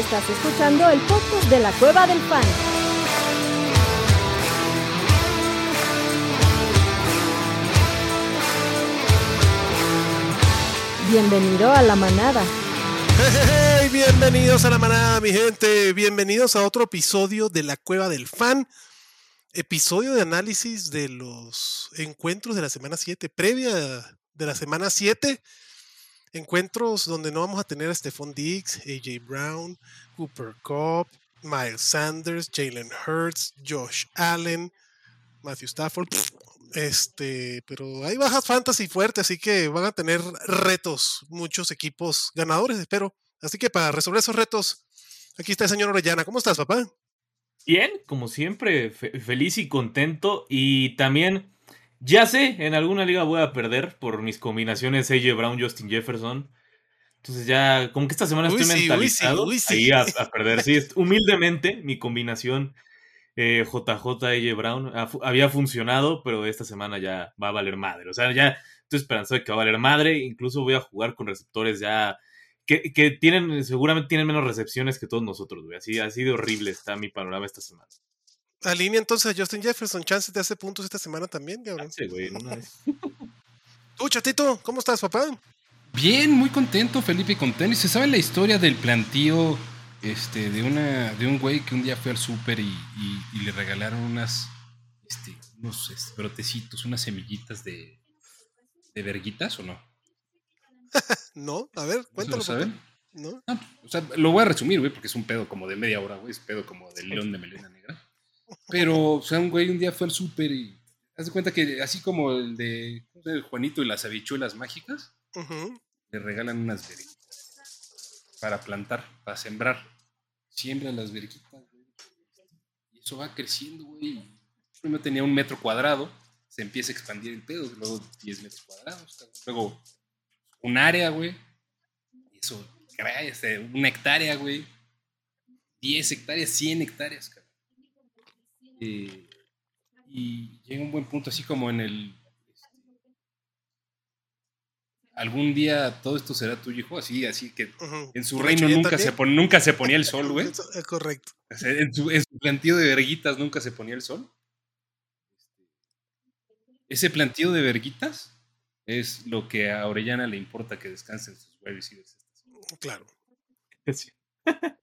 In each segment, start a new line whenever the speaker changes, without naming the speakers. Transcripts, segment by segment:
Estás escuchando el podcast de la Cueva del Fan. Bienvenido a la manada.
Hey, bienvenidos a la manada, mi gente. Bienvenidos a otro episodio de la Cueva del Fan. Episodio de análisis de los encuentros de la semana 7, previa de la semana 7. Encuentros donde no vamos a tener a Stephon Diggs, AJ Brown, Cooper Cup, Miles Sanders, Jalen Hurts, Josh Allen, Matthew Stafford. Este, pero hay bajas fantasy fuertes, así que van a tener retos muchos equipos ganadores, espero. Así que para resolver esos retos, aquí está el señor Orellana. ¿Cómo estás, papá?
Bien, como siempre, feliz y contento. Y también, ya sé, en alguna liga voy a perder por mis combinaciones AJ Brown, Justin Jefferson. Entonces ya, como que esta semana estoy mentalizado ahí a, a, perder. Sí, humildemente mi combinación JJ AJ Brown había funcionado, pero esta semana ya va a valer madre. O sea, ya estoy esperanzado de que va a valer madre. Incluso voy a jugar con receptores ya que, que tienen, seguramente tienen menos recepciones que todos nosotros, güey. Así, así de horrible está mi panorama esta semana.
Alinea entonces a Justin Jefferson, chances de hace puntos esta semana también, cabrón.
Sí, güey, una vez.
Tú, chatito, ¿cómo estás, papá?
Bien, muy contento, Felipe, con tenis. ¿Se sabe la historia del plantío este, de, una, de un güey que un día fue al súper y, y, le regalaron unas, este, unos este, brotecitos, unas semillitas de, de verguitas o no?
no, a ver, cuéntalo.
¿Lo saben? ¿No? Ah, o sea, lo voy a resumir, güey, porque es un pedo como de media hora, güey, es pedo como del león de melena negra. Pero, o sea, un güey un día fue al súper y haz de cuenta que así como el de el Juanito y las habichuelas mágicas, le regalan unas verguitas para plantar, para sembrar. Siembra las verguitas, güey. Y eso va creciendo, güey. Primero tenía un metro cuadrado, se empieza a expandir el pedo, luego 10 metros cuadrados, luego un área, güey. Y eso, este, una hectárea, güey. 10 hectáreas, 100 hectáreas, cabrón. Eh, y llega un buen punto, así como en el algún día todo esto será tuyo, hijo, así, así que en su reino nunca se, nunca se ponía el sol, güey.
Es correcto.
En su, en plantío de verguitas nunca se ponía el sol. Ese plantío de verguitas es lo que a Orellana le importa que descansen sus huevos y
Claro.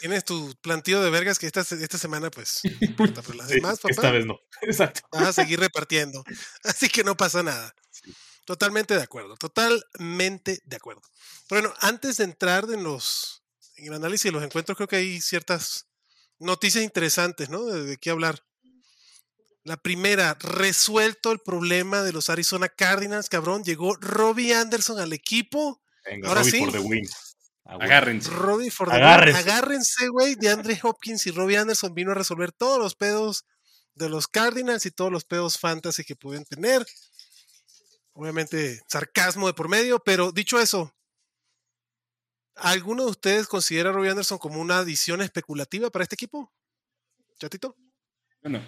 Tienes tu plantío de vergas que esta, esta semana, pues, importa, pero las demás, papá.
Esta vez no. Exacto.
Vas a seguir repartiendo. Así que no pasa nada. Totalmente de acuerdo, totalmente de acuerdo. Bueno, antes de entrar en los en el análisis de los encuentros, creo que hay ciertas noticias interesantes, ¿no? De, qué hablar. La primera, resuelto el problema de los Arizona Cardinals, cabrón. Llegó Robbie Anderson al equipo. Ahora sí. The win.
Agárrense.
Robbie for the Agárrense. Agárrense, güey. De Andre Hopkins y Robbie Anderson vino a resolver todos los pedos de los Cardinals y todos los pedos fantasy que pueden tener. Obviamente, sarcasmo de por medio, pero dicho eso, ¿alguno de ustedes considera a Robbie Anderson como una adición especulativa para este equipo? ¿Chatito?
Yo no.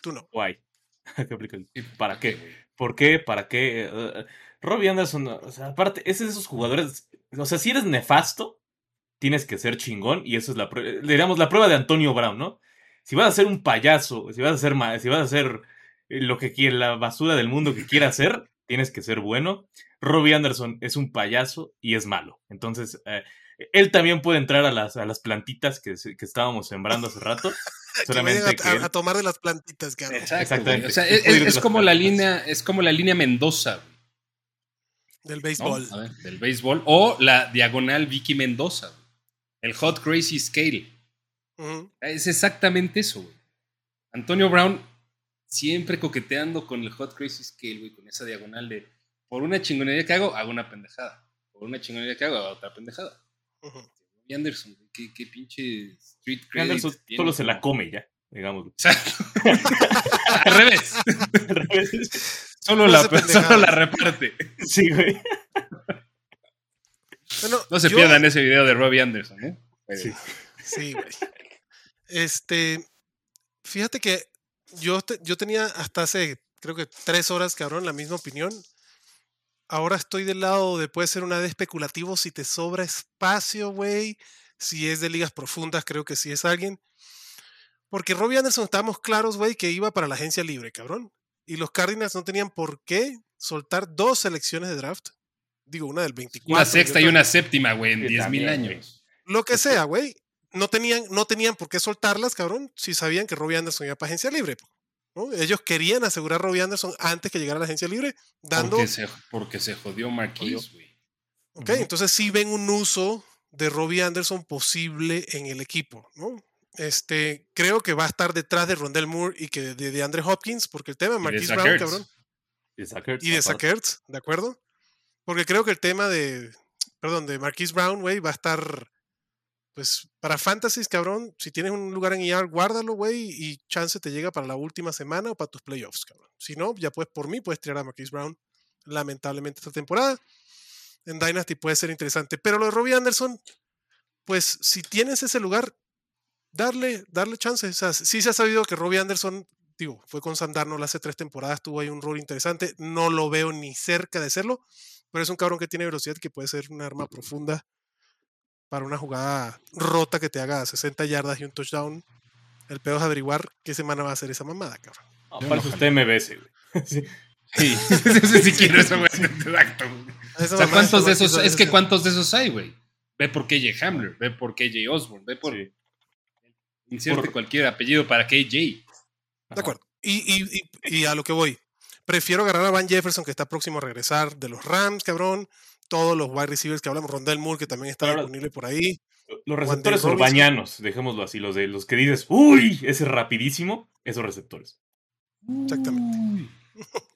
Tú no.
Guay. ¿Para qué? ¿Por qué? ¿Para qué? Uh, Robbie Anderson, o sea, aparte, es de esos jugadores. O sea, si eres nefasto, tienes que ser chingón. Y eso es la prueba. Le damos la prueba de Antonio Brown, ¿no? Si vas a ser un payaso, si vas a ser, si vas a ser lo que quiere, la basura del mundo que quiera hacer, tienes que ser bueno. Robbie Anderson es un payaso y es malo. Entonces, eh, él también puede entrar a las, a las plantitas que, que estábamos sembrando hace rato.
Solamente que a, tomar de las plantitas, cabrón.
Exactamente. O sea, es, como la línea, es como la línea Mendoza.
Del béisbol.
del béisbol. O la diagonal Vicky Mendoza. El Hot Crazy Scale. Es exactamente eso, güey. Antonio Brown siempre coqueteando con el Hot Crazy Scale, güey, con esa diagonal de por una chingonería que hago, hago una pendejada. Por una chingonería que hago, hago otra pendejada. Y Anderson, qué, qué pinche street credit.
Anderson solo se la come ya, digamos.
Al revés. Al revés. Solo, la, solo la reparte.
Sí, güey.
no se pierdan ese video de Robbie Anderson, ¿eh?
Sí, sí, güey. Este, fíjate que yo, yo tenía hasta hace, creo que tres horas, cabrón, la misma opinión. Ahora estoy del lado de puede ser una de especulativo si te sobra espacio, güey. Si es de ligas profundas, creo que sí es alguien. Porque Robbie Anderson estábamos claros, güey, que iba para la agencia libre, cabrón. Y los Cardinals no tenían por qué soltar dos selecciones de draft. Digo, una del 24.
Una sexta y una séptima, güey, en
Sí,
10 mil
también, güey.
años.
Lo que sea, güey. No tenían, no tenían por qué soltarlas, cabrón, si sabían que Robbie Anderson iba para agencia libre. ¿no? Ellos querían asegurar a Robbie Anderson antes que llegara a la agencia libre, dando
Porque se, porque se jodió Marquise, güey.
Ok, entonces sí ven un uso de Robbie Anderson posible en el equipo, ¿no? Este, creo que va a estar detrás de Rondell Moore y que de, de Andre Hopkins, porque el tema de
Zach
Brown, cabrón,
Y de
y de
aparte.
Zach Ertz, ¿de acuerdo? Porque creo que el tema de, perdón, de Marquise Brown, güey, va a estar, pues, para Fantasies, cabrón, si tienes un lugar en IR, guárdalo, güey, y chance te llega para la última semana o para tus playoffs, cabrón. Si no, ya puedes, por mí, puedes tirar a Marquise Brown, lamentablemente, esta temporada. En Dynasty puede ser interesante. Pero lo de Robbie Anderson, pues, si tienes ese lugar, darle, darle chance. O sea, sí se ha sabido que Robbie Anderson, digo, fue con Sam Darnold hace tres temporadas, tuvo ahí un rol interesante. No lo veo ni cerca de serlo, pero es un cabrón que tiene velocidad que puede ser un arma profunda para una jugada rota que te haga 60 yardas y un touchdown. El peor es averiguar qué semana va a ser esa mamada, cabrón.
Yo
para
no
eso está MBS, güey. Sí.
Sí, sí, sí quiero eso, güey. Exacto. güey.
Esa
O sea,
mamada
¿cuántos de esos? Es que ¿cuántos de esos hay, güey? Ve por KJ Hamler, ve por KJ Osborne, ve por.
Sí.
Inserte
Por-
cualquier apellido para KJ.
De acuerdo. Y, y- y- y a lo que voy. Prefiero agarrar a Van Jefferson, que está próximo a regresar de los Rams, cabrón. Todos los wide receivers que hablamos, Rondell Moore, que también está
ahora-
disponible por ahí.
Los receptores urbañanos, dejémoslo así, los de los que dices, uy, ese rapidísimo, esos receptores.
Exactamente.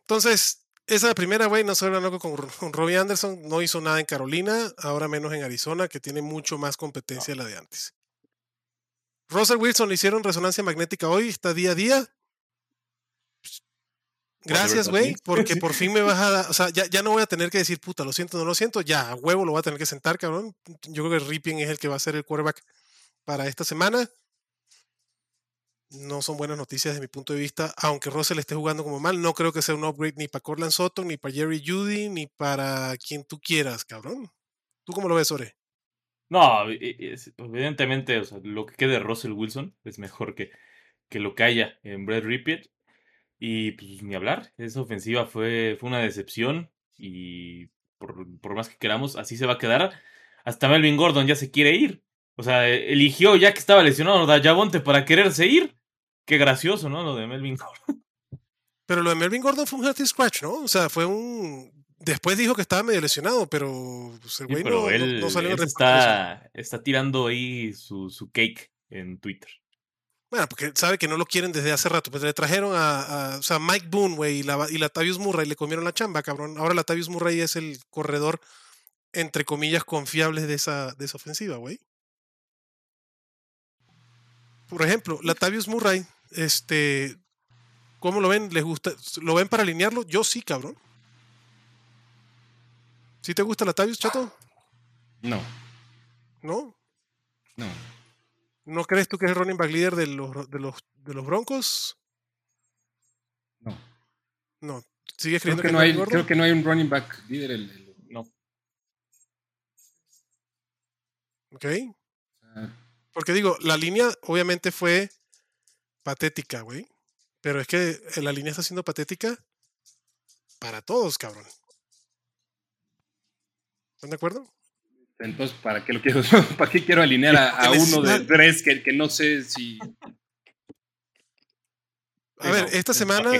Entonces, esa primera, güey, no se habla loco con, con Robbie Anderson. No hizo nada en Carolina, ahora menos en Arizona, que tiene mucho más competencia de la de antes. Russell Wilson le hicieron resonancia magnética hoy, está día a día. Gracias, güey, porque por fin me vas a dar, o sea, ya, ya no voy a tener que decir, puta, lo siento, no lo siento, ya, a huevo lo voy a tener que sentar, cabrón. Yo creo que Ripien es el que va a ser el quarterback para esta semana. No son buenas noticias desde mi punto de vista, aunque Russell esté jugando como mal, no creo que sea un upgrade ni para Cortland Sutton, ni para Jerry Judy, ni para quien tú quieras, cabrón. ¿Tú cómo lo ves, Ore?
No, e- e- evidentemente, o sea, lo que quede de Russell Wilson es mejor que, que lo que haya en Brad Ripien. Y pues ni hablar, esa ofensiva fue, fue una decepción y por, por más que queramos, así se va a quedar. Hasta Melvin Gordon ya se quiere ir. O sea, e- eligió ya que estaba lesionado a Javonte para quererse ir. Qué gracioso, ¿no? Lo de Melvin Gordon.
Pero lo de Melvin Gordon fue un healthy scratch, ¿no? O sea, fue un. Después dijo que estaba medio lesionado, pero pues, el güey no,
él,
no salió
él está, está tirando ahí su, su cake en Twitter.
Bueno, porque sabe que no lo quieren desde hace rato. Pues le trajeron a, a- o sea, Mike Boone, güey, y la, y Latavius Murray le comieron la chamba, cabrón. Ahora Latavius Murray es el corredor, entre comillas, confiable de esa, de esa ofensiva, güey. Por ejemplo, Latavius Murray, este, ¿cómo lo ven? ¿Les gusta? ¿Lo ven para alinearlo? Yo sí, cabrón. ¿Sí te gusta Latavius, chato?
No,
¿No?
no.
¿No crees tú que es el running back líder de los, de los, de los Broncos?
No.
No. ¿Sigues
Creo
creyendo
que,
es
no hay, creo que no hay un running back líder. El, el-
No.
Ok.
sea,
Porque digo, la línea obviamente fue patética, güey. Pero es que la línea está siendo patética para todos, cabrón. ¿Están de acuerdo?
entonces, ¿para qué lo quiero? ¿Para qué quiero alinear a, uno de tres que, que no sé si.
A ver, esta
es-
semana?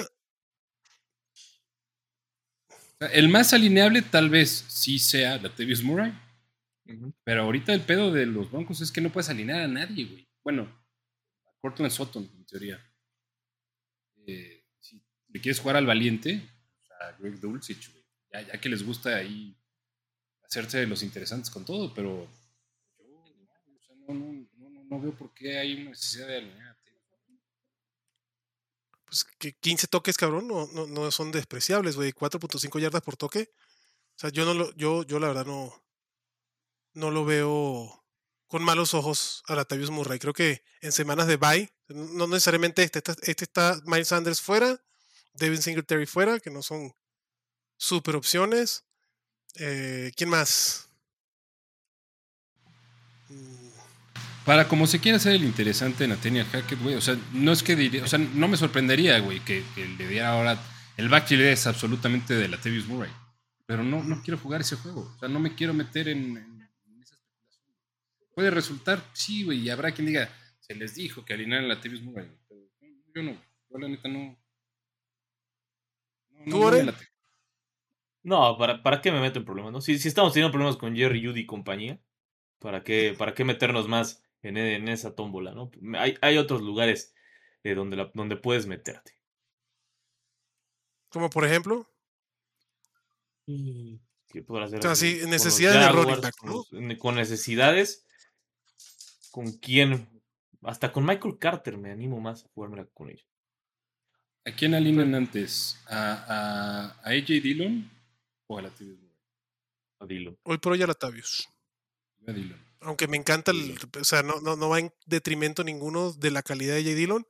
O El más alineable tal vez sí sea Latavius Murray, pero ahorita el pedo de los Broncos es que no puedes alinear a nadie, güey. Bueno, a Cortland Sutton, en teoría. Eh, si le quieres jugar al valiente, a Greg Dulcich, güey. Ya, ya que les gusta ahí hacerse los interesantes con todo, pero yo o sea, no, no, no, no- veo por qué hay una necesidad de alinear.
pues que 15 toques, cabrón, no, no, no son despreciables, güey. 4.5 yardas por toque. O sea, yo no lo, yo, yo la verdad no, no lo veo con malos ojos a Latavius Murray. Creo que en semanas de bye, no necesariamente este, este, este está Miles Sanders fuera, Devin Singletary fuera, que no son super opciones. Eh, ¿Quién más? Mm,
Para como se quiere hacer el interesante Nathaniel Hackett, güey, o sea, no es que diría, o sea, no me sorprendería, güey, que, que le diera ahora el backfield es absolutamente de la Latavius Murray, pero no, no quiero jugar ese juego, o sea, no me quiero meter en, en- en esa especulación. Puede resultar, sí, güey, y habrá quien diga, se les dijo que alinearan a Latavius Murray, pero yo no, yo la neta no. no,
¿Tú,
no, no me late.
No, ¿para, ¿para qué me meto en problemas? No? Si, si estamos teniendo problemas con Jerry Judy y compañía, ¿para qué, ¿para qué meternos más en, en esa tómbola? ¿no? Hay, hay otros lugares eh, donde, la- donde puedes meterte.
Como por ejemplo,
¿Qué podrá hacer?
O sea, sí, necesidades de
Con necesidades. ¿Con quién? Hasta con Michael Carter me animo más a jugármela con ellos.
¿A quién alinean antes? ¿A, a, a AJ Dillon o a Latavius Murray?
A Dillon.
hoy por hoy a Latavius.
A Dillon.
Aunque me encanta el. O sea, no, no, no va en detrimento ninguno de la calidad de J. Dillon.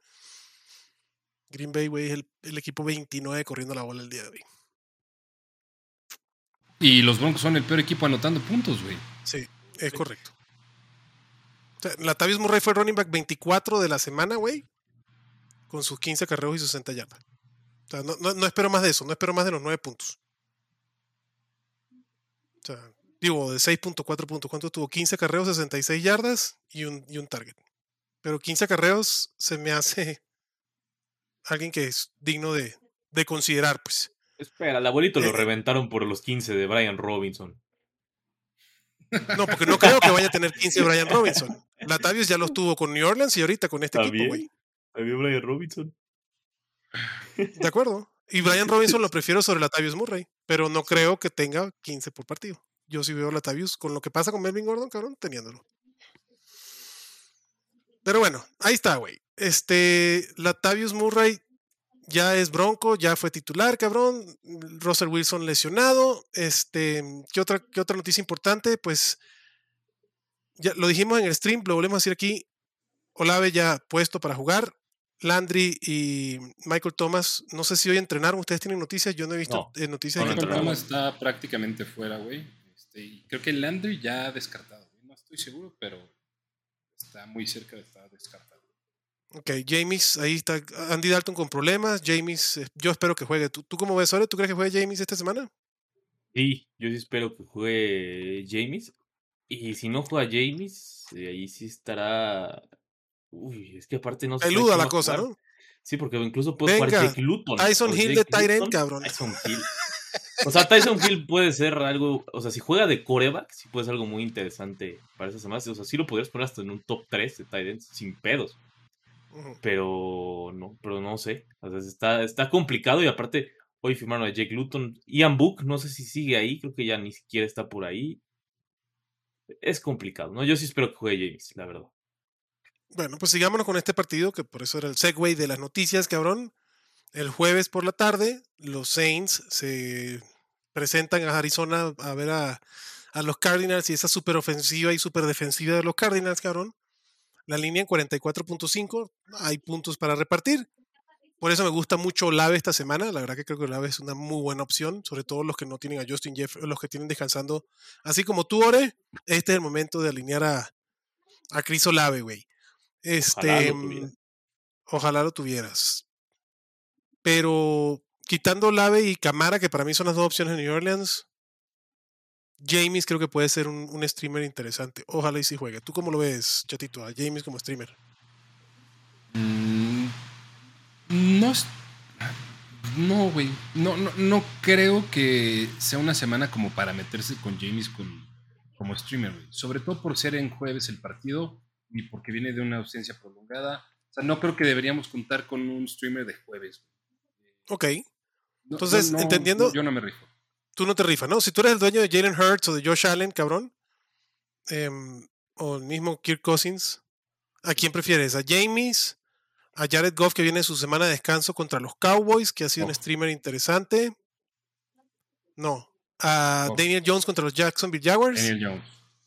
Green Bay, güey, es el, el equipo 29 corriendo la bola el día de hoy.
Y los Broncos son el peor equipo anotando puntos, güey.
Sí, es correcto. O sea, Latavius Murray fue el running back 24 de la semana, güey. Con sus 15 carreos y 60 yardas. O sea, no, no, no espero más de eso. No espero más de los 9 puntos. O sea, digo, de 6.4 puntos. ¿Cuánto tuvo? 15 carreos, 66 yardas y un, y un target. Pero 15 carreos se me hace alguien que es digno de, de considerar, pues.
Espera, el abuelito lo
Eh,
reventaron por los 15 de Brian Robinson.
No, porque no creo que vaya a tener 15 Brian Robinson. Latavius ya los tuvo con New Orleans y ahorita con este
¿Está
equipo, güey.
bien Brian Robinson?
De acuerdo. Y Brian Robinson lo prefiero sobre Latavius Murray, pero no creo que tenga 15 por partido. Yo sí veo a Latavius con lo que pasa con Melvin Gordon, cabrón, teniéndolo. Pero bueno, ahí está, güey. Este, Latavius Murray ya es bronco, ya fue titular, cabrón. Russell Wilson lesionado. Este, ¿qué otra, qué otra noticia importante? Pues ya lo dijimos en el stream, lo volvemos a decir aquí. Olave ya puesto para jugar. Landry y Michael Thomas, no sé si hoy entrenaron, ustedes tienen noticias, yo no he visto
No,
eh, noticias
no,
de
Michael. Thomas está prácticamente fuera, güey. Este, y creo que Landry ya ha descartado. No estoy seguro, pero está muy cerca de estar descartado.
Ok, James, ahí está Andy Dalton con problemas. James, eh, yo espero que juegue. ¿Tú, tú cómo ves, Ore? ¿Tú crees que juegue James esta semana?
Sí, yo sí espero que juegue James. Y si no juega James, eh, ahí sí estará. Uy, es que aparte no sé.
Peluda la cosa,
jugar.
¿no?
Sí, porque incluso puede
Venga,
jugar Jake Luton.
Tyson Hill de
Luton,
cabrón.
Tyson Hill. O sea, Tyson Hill puede ser algo. O sea, si juega de coreback, sí puede ser algo muy interesante para esas semanas. O sea, sí lo podrías poner hasta en un top 3 de ends sin pedos. Pero no, pero no sé. O sea, está, está complicado y aparte, hoy firmaron a Jake Luton. Ian Book, no sé si sigue ahí, creo que ya ni siquiera está por ahí. Es complicado, ¿no? Yo sí espero que juegue James, la verdad.
Bueno, pues sigámonos con este partido, que por eso era el segue de las noticias, cabrón. El jueves por la tarde, los Saints se presentan a Arizona a ver a, a los Cardinals y esa super ofensiva y super defensiva de los Cardinals, cabrón. La línea en 44.5, hay puntos para repartir. Por eso me gusta mucho Olave esta semana. La verdad que creo que Olave es una muy buena opción, sobre todo los que no tienen a Justin Jefferson, los que tienen descansando. Así como tú, Ore, este es el momento de alinear a, a Chris Olave, güey. Este,
lo
mm, ojalá lo tuvieras. Pero quitando Olave y Camara, que para mí son las dos opciones en New Orleans, James creo que puede ser un, un streamer interesante. Ojalá y si juegue. ¿Tú cómo lo ves, chatito, a James como streamer?
Mm, no No, güey. No, no, no creo que sea una semana como para meterse con James con, como streamer, güey. Sobre todo por ser en jueves el partido y porque viene de una ausencia prolongada. O sea, no creo que deberíamos contar con un streamer de jueves.
Ok,
No-
Entonces,
no- no-
entendiendo-
yo no me rifo.
tú no te rifas, ¿no? Si tú eres el dueño de Jalen Hurts o de Josh Allen, cabrón, em, o el mismo Kirk Cousins, ¿a quién prefieres? ¿A James? ¿A Jared Goff que viene de su semana de descanso contra los Cowboys, que ha sido un streamer interesante? No. ¿A. Daniel Jones contra los Jacksonville Jaguars?
Daniel Jones.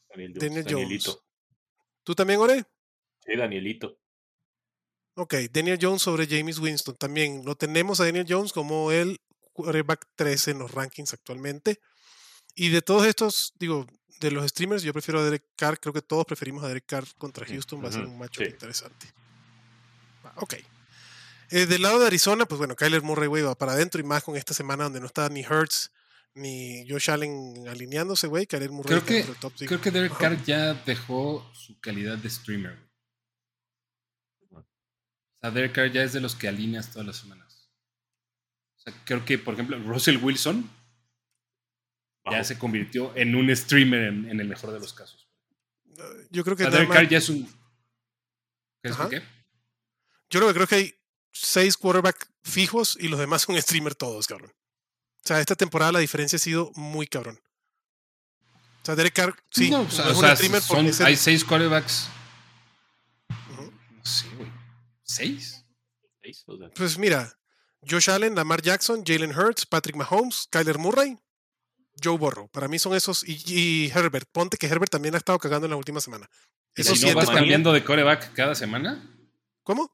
Daniel Jones,
Daniel. Jones. ¿Tú también, Ore?
Sí, Danielito.
Ok, Daniel Jones sobre James Winston. También lo tenemos a Daniel Jones como el quarterback 13 en los rankings actualmente. Y de todos estos, digo, de los streamers, yo prefiero a Derek Carr. Creo que todos preferimos a Derek Carr contra Houston. Va a ser un macho
sí.
interesante. Ok. Eh, del lado de Arizona, pues bueno, Kyler Murray, güey, va para adentro y más con esta semana donde no está ni Hurts ni Josh Allen alineándose, güey. Kyler Murray
Creo que,
top six.
creo que Derek. Carr ya dejó su calidad de streamer. güey. O sea, Derek Carr ya es de los que alineas todas las semanas. O sea, creo que, por ejemplo, Russell Wilson ya se convirtió en un streamer en, en el mejor de los casos.
Eh, Yo creo
O
que
sea,
nada
Derek Carr ya es un... ¿Qué es qué?
Yo lo que creo que hay seis quarterbacks fijos y los demás son streamer todos, cabrón. O sea, esta temporada la diferencia ha sido muy cabrón. O sea, Derek Carr, sí,
No, o sea,
es
o
un
sea, son-
el-
hay seis quarterbacks. No sé, güey. ¿Seis?
¿Veis? O sea,
Pues mira, Josh Allen, Lamar Jackson, Jalen Hurts, Patrick Mahomes, Kyler Murray, Joe Burrow. Para mí son esos. Y, y Herbert. Ponte que Herbert también ha estado cagando en la última semana.
¿Y
Esos
si no vas cambiando de quarterback cada semana?
¿Cómo?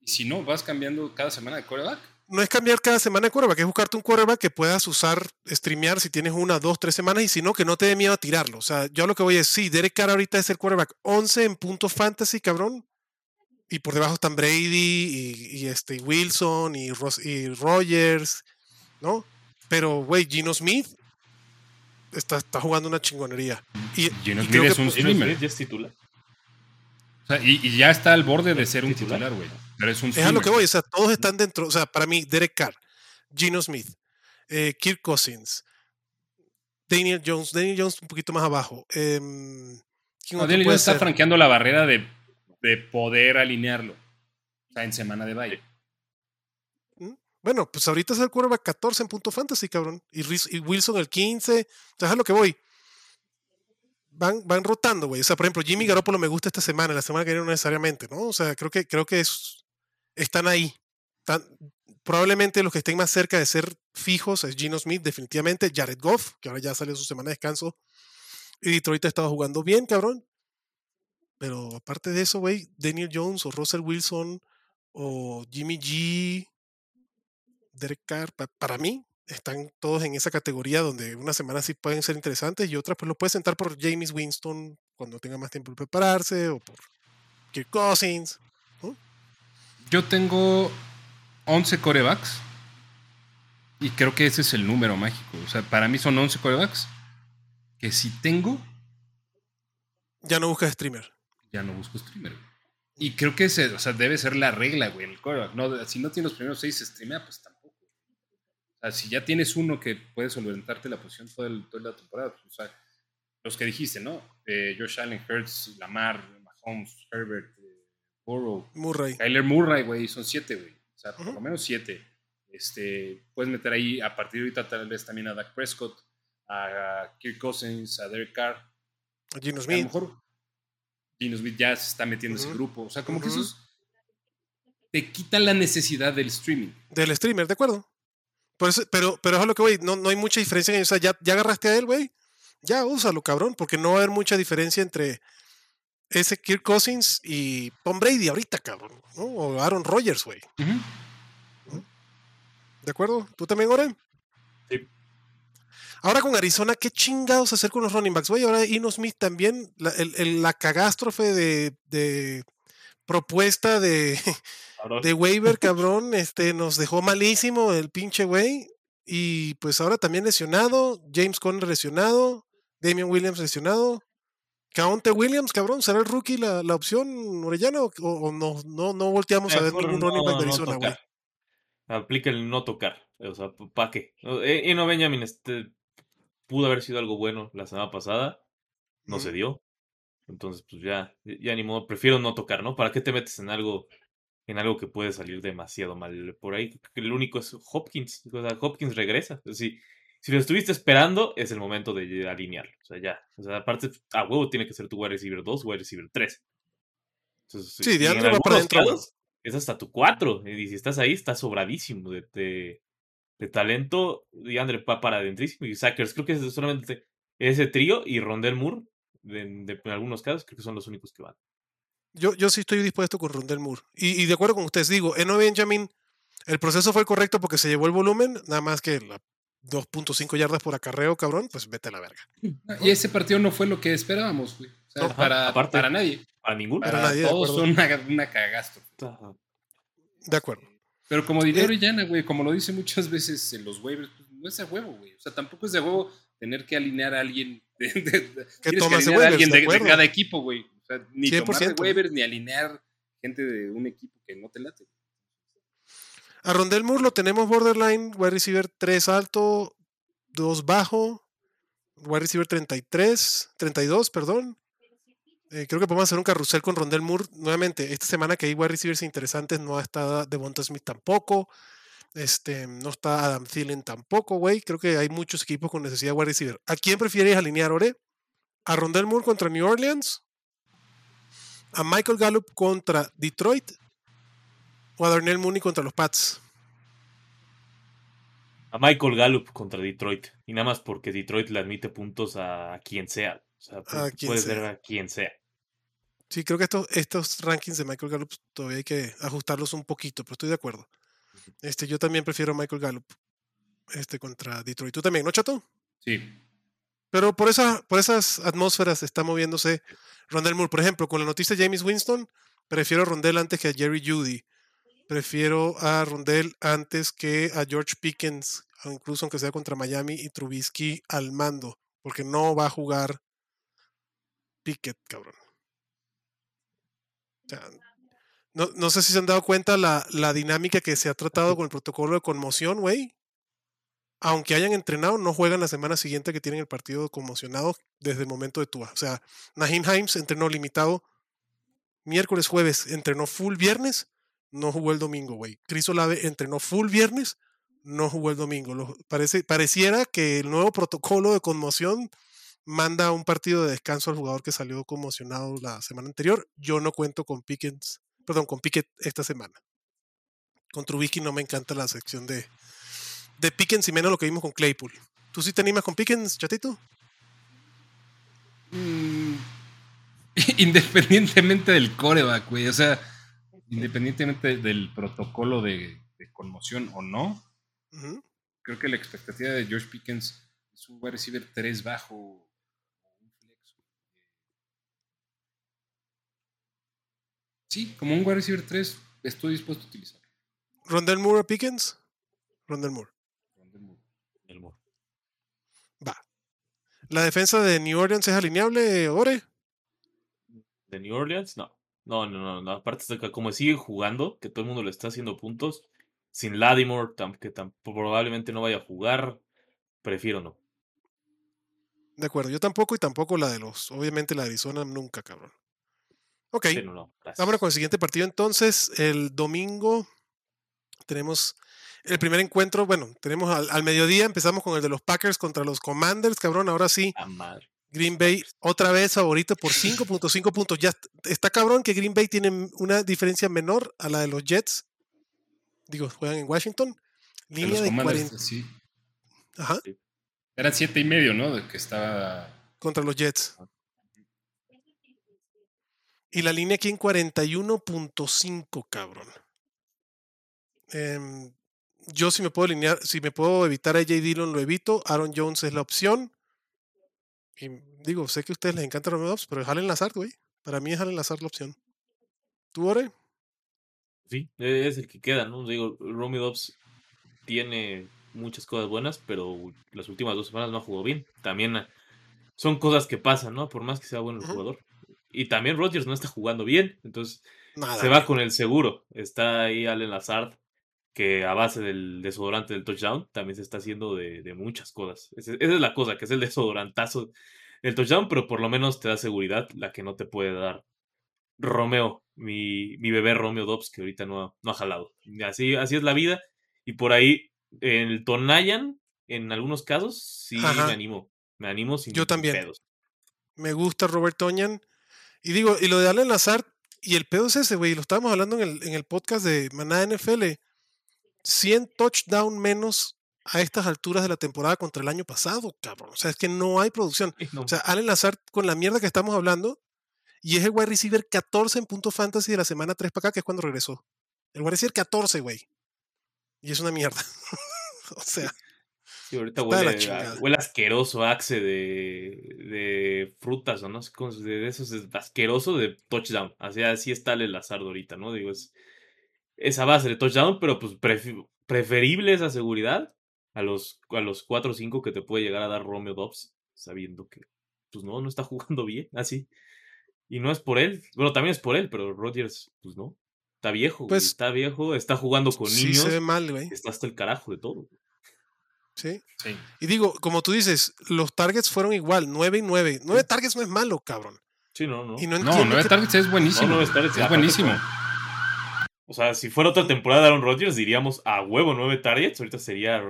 ¿Y si no vas cambiando cada semana de quarterback?
No es cambiar cada semana de quarterback, es buscarte un quarterback que puedas usar, streamear si tienes una, dos, tres semanas y si no, que no te dé miedo a tirarlo. O sea, yo lo que voy es, sí, Derek Carr ahorita es el quarterback 11 en puntos fantasy, cabrón. Y por debajo están Brady y, y este, y Wilson y, Ros- y Rogers, ¿no? Pero, güey, Gino Smith está, está jugando una chingonería. Y,
Geno
y
Smith
creo
es
que
un streamer.
Smith ya es titular.
O sea, y, y ya está al borde de ser un
Titular.
titular, güey. Es un
Es a lo que voy, o sea, todos están dentro, o sea, para mí, Derek Carr, Gino Smith, eh, Kirk Cousins, Daniel Jones, Daniel Jones un poquito más abajo. em, ¿quién
No,
otro
Daniel Jones está franqueando la barrera de, de poder alinearlo. O sea, en semana de bye.
Bueno, pues ahorita es el quarterback 14 en punto fantasy, cabrón. Y Wilson el 15. O sea, es a lo que voy. Van, van rotando, güey. O sea, por ejemplo, Jimmy Garoppolo me gusta esta semana, la semana que viene no necesariamente, ¿no? O sea, creo que, creo que es, están ahí. Probablemente los que estén más cerca de ser fijos es Gino Smith, definitivamente. Jared Goff, que ahora ya salió su semana de descanso. Y Detroit ha estado jugando bien, cabrón. Pero aparte de eso, güey, Daniel Jones o Russell Wilson o Jimmy G, Derek Carr, pa- para mí, están todos en esa categoría donde una semana sí pueden ser interesantes y otras pues lo puedes sentar por James Winston cuando tenga más tiempo de prepararse o por Kirk Cousins.
Yo tengo 11 corebacks. Y creo que ese es el número mágico. O sea, para mí son 11 corebacks. Que si tengo,
Ya no buscas streamer.
ya no busco streamer. Y creo que ese, o sea, debe ser la regla, güey, el quarterback. No, si no tienes los primeros seis streamea, pues tampoco. O sea, si ya tienes uno que puede solventarte la posición toda, el- toda la temporada, pues, o sea, los que dijiste, ¿no? Eh, Josh Allen, Hurts, Lamar, Mahomes, Herbert, Burrow,
Murray.
Kyler Murray, güey, son siete, güey. O sea, por
Ujú.
lo menos siete. Este, puedes meter ahí a partir de ahorita tal vez también a Dak Prescott, a Kirk Cousins, a Derek Carr.
Gino
A lo
Smith.
mejor Gino Smith ya se está metiendo en ese grupo. O sea, como que esos te quitan la necesidad del streaming.
Del streamer, ¿de acuerdo? Por eso- pero, pero es a lo que voy, no, no hay mucha diferencia. en- O sea, ya, ya agarraste a él, güey. Ya úsalo, cabrón, porque no va a haber mucha diferencia entre ese Kirk Cousins y Tom Brady ahorita, cabrón. ¿no? O Aaron Rodgers, güey. ¿De acuerdo? ¿Tú también, Oren?
Sí.
Ahora con Arizona, ¿qué chingados hacer con los running backs? Güey, ahora Ino Smith también, la, el- el- la cagástrofe de, de propuesta de, de waiver, cabrón, este, nos dejó malísimo el pinche güey. Y pues ahora también lesionado, James Conner lesionado, Damian Williams lesionado. Caonte Williams, cabrón, ¿será el rookie la, la opción, Orellano? ¿O, o no, no, no volteamos a ver ningún running back de
no
Arizona, güey?
Aplica el no tocar. O sea, ¿para qué? Eh, Y no Benjamin este, pudo haber sido algo bueno la semana pasada. No se dio. Entonces, pues ya, ya ni modo. Prefiero no tocar, ¿no? ¿Para qué te metes en algo en algo que puede salir demasiado mal? Por ahí, el único es Hopkins. O sea, Hopkins regresa. Si, si lo estuviste esperando, es el momento de alinearlo. O sea, ya. O sea, aparte, a huevo tiene que ser tu wide receiver 2, wide receiver 3. Entonces,
Sí, de
en
va para güey.
casos, es hasta tu 4. Y si estás ahí, estás sobradísimo de, de, de talento. Y Andre va para adentrísimo. Y Sackers, creo que es solamente ese trío y Rondell Moore, de- de- en algunos casos, creo que son los únicos que van.
Yo, yo sí estoy dispuesto con Rondell Moore. Y, y de acuerdo con ustedes, digo, Eno Benjamin, el proceso fue el correcto porque se llevó el volumen, nada más que la 2.5 yardas por acarreo, cabrón, pues vete a la verga.
Y ese partido no fue lo que esperábamos, güey. O sea,
No,
para,
aparte-
para nadie.
A ninguno.
Para
Para
nadie,
todos son una, una cagasto.
Ajá.
De acuerdo.
Pero como diría
Eh.
Orellana, güey, como lo dice muchas veces en los waivers, pues, no es de huevo, güey. O sea, tampoco es de huevo tener que alinear a alguien de, de- de- alinear a
waivers,
alguien
de
de, de
acuerdo.
cada equipo, güey. O sea, ni tomar de
100%.
waivers ni alinear gente de un equipo que no te late.
A Rondell Moore lo tenemos borderline, wide receiver 3 alto, 2 bajo, wide receiver 33, 32, perdón. Eh, creo que podemos hacer un carrusel con Rondell Moore. Nuevamente, esta semana que hay wide receivers interesantes, no está Devonta Smith tampoco. Este, no está Adam Thielen tampoco, güey. Creo que hay muchos equipos con necesidad de wide receiver. ¿A quién prefieres alinear, Ore? ¿A Rondell Moore contra New Orleans? ¿A Michael Gallup contra Detroit? ¿O a Darnell Mooney contra los Pats?
A Michael Gallup contra Detroit. Y nada más porque Detroit le admite puntos a quien sea. O sea, pu-
A quien
puede ser a quien sea.
Sí, creo que estos, estos rankings de Michael Gallup todavía hay que ajustarlos un poquito, pero estoy de acuerdo. Este, yo también prefiero a Michael Gallup este, contra Detroit. ¿Tú también, no, Chato?
Sí.
Pero por, esa, por esas atmósferas está moviéndose Rondell Moore. Por ejemplo, con la noticia de James Winston, prefiero a Rondell antes que a Jerry Judy. Prefiero a Rondell antes que a George Pickens, incluso aunque sea contra Miami y Trubisky al mando, porque no va a jugar Pickett, cabrón. No, no sé si se han dado cuenta la, la dinámica que se ha tratado con el protocolo de conmoción, güey. Aunque hayan entrenado, no juegan la semana siguiente que tienen el partido conmocionado desde el momento de Tua. O sea, Naheem Himes entrenó limitado miércoles, jueves, entrenó full viernes, no jugó el domingo, güey. Chris Olave entrenó full viernes, no jugó el domingo. Lo- parece, pareciera que el nuevo protocolo de conmoción manda un partido de descanso al jugador que salió conmocionado la semana anterior. Yo no cuento con Pickens, perdón, con Pickett esta semana. Con Trubisky no me encanta la sección de, de Pickens y menos lo que vimos con Claypool. ¿Tú sí te animas con Pickens, chatito?
Mm, independientemente del coreback, güey. O sea, independientemente del protocolo de, de conmoción o no, creo que la expectativa de George Pickens es un wide receiver 3 bajo. o un flex. Sí, como un wide receiver 3 estoy dispuesto a utilizar.
Rondell Moore a Pickens. Rondell Moore.
El Moore.
Va. La defensa de New Orleans es alineable, Ore.
¿De New Orleans? No. No, no, no, no. Aparte como sigue jugando, que todo el mundo le está haciendo puntos, sin Ladimore, que probablemente no vaya a jugar, prefiero no.
De acuerdo, yo tampoco y tampoco la de los. Obviamente la de Arizona nunca, cabrón. Ok,
Sí, no, no, gracias.
vámonos con el siguiente partido entonces. El domingo tenemos el primer encuentro. Bueno, tenemos al, al mediodía, empezamos con el de los Packers contra los Commanders, cabrón. Ahora sí,
Ah, madre.
Green Bay otra vez favorito por 5.5 puntos. Ya est- está cabrón que Green Bay tiene una diferencia menor a la de los Jets. Digo, juegan en Washington.
De
Línea de
Commanders,
40.
sí.
Ajá,
Eran 7 y medio, ¿no? De que estaba.
contra los Jets. Y la línea aquí en 41.5, cabrón. Em, yo si me puedo alinear, si me puedo evitar a AJ Dillon, lo evito. Aaron Jones es la opción. Y digo, sé que a ustedes les encanta Romeo Dobbs, pero es Allen Lazard, güey. Para mí es Allen Lazard la opción. ¿Tú, Ore?
Sí, e, es el que queda, ¿no? Digo, Romy Dobbs tiene muchas cosas buenas, pero las últimas dos semanas no ha jugado bien. También eh, son cosas que pasan, ¿no? Por más que sea bueno el jugador. Y también Rodgers no está jugando bien, entonces
Nada.
se va
güey.
con el seguro. Está ahí Allen Lazard, que a base del desodorante del touchdown también se está haciendo de, de muchas cosas. Esa es la cosa, que es el desodorantazo del touchdown, pero por lo menos te da seguridad, la que no te puede dar Romeo, mi, mi bebé Romeo Dobbs, que ahorita no, ha- no ha jalado. Así, así es la vida. Y por ahí, el Tonayan, en algunos casos, sí
Ajá.
me animo. Me animo sin
Yo también.
pedos.
Me gusta Robert Toñan. Y digo, y lo de Allen Lazard, y el pedo es ese, güey, lo estábamos hablando en el, en el podcast de Maná NFL. 100 touchdown menos a estas alturas de la temporada contra el año pasado, cabrón. O sea, es que no hay producción.
No,
O sea, Allen Lazard, con la mierda que estamos hablando, y es el wide receiver 14 en punto fantasy de la semana 3 para acá, que es cuando regresó. El wide receiver 14, güey. Y es una mierda. o sea,
Sí, ahorita huele, a-
chingada.
huele asqueroso Axe de, de frutas o no sé de esos es asqueroso de touchdown. Así, así está el Lazard ahorita, ¿no? Digo, es esa base de touchdown, pero pues preferible esa seguridad a los, a los 4 o 5 que te puede llegar a dar Romeo Dobbs, sabiendo que pues no, no está jugando bien, así. Y no es por él, bueno, también es por él, pero Rodgers, pues no. Está viejo, güey,
Pues,
está viejo, está jugando con
Sí
niños,
se ve mal, güey.
está hasta el carajo de todo.
Sí.
Sí.
Y digo, como tú dices, los targets fueron igual, 9 y 9. 9 targets no es malo, cabrón.
Sí, no, no.
Y no
No,
entiendo
nueve
que-
targets es buenísimo.
No, targets,
es buenísimo.
O sea, si fuera otra temporada de Aaron Rodgers, diríamos a huevo nueve targets. Ahorita sería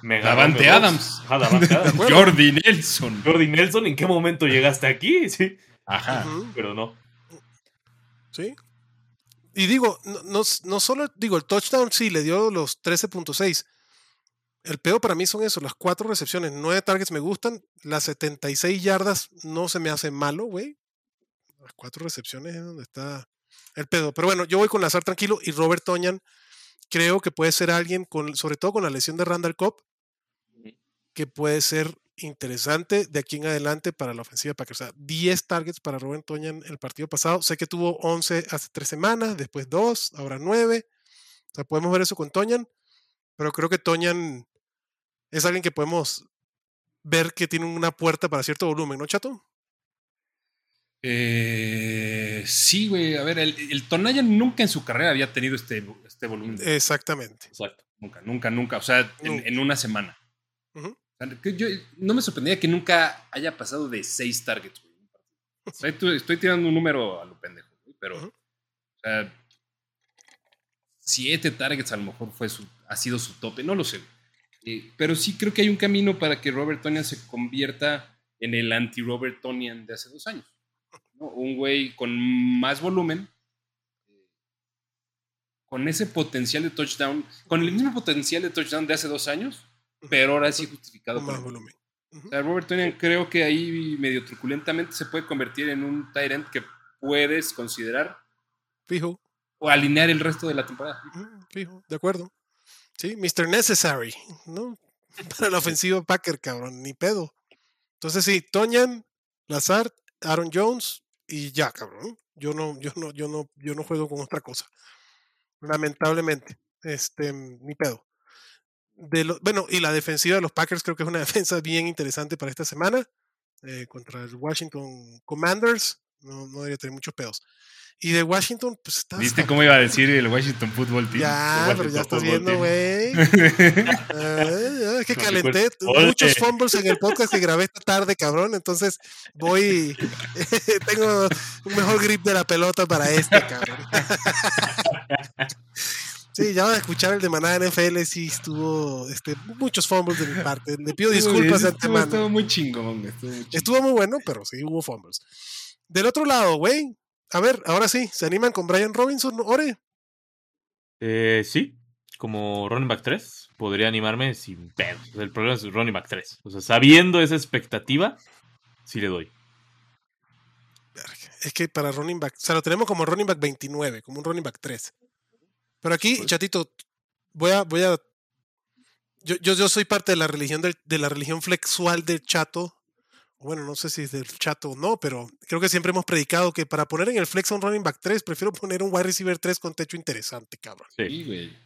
mega.
Davante. Adams.
Ajá, Davante Adams.
Jordi Nelson.
Jordi Nelson, ¿en qué momento llegaste aquí? Sí,
Ajá.
Pero no.
Sí. Y digo, no, no, no solo, digo, el touchdown sí le dio los 13.6. El peor para mí son eso, las cuatro recepciones, nueve targets me gustan, las 76 yardas no se me hace malo, güey. Las cuatro recepciones es donde está el pedo. Pero bueno, yo voy con Lazar tranquilo y Robert Toñan creo que puede ser alguien, con, sobre todo con la lesión de Randall Cobb, que puede ser interesante de aquí en adelante para la ofensiva de Packers. O sea, 10 targets para Robert Toñan el partido pasado. Sé que tuvo 11 hace tres semanas, después 2, ahora 9. O sea, podemos ver eso con Toñan, pero creo que Toñan es alguien que podemos ver que tiene una puerta para cierto volumen, ¿no, Chato?
Eh, sí, güey. A ver, el, el Tonayan nunca en su carrera había tenido este, este volumen.
Eh, Exactamente.
Exacto.
Nunca, nunca, nunca. O sea, en,
Nunca.
en una semana. Yo, no me sorprendía que nunca haya pasado de seis targets, güey. Estoy, estoy tirando un número a lo pendejo, güey, pero. O sea. Siete targets a lo mejor fue su, ha sido su tope, no lo sé. Eh, pero sí creo que hay un camino para que Robert Tonian se convierta en el anti-Robert Tonian de hace dos años. ¿No? Un güey con más volumen, con ese potencial de touchdown, con el mismo potencial de touchdown de hace dos años, pero ahora sí justificado.
Con más
el
volumen.
O sea, Robert Tonian creo que ahí medio truculentamente se puede convertir en un end que puedes considerar
Fijo.
o alinear el resto de la temporada.
Fijo, de acuerdo. Sí, Mr. Necessary, ¿no? Para la ofensiva Packer, cabrón, ni pedo. Entonces sí, Toñan, Lazard, Aaron Jones y ya, cabrón. Yo no, yo no, yo no, yo no juego con otra cosa. Lamentablemente. Este, ni pedo. De lo- bueno, y la defensiva de los Packers creo que es una defensa bien interesante para esta semana. eh, contra el Washington Commanders. No, no debería tener muchos pedos. Y de Washington, pues está.
¿Viste cómo iba a decir el Washington Football Team?
Ya, pero ya estás viendo, güey. Ah, es que calenté muchos fumbles en el podcast que grabé esta tarde, cabrón. Entonces voy. tengo un mejor grip de la pelota para este, cabrón. Sí, ya van a escuchar el de Manada NFL. Sí, estuvo este, muchos fumbles de mi parte. Le pido disculpas de
Estuvo- Estuvo
antemano.
muy chingón, estuvo muy chingón.
Estuvo muy bueno, pero sí hubo fumbles. Del otro lado, güey. A ver, ahora sí, ¿se animan con Brian Robinson? Ore.
Eh, sí, como running back 3, podría animarme sin pedos. El problema es running back 3. O sea, sabiendo esa expectativa, sí le doy.
Es que para running back, o sea, lo tenemos como running back 29, como un running back 3. Pero aquí,
Pues-
chatito, voy a, voy a, yo, yo, yo soy parte de la religión del- de la religión flexual del chato. Bueno, no sé si es del chato o no, pero creo que siempre hemos predicado que para poner en el flex a un running back 3, prefiero poner un wide receiver 3 con techo interesante, cabrón.
Sí.
Sí, güey.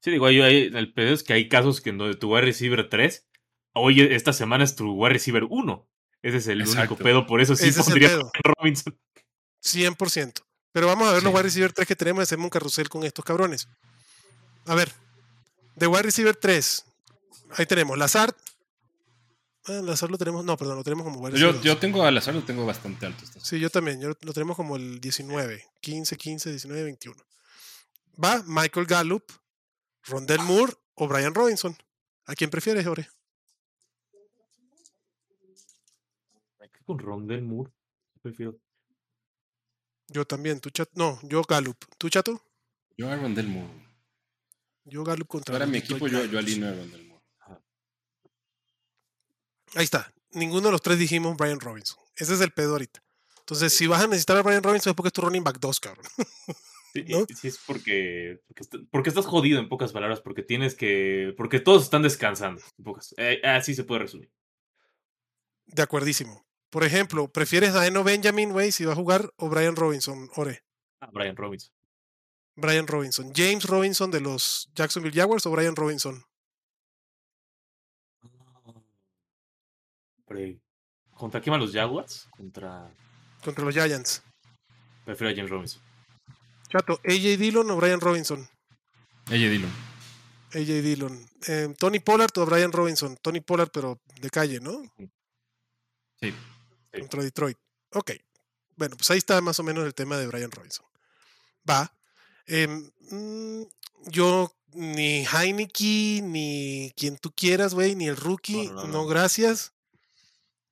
Sí, digo, hay, hay- el pedo es que hay casos que en donde tu wide receiver 3, hoy esta semana es tu wide receiver 1. Ese es el
Exacto.
único pedo, por eso sí
Ese
pondría Robinson.
100%. Pero vamos a ver los
Sí.
wide receiver 3 que tenemos y hacemos un carrusel con estos cabrones. A ver, de wide receiver 3, ahí tenemos Lazard. Ah, Lazard lo tenemos, no, perdón, lo tenemos como receiver
Yo,
2.
yo tengo al azar, lo tengo bastante alto.
Sí, yo también, yo lo tenemos como el 19, 15, 15, 19, 21. Va Michael Gallup, Rondell Moore o Brian Robinson. ¿A quién prefieres, Ore?
Con Rondell Moore, prefiero.
Yo también, tu chat, no, yo Gallup. ¿Tu chato?
Yo a Rondell Moore.
Yo Gallup contra
Ahora mi equipo, yo, yo alineo a Rondell Moore.
Ahí está. Ninguno de los tres dijimos Brian Robinson. Ese es el pedo ahorita. Entonces, si vas a necesitar a Brian Robinson es porque es tu running back 2, cabrón.
Sí,
¿no?
sí es porque, porque, est- porque estás jodido en pocas palabras, porque tienes que, porque todos están descansando. en pocas- eh, así se puede resumir.
De acuerdísimo. Por ejemplo, ¿prefieres a Eno Benjamin, güey, si va a jugar, o Brian Robinson, Ore?
Ah, Brian Robinson.
Brian Robinson. James Robinson de los Jacksonville Jaguars o Brian Robinson.
Pre- ¿Contra quién van los Jaguars? Contra.
Contra los Giants.
Prefiero a James Robinson.
Chato, AJ Dillon o Brian Robinson.
Ella dilo.
AJ Dillon. Eh, Tony Pollard o Brian Robinson. Tony Pollard, pero de calle, ¿no?
Sí.
Sí.
Contra Detroit. Ok. Bueno, pues ahí está más o menos el tema de Brian Robinson. Va. Em, mm, yo, ni Heineke, ni quien tú quieras, güey, ni el rookie,
No,
no,
no, no, no.
gracias.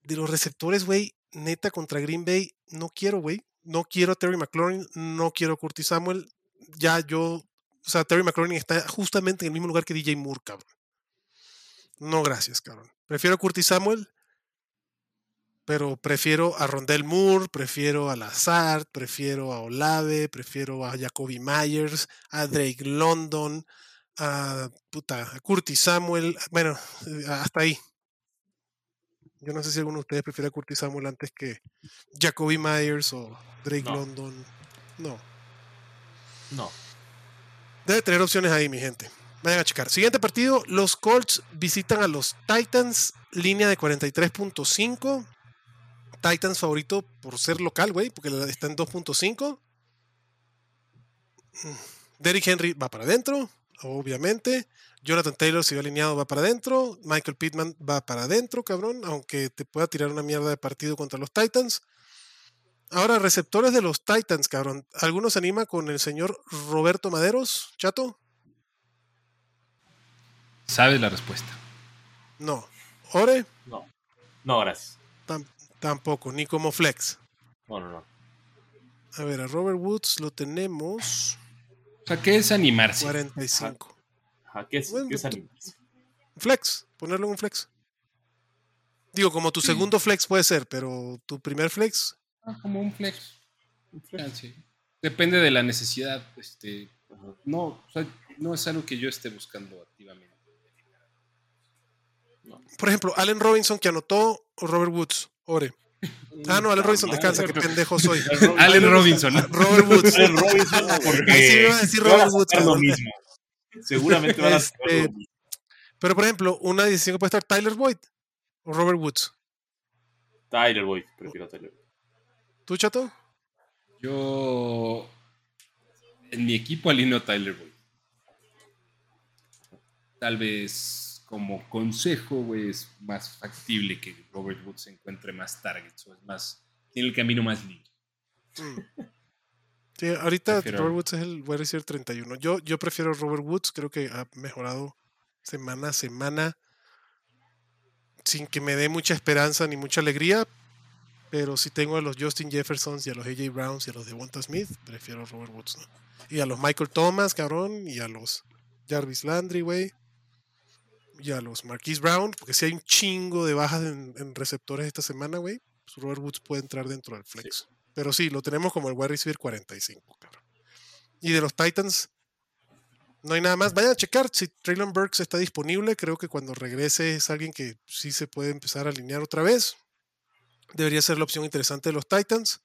De los receptores, güey, neta contra Green Bay, no quiero, güey. No quiero a Terry McLaurin, no quiero a Curtis Samuel. Ya yo, o sea, Terry McLaurin está justamente en el mismo lugar que DJ Moore, cabrón. No, gracias, cabrón. Prefiero a Curtis Samuel, pero prefiero a Rondell Moore, prefiero a Lazard, prefiero a Olave, prefiero a Jacoby Myers, a Drake London, a, puta, a Curtis Samuel. Bueno, eh, hasta ahí. Yo no sé si alguno de ustedes prefiere a Curtis Samuel antes que Jacoby Myers o Drake
No.
London. No.
No.
Debe tener opciones ahí, mi gente. Vayan a checar. Siguiente partido, los Colts visitan a los Titans, línea de 43.5. Titans favorito por ser local, güey, porque está en 2.5. Mm, Derrick Henry va para adentro, obviamente. Jonathan Taylor, si va alineado, va para adentro. Michael Pittman va para adentro, cabrón, aunque te pueda tirar una mierda de partido contra los Titans. Ahora, receptores de los Titans, cabrón. ¿Alguno se anima con el señor Roberto Maderos, chato?
Sabes la respuesta.
No. Ore,
No. No, gracias.
Tam- tampoco, ni como flex.
No, no, no.
A ver, a Robert Woods lo tenemos
O sea, ¿qué es animarse?
45.
Ajá, ¿Qué es,
Bueno,
qué es
tú-
animarse?
Flex, ponerlo en un flex. Digo, como tu
Sí.
segundo flex puede ser, pero tu primer flex,
Ah, como un flex. Ah, sí. Depende de la necesidad. Este,
Ajá.
no, o sea, no es algo que yo esté buscando activamente.
por ejemplo, Allen Robinson que anotó o Robert Woods, Ore. Ah, no, Allen Robinson descansa, qué pendejo soy.
Allen Robinson.
Robert Woods.
Allen Robinson, porque
Ahí sí iba a decir Robert Woods,
lo mismo. Seguramente van a
Este. Pero por ejemplo, una decisión que puede estar Tyler Boyd o Robert Woods.
Tyler Boyd, prefiero a Tyler Boyd.
¿Tú, chato?
Yo en mi equipo alineo a Tyler Boyd. Tal vez como consejo, güey, es más factible que Robert Woods encuentre más targets o es más tiene el camino más limpio.
Mm. Sí, ahorita
Prefiero-
Robert Woods es el wide receiver 31. Yo, yo prefiero Robert Woods, creo que ha mejorado semana a semana sin que me dé mucha esperanza ni mucha alegría. Pero si tengo a los Justin Jeffersons y a los AJ Browns y a los Devonta Smith, prefiero a Robert Woods. ¿no? Y a los Michael Thomas, cabrón, y a los Jarvis Landry, güey. Y a los Marquise Brown, porque si hay un chingo de bajas en, en receptores esta semana, güey, pues Robert Woods puede entrar dentro del flex. Pero sí, lo tenemos como el wide receiver 45, cabrón. Y de los Titans, no hay nada más. Vayan a checar si Traylon Burks está disponible. Creo que cuando regrese es alguien que sí se puede empezar a alinear otra vez. Debería ser la opción interesante de los Titans.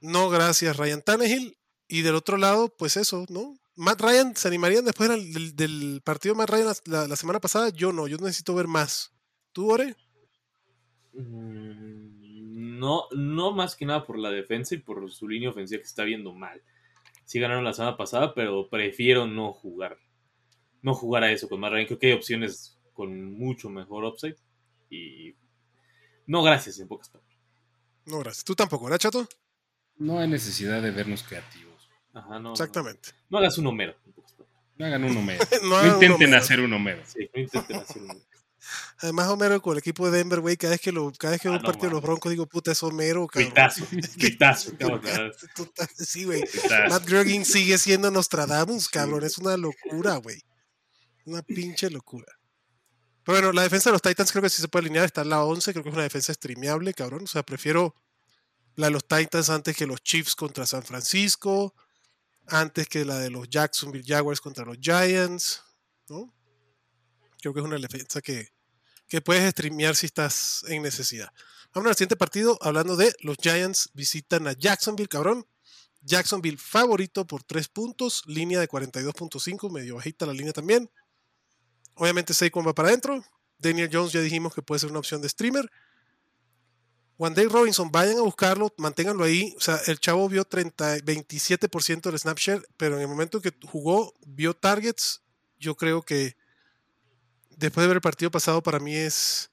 No, gracias, Ryan Tannehill. Y del otro lado, pues eso, ¿no? Matt Ryan, ¿se animarían después del, partido de Matt Ryan la semana pasada? Yo no, yo necesito ver más. ¿Tú, Ore?
Mm, No, no más que nada por la defensa y por su línea ofensiva que está viendo mal. Sí ganaron la semana pasada, pero prefiero no jugar. No jugar a eso con Ryan. Creo que hay opciones con mucho mejor upside. Y no, gracias, en pocas palabras.
No, gracias. ¿Tú tampoco, ¿verdad, chato?
No hay necesidad de vernos creativos.
Ajá, no.
Exactamente.
No hagas un Homero. en pocas palabras.
No hagan un Homero.
No
No
hagan un
intenten
Homero.
hacer un Homero.
Sí, no intenten hacer un Homero.
Además, Homero con el equipo de Denver, güey, cada vez que lo, cada vez que
Ah,
veo un
no
partido de los. Broncos, digo, puta, es Homero, cabrón. Total, Sí, güey. Matt Groening sigue siendo Nostradamus, cabrón. Es una locura, güey. Una pinche locura. Pero bueno, la defensa de los Titans creo que sí se puede alinear. Está en la 11. Creo que es una defensa streameable, cabrón. O sea, prefiero la de los Titans antes que los Chiefs contra San Francisco. antes que la de los Jacksonville Jaguars contra los Giants, ¿no? Creo que es una defensa que, que puedes streamear si estás en necesidad. Vamos al siguiente partido, hablando de los Giants visitan a Jacksonville, cabrón. Jacksonville favorito por 3 puntos, línea de 42.5, medio bajita la línea también. Obviamente Saquon va para adentro. Daniel Jones ya dijimos que puede ser una opción de streamer. Day Robinson, vayan a buscarlo, manténganlo ahí. O sea, el chavo vio 30, 27% del Snapshare, pero en el momento que jugó, vio targets. Yo creo que después de ver el partido pasado, para mí es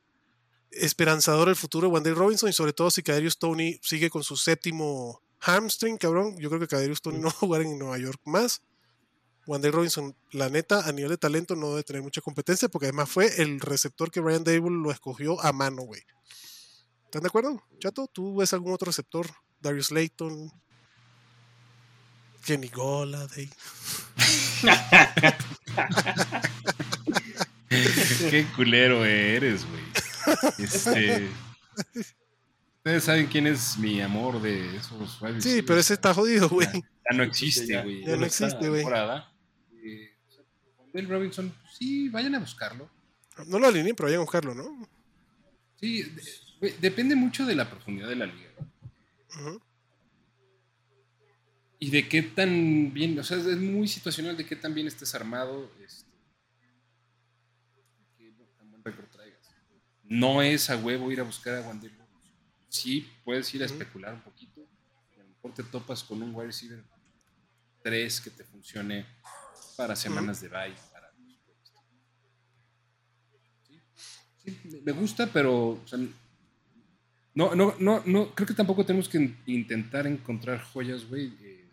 esperanzador el futuro de Day Robinson y sobre todo si Kadarius Tony sigue con su séptimo hamstring, cabrón. Yo creo que Kadarius Tony no va a jugar en Nueva York más. Day Robinson, la neta, a nivel de talento no debe tener mucha competencia porque además fue el receptor que Brian Dable lo escogió a mano, güey. ¿Están de acuerdo, Chato? ¿Tú ves algún otro receptor? Darius Layton, Kenny Goladay.
Qué culero eres, güey. Este. Ustedes saben quién es mi amor de esos
Sí, pero ese está jodido, güey.
Ya, no existe, güey.
Ya, no existe, güey.
Eh, Bill Robinson, sí, vayan a buscarlo.
No lo alineen, pero vayan a buscarlo, ¿no?
Sí, Depende mucho de la profundidad de la liga. Y de qué tan bien, o sea, es muy situacional de qué tan bien estés armado, este, qué tan buen récord traigas. No es a huevo ir a buscar a Wander Sí, puedes ir a especular un poquito. a lo mejor te topas con un wide receiver 3 que te funcione para semanas de bye. sí, me gusta, pero no, no, no, no, creo que tampoco tenemos que intentar encontrar joyas, güey. Eh.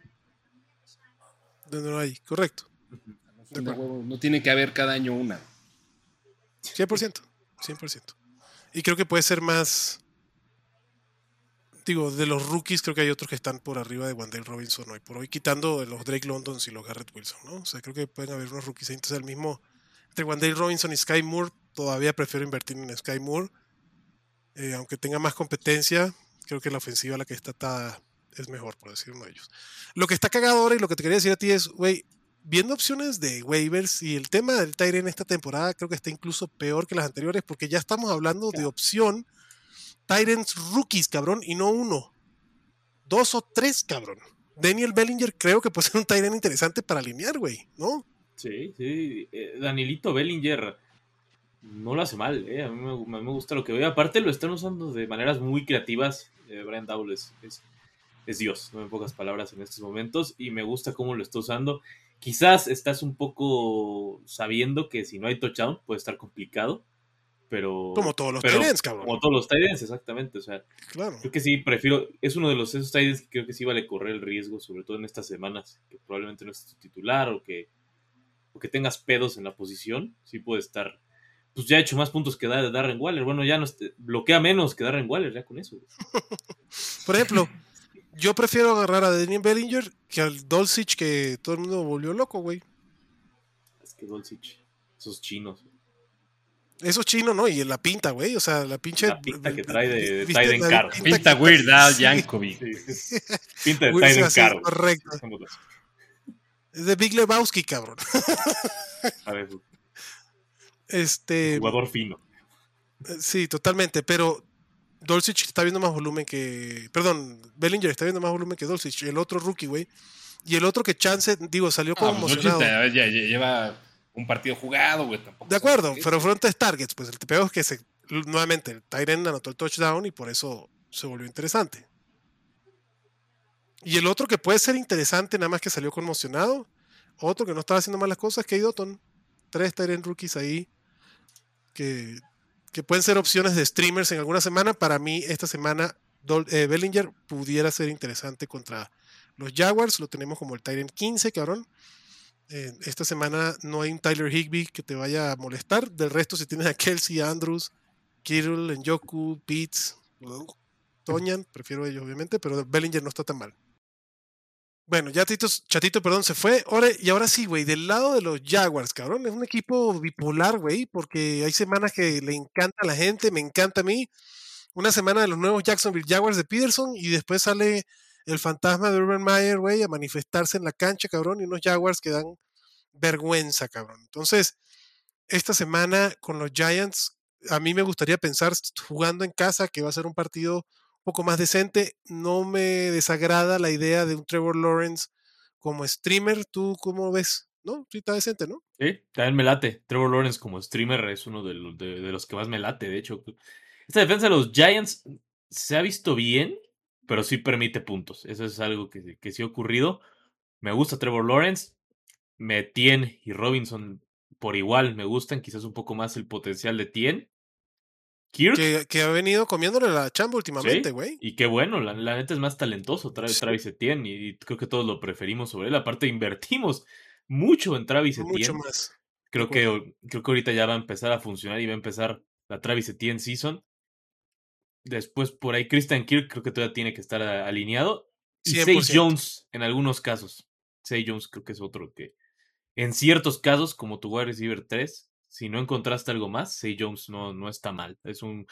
Donde no hay, correcto.
No, tiene que haber cada año una.
100%, 100%. Y creo que puede ser más. Digo, de los rookies, creo que hay otros que están por arriba de Wandale Robinson hoy por hoy, quitando los Drake Londons y los Garrett Wilson, ¿no? O sea, creo que pueden haber unos rookies. Entonces, el mismo. Entre Wandale Robinson y Sky Moore, todavía prefiero invertir en Sky Moore eh, aunque tenga más competencia, creo que la ofensiva la que está, es mejor, por decir uno de ellos. Lo que está cagado ahora y lo que te quería decir a ti es, güey, viendo opciones de waivers y el tema del en esta temporada creo que está incluso peor que las anteriores porque ya estamos hablando de opción Tyrants rookies, cabrón, y no uno. Dos o tres, cabrón. Daniel Bellinger creo que puede ser un Tyrant interesante para alinear, güey, ¿no?
Sí, sí. Eh, Danielito Bellinger no lo hace mal, ¿eh? a mí me, gusta lo que veo. Aparte lo están usando de maneras muy creativas. Eh, Brian Dowell es, es, Dios, no en pocas palabras en estos momentos, y me gusta cómo lo está usando. Quizás estás un poco sabiendo que si no hay touchdown puede estar complicado, pero...
Como todos los Titans, cabrón.
Como todos los Titans, exactamente. O sea,
claro.
creo que sí, prefiero... Es uno de los esos Titans que creo que sí vale correr el riesgo, sobre todo en estas semanas, que probablemente no es tu titular o que, o que tengas pedos en la posición, sí puede estar pues ya ha hecho más puntos que Darren Waller. Bueno, ya no bloquea menos que Darren Waller, ya con eso.
Por ejemplo, yo prefiero agarrar a Daniel Bellinger que al Dolcich que todo el mundo volvió loco, güey.
Es que Dolcich, esos chinos.
Esos chinos, ¿no? Y la pinta, güey. O sea, la pinche.
La pinta que trae de, Tyden Carr.
Pinta Weird Al Yankovic.
Pinta de Tyden Carr.
Correcto. Es de Big Lebowski, cabrón.
A ver,
este,
jugador fino.
Eh, sí, totalmente, pero Dolcich está viendo más volumen que. Perdón, Bellinger está viendo más volumen que Dolcich, el otro rookie, güey. Y el otro que Chance, digo, salió como ah, pues emocionado.
Ya, lleva un partido jugado, güey.
De acuerdo, pero fueron tres targets. Pues el peor es que se, nuevamente el Tyren anotó el touchdown y por eso se volvió interesante. Y el otro que puede ser interesante, nada más que salió conmocionado. Otro que no estaba haciendo malas cosas, que Doton. Tres Tyren rookies ahí que, pueden ser opciones de streamers en alguna semana. Para mí, esta semana, eh, Bellinger pudiera ser interesante contra los Jaguars. Lo tenemos como el Tyrant 15, cabrón. Eh, esta semana no hay un Tyler Higby que te vaya a molestar. Del resto, si tienes a Kelsey, Andrews, Kittle, Njoku, Pitts, Toñan, prefiero ellos obviamente, pero Bellinger no está tan mal. Bueno, ya Tito, Chatito, perdón, se fue. Ahora, y ahora sí, güey, del lado de los Jaguars, cabrón, es un equipo bipolar, güey, porque hay semanas que le encanta a la gente, me encanta a mí. Una semana de los nuevos Jacksonville Jaguars de Peterson y después sale el fantasma de Urban Meyer, güey, a manifestarse en la cancha, cabrón, y unos Jaguars que dan vergüenza, cabrón. Entonces, esta semana con los Giants, a mí me gustaría pensar jugando en casa que va a ser un partido poco más decente. No me desagrada la idea de un Trevor Lawrence como streamer. ¿Tú cómo ves? ¿No? Sí, está decente, ¿no?
Sí, también me late. Trevor Lawrence como streamer es uno de los, de, los que más me late, de hecho. Esta defensa de los Giants se ha visto bien, pero sí permite puntos. Eso es algo que, que sí ha ocurrido. Me gusta Trevor Lawrence. Metien y Robinson por igual me gustan. Quizás un poco más el potencial de Tien.
Kirk. Que, ha venido comiéndole la chamba últimamente, güey.
y qué bueno, la, neta es más talentoso Travis, Travis Etienne y, creo que todos lo preferimos sobre él. Aparte, invertimos mucho en Travis Etienne. Mucho más. Creo que, creo que ahorita ya va a empezar a funcionar y va a empezar la Travis Etienne season. Después por ahí Christian Kirk creo que todavía tiene que estar alineado. Y Say Jones en algunos casos. Say Jones creo que es otro que en ciertos casos, como tu wide receiver 3, si no encontraste algo más, Say Jones no, no está mal. Es un,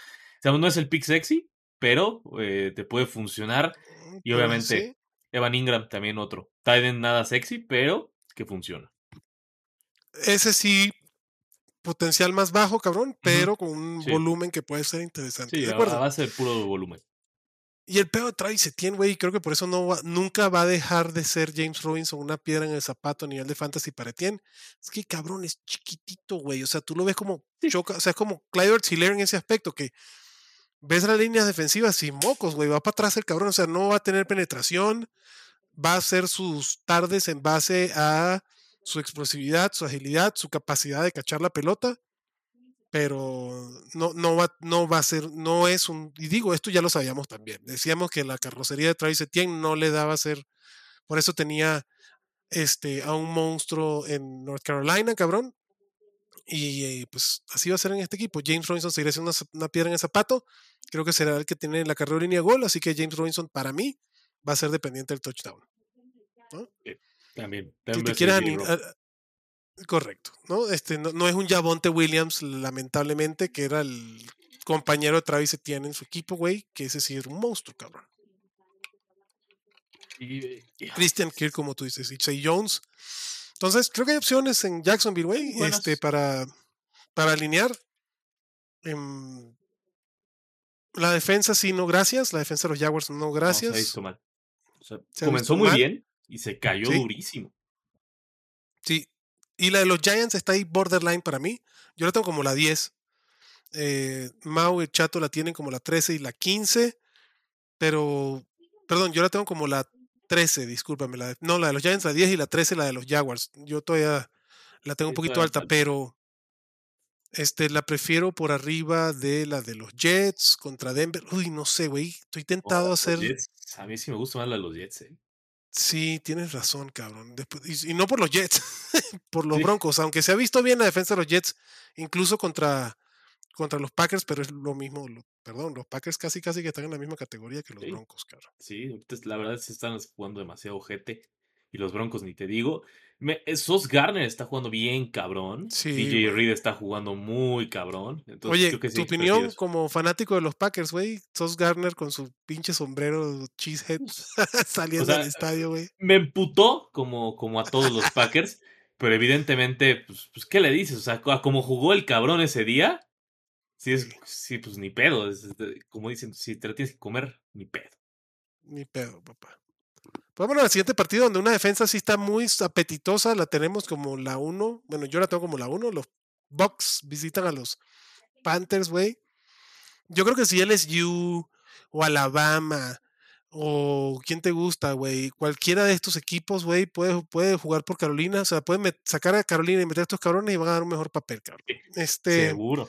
no es el pick sexy, pero eh, te puede funcionar. Mm, y obviamente, Evan Ingram también otro. Tiden nada sexy, pero que funciona.
Ese sí, potencial más bajo, cabrón, pero con un volumen que puede ser interesante.
Sí, de acuerdo. a base de puro volumen.
Y el pedo de Travis Etienne, güey, creo que por eso no nunca va a dejar de ser James Robinson una piedra en el zapato a nivel de fantasy para Etienne. Es que cabrón, es chiquitito, güey. O sea, tú lo ves como choca, o sea, es como Clyde Hiller en ese aspecto, que ves las líneas defensivas y mocos, güey, va para atrás el cabrón. O sea, no va a tener penetración, va a hacer sus tardes en base a su explosividad, su agilidad, su capacidad de cachar la pelota pero no, no, va, no va a ser, no es un, y digo, esto ya lo sabíamos también, decíamos que la carrocería de Travis Etienne no le daba a ser, por eso tenía este, a un monstruo en North Carolina, cabrón, y eh, pues así va a ser en este equipo. James Robinson seguirá siendo una, piedra en el zapato, creo que será el que tiene la carrera de línea gol, así que James Robinson para mí va a ser dependiente del touchdown.
También.
si te Correcto, ¿no? Este no, es un Javonte Williams, lamentablemente, que era el compañero de Travis Etienne en su equipo, güey, que ese sí era un monstruo, cabrón. Y, Christian Kirk, como tú dices, y Jay Jones. Entonces, creo que hay opciones en Jacksonville, güey, este, para, para alinear. Em, la defensa sí, no gracias. La defensa de los Jaguars no gracias.
comenzó muy bien y se cayó durísimo.
Sí, y la de los Giants está ahí borderline para mí. Yo la tengo como la 10. Eh, Mau y Chato la tienen como la 13 y la 15. Pero, perdón, yo la tengo como la 13, discúlpame. La no, la de los Giants la 10 y la 13 la de los Jaguars. Yo todavía la tengo un poquito alta, pero este, la prefiero por arriba de la de los Jets contra Denver. Uy, no sé, güey. Estoy tentado a hacer.
A mí sí me gusta más la de los Jets, eh.
Sí, tienes razón, cabrón. y, no por los Jets, por los Broncos, aunque se ha visto bien la defensa de los Jets, incluso contra, contra los Packers, pero es lo mismo, perdón, los Packers casi casi que están en la misma categoría que los Broncos, cabrón.
Sí, la verdad se están jugando demasiado gente y los Broncos ni te digo. Me, eh, Sos Garner está jugando bien cabrón. DJ Reed está jugando muy cabrón.
Oye, tu opinión como fanático de los Packers, güey. Sos Garner con su pinche sombrero cheesehead saliendo del estadio, güey.
Me emputó como, como a todos los Packers. pero evidentemente, pues, pues, ¿qué le dices? O sea, como jugó el cabrón ese día, sí, es, sí pues ni pedo. como dicen, si te lo tienes que comer, ni pedo.
Ni pedo, papá. Vámonos al siguiente partido donde una defensa sí está muy apetitosa, la tenemos como la 1, bueno, yo la tengo como la 1, los Bucks visitan a los Panthers, güey. Yo creo que si LSU o Alabama o quién te gusta, güey, cualquiera de estos equipos, güey, puede, puede jugar por Carolina, o sea, puede sacar a Carolina y meter a estos cabrones y van a dar un mejor papel, cabrón. Este,
Seguro.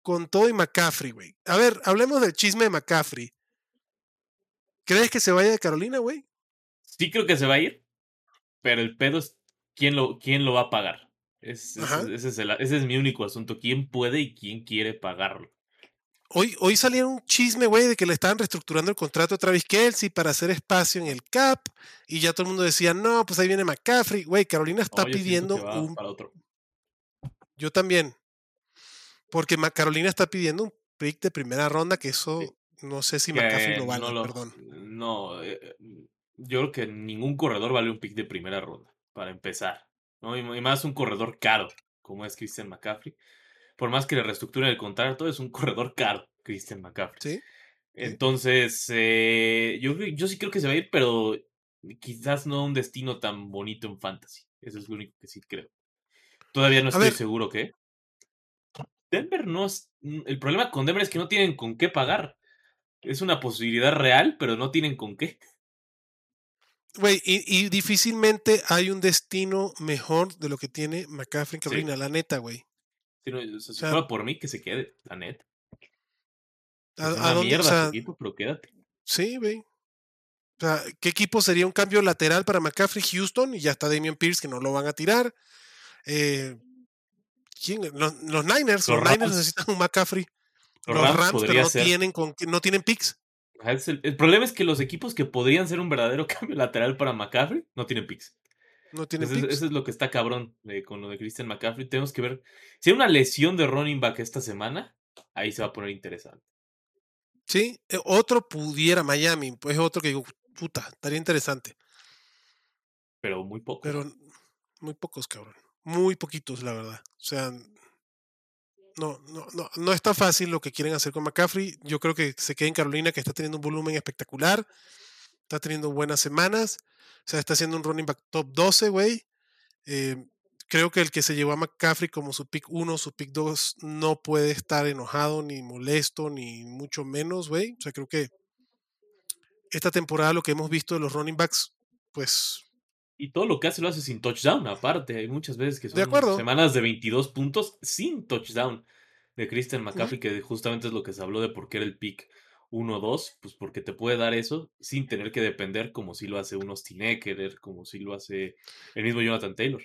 Con todo y McCaffrey, güey. A ver, hablemos del chisme de McCaffrey. ¿Crees que se vaya de Carolina, güey?
Sí creo que se va a ir, pero el pedo es quién lo, quién lo va a pagar. ese, es mi único asunto. ¿Quién puede y quién quiere pagarlo?
Hoy, hoy un chisme, güey, de que le estaban reestructurando el contrato a Travis Kelsey para hacer espacio en el CAP. Y ya todo el mundo decía, no, pues ahí viene McCaffrey. Güey, Carolina está pidiendo un. Yo también. Porque Carolina está pidiendo un pick de primera ronda, que eso No sé si McCaffrey lo vale,
no lo-
perdón.
No, eh, yo creo que ningún corredor vale un pick de primera ronda, para empezar. ¿no? Y, más un corredor caro, como es Christian McCaffrey. Por más que le reestructuren el contrato, es un corredor caro, Christian McCaffrey.
Sí.
Entonces, eh, yo, yo sí creo que se va a ir, pero quizás no a un destino tan bonito en fantasy. Eso es lo único que sí creo. Todavía no estoy
ver.
seguro que. Denver no es. El problema con Denver es que no tienen con qué pagar. Es una posibilidad real, pero no tienen con qué.
Güey, y, y difícilmente hay un destino mejor de lo que tiene McCaffrey en
Sí.
Carolina, la neta, güey.
Si, no, o sea, fuera por mí, que se quede, la neta.
¿A,
Es
a
una
dónde? O
mierda
sea,
tu equipo, pero quédate.
sí, güey. O sea, ¿qué equipo sería un cambio lateral para McCaffrey? Houston, y ya está Damian Pierce, que no lo van a tirar. Eh, ¿quién? Los, los Niners, los,
Los
Niners necesitan un McCaffrey.
Los
Los
Rams
pero no
ser.
tienen, con, no tienen picks.
Es El, el problema es que los equipos que podrían ser un verdadero cambio lateral para McCaffrey no tienen picks.
No tienen
Eso, es-
picks.
eso es lo que está cabrón eh, con lo de Christian McCaffrey. Tenemos que ver. Si hay una lesión de running back esta semana, ahí se va a poner interesante.
Sí, eh, otro pudiera Miami, pues otro que digo, puta, estaría interesante.
Pero muy poco.
Pero muy pocos, cabrón. Muy poquitos, la verdad. O sea, no, no, no, no está fácil lo que quieren hacer con McCaffrey. Yo creo que se queda en Carolina, que está teniendo un volumen espectacular. Está teniendo buenas semanas. O sea, está haciendo un running back top 12, güey. Eh, creo que el que se llevó a McCaffrey como su pick 1, su pick 2, no puede estar enojado, ni molesto, ni mucho menos, güey. O sea, creo que esta temporada lo que hemos visto de los running backs, pues
Y todo lo que hace lo hace sin touchdown, aparte. Hay muchas veces que
De
son
acuerdo.
semanas de 22 puntos sin touchdown de Christian McCaffrey, que justamente es lo que se habló de por qué era el pick 1-2, pues porque te puede dar eso sin tener que depender como si lo hace un Austin Eckler, como si lo hace el mismo Jonathan Taylor.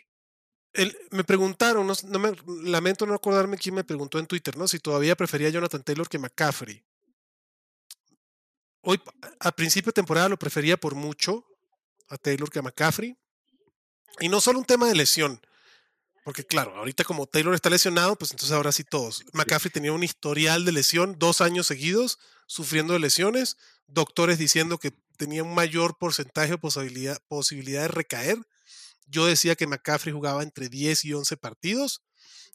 El- me preguntaron, no, s- no me, lamento no acordarme quién me preguntó en Twitter, ¿no? Si todavía prefería a Jonathan Taylor que McCaffrey. Hoy, a principio de temporada lo prefería por mucho a Taylor que a McCaffrey. Y no solo un tema de lesión, porque claro, ahorita como Taylor está lesionado, pues entonces ahora sí todos. McCaffrey tenía un historial de lesión, dos años seguidos, sufriendo de lesiones, doctores diciendo que tenía un mayor porcentaje o posibilidad, posibilidad de recaer. Yo decía que McCaffrey jugaba entre 10 y 11 partidos.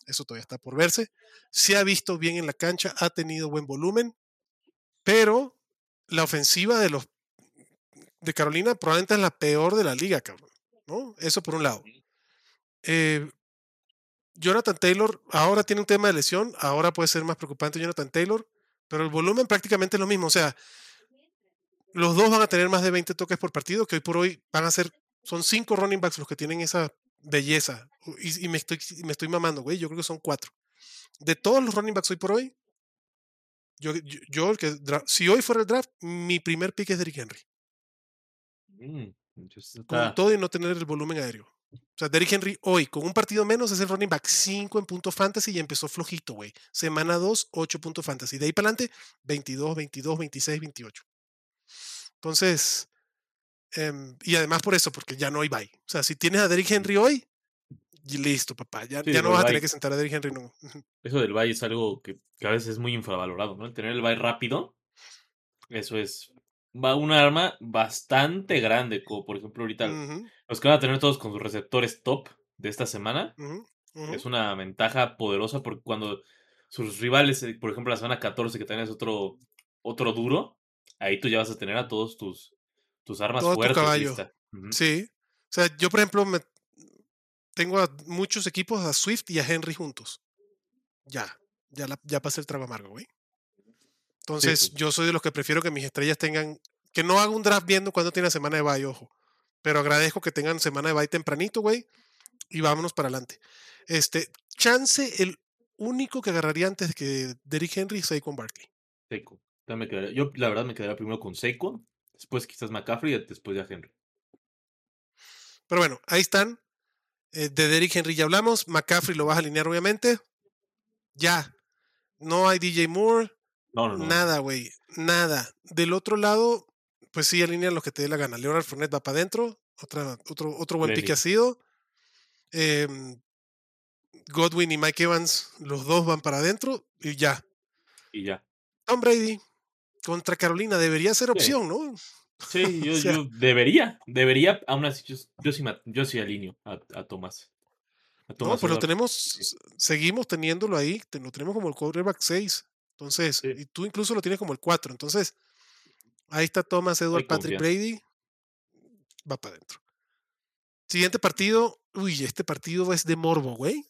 Eso todavía está por verse. Se ha visto bien en la cancha, ha tenido buen volumen, pero la ofensiva de los de Carolina probablemente es la peor de la liga, cabrón. ¿No? Eso por un lado. Eh, Jonathan Taylor ahora tiene un tema de lesión, ahora puede ser más preocupante Jonathan Taylor, pero el volumen prácticamente es lo mismo. O sea, los dos van a tener más de 20 toques por partido, que hoy por hoy van a ser, son cinco running backs los que tienen esa belleza. Y, y me, estoy, me estoy mamando, güey, yo creo que son cuatro. De todos los running backs hoy por hoy, yo, yo, yo el que si hoy fuera el draft, mi primer pick es Derrick Henry.
Mm,
Con
está-
todo y no tener el volumen aéreo. O sea, Derrick Henry hoy, con un partido menos, es el running back 5 en punto fantasy y empezó flojito, güey. Semana 2, 8 puntos fantasy. De ahí para adelante, 22, 22, 26, 28. Entonces, em, y además por eso, porque ya no hay bye. O sea, si tienes a Derrick Henry hoy, y listo, papá. Ya,
Sí,
ya no vas a tener que sentar a Derrick Henry, no.
Eso del bye es algo que, que a veces es muy infravalorado, ¿no? El tener el bye rápido, eso es va un arma bastante grande, como por ejemplo ahorita los que van a tener todos con sus receptores top de esta semana, es una ventaja poderosa porque cuando sus rivales, eh, por ejemplo la semana 14 que también es otro, otro duro, ahí tú ya vas a tener a todos tus, tus armas
Todo tu
fuertes. Ujú.
Sí. O sea, yo, por ejemplo, me, tengo a muchos equipos, a Swift y a Henry juntos. Ya. Ya, la, ya pasé el trago amargo, güey. Entonces, yo soy de los que prefiero que mis estrellas tengan. Que no haga un draft viendo cuando tiene semana de bye, ojo. Pero agradezco que tengan semana de bye tempranito, güey. Y vámonos para adelante. Este, chance, el único que agarraría antes que Derrick Henry es Saquon Barkley.
Saquon. Yo la verdad me quedaría primero con Saquon, después quizás McCaffrey y después ya Henry.
Pero bueno, ahí están. Eh, de Derrick Henry ya hablamos. McCaffrey lo vas a alinear, obviamente. Ya. No hay DJ Moore.
No, no, no.
Nada, güey. Nada. Del otro lado, pues sí, alinean los que te dé la gana. Leonard Fournette va para adentro. Otra, otro, otro buen
Lenny.
ha sido. Em, Godwin y Mike Evans, los dos van para adentro. Y ya.
Y ya.
Tom Brady. contra Carolina debería ser opción, ¿no?
Sí, yo,
O sea-
yo debería, debería, aún así, yo, yo sí, yo sí alineo a, a Tomás. A
No, pues lo tenemos, seguimos teniéndolo ahí, lo tenemos como el quarterback 6. Entonces,
Sí.
y tú incluso lo tienes como el 4. Entonces, ahí está Thomas Edward
Hay
Patrick
confianza.
Brady. Va para adentro. Siguiente partido. Uy, este partido es de morbo, güey.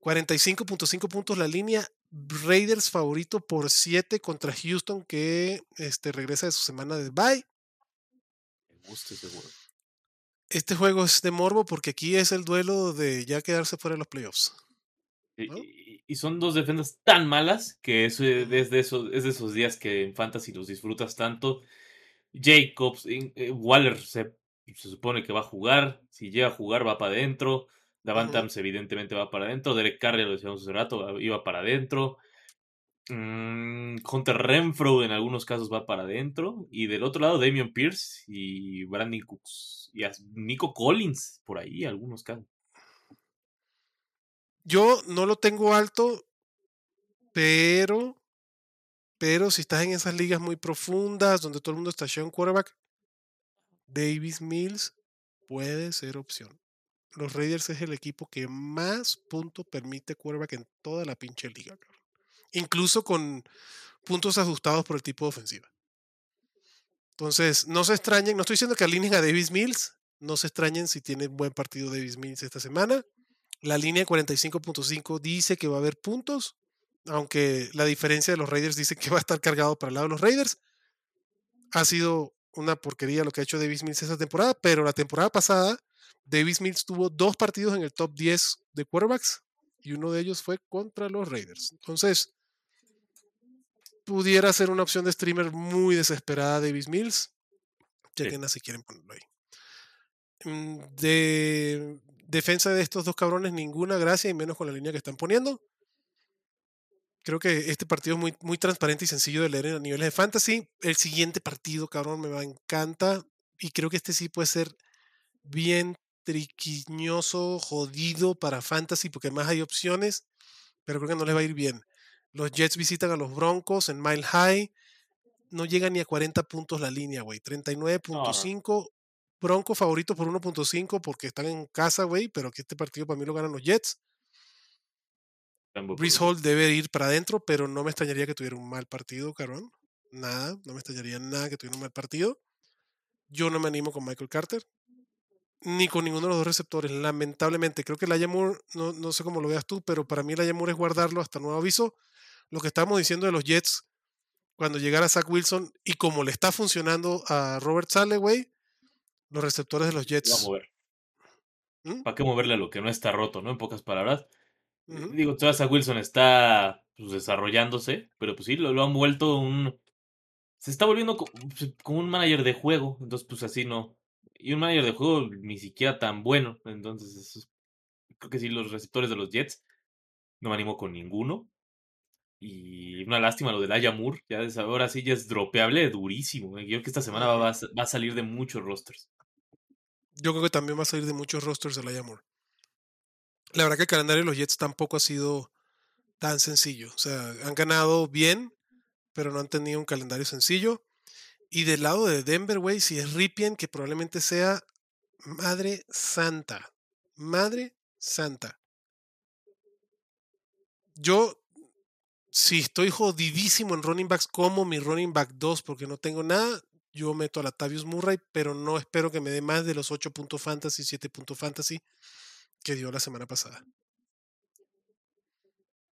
45.5 puntos la línea. Raiders favorito por 7 contra Houston que este, regresa de su semana de bye.
Me gusta ese juego.
Este juego es de morbo porque aquí es el duelo de ya quedarse fuera de los playoffs. ¿no?
y- y son dos defensas tan malas que es de esos, es de esos días que en Fantasy los disfrutas tanto. Jacobs, eh, Waller se, se supone que va a jugar. Si llega a jugar, va para adentro. Adams evidentemente va para adentro. Derek Carr, lo decíamos hace rato, iba para adentro. Mm, Hunter Renfro en algunos casos va para adentro. Y del otro lado, Damian Pierce y Brandon Cooks. Y Nico Collins por ahí, algunos casos.
Yo no lo tengo alto, pero, pero si estás en esas ligas muy profundas donde todo el mundo está en quarterback, Davis Mills puede ser opción. Los Raiders es el equipo que más puntos permite quarterback en toda la pinche liga, incluso con puntos ajustados por el tipo de ofensiva. Entonces, no se extrañen, no estoy diciendo que alineen a Davis Mills, no se extrañen si tiene buen partido Davis Mills esta semana. La línea 45.5 dice que va a haber puntos, aunque la diferencia de los Raiders dice que va a estar cargado para el lado de los Raiders. Ha sido una porquería lo que ha hecho Davis Mills esta temporada, pero la temporada pasada Davis Mills tuvo dos partidos en el top 10 de quarterbacks y uno de ellos fue contra los Raiders. Entonces, pudiera ser una opción de streamer muy desesperada Davis Mills. Chequenla si quieren ponerlo ahí. Mm, De defensa de estos dos cabrones, ninguna gracia y menos con la línea que están poniendo. Creo que este partido es muy, muy transparente y sencillo de leer a niveles de fantasy. El siguiente partido, cabrón, me va, encanta. Y creo que este sí puede ser bien triquiñoso, jodido para fantasy, porque además hay opciones, pero creo que no les va a ir bien. Los Jets visitan a los Broncos en Mile High. No llega ni a 40 puntos la línea, güey. 39.5. Bronco favorito por 1.5 porque están en casa, güey, pero que este partido para mí lo ganan los Jets. Brees Hall debe ir para adentro, pero no me extrañaría que tuviera un mal partido, cabrón. Nada, no me extrañaría nada que tuviera un mal partido. Yo no me animo con Michael Carter, ni con ninguno de los dos receptores, lamentablemente. Creo que el Moore, no, no sé cómo lo veas tú, pero para mí el Moore es guardarlo hasta nuevo aviso. Lo que estábamos diciendo de los Jets, cuando llegara Zach Wilson, y como le está funcionando a Robert Sale, güey, los receptores de los
lo va a
Jets.
mover.
¿Mm?
¿Para qué moverle a lo que no está roto, no? En pocas palabras.
Ujú.
Digo, todavía Zach Wilson está pues, desarrollándose, pero pues sí, lo, lo han vuelto un... Se está volviendo pues, como un manager de juego, entonces pues así no. Y un manager de juego ni siquiera tan bueno, entonces eso es- creo que sí, los receptores de los Jets no me animo con ninguno. Y una lástima lo del Aya Moore, ya es- ahora sí ya es dropeable durísimo. eh. Yo creo que esta semana va, va a salir de muchos rosters.
Yo creo que también va a salir de muchos rosters el Moore. La verdad que el calendario de los Jets tampoco ha sido tan sencillo. O sea, han ganado bien, pero no han tenido un calendario sencillo. Y del lado de Denver, güey, si es Ripien, que probablemente sea Madre Santa. Madre Santa. Yo, si estoy jodidísimo en running backs como mi running back 2 porque no tengo nada, yo meto a Latavius Murray, pero no espero que me dé más de los 8 puntos fantasy, 7 puntos fantasy que dio la semana pasada.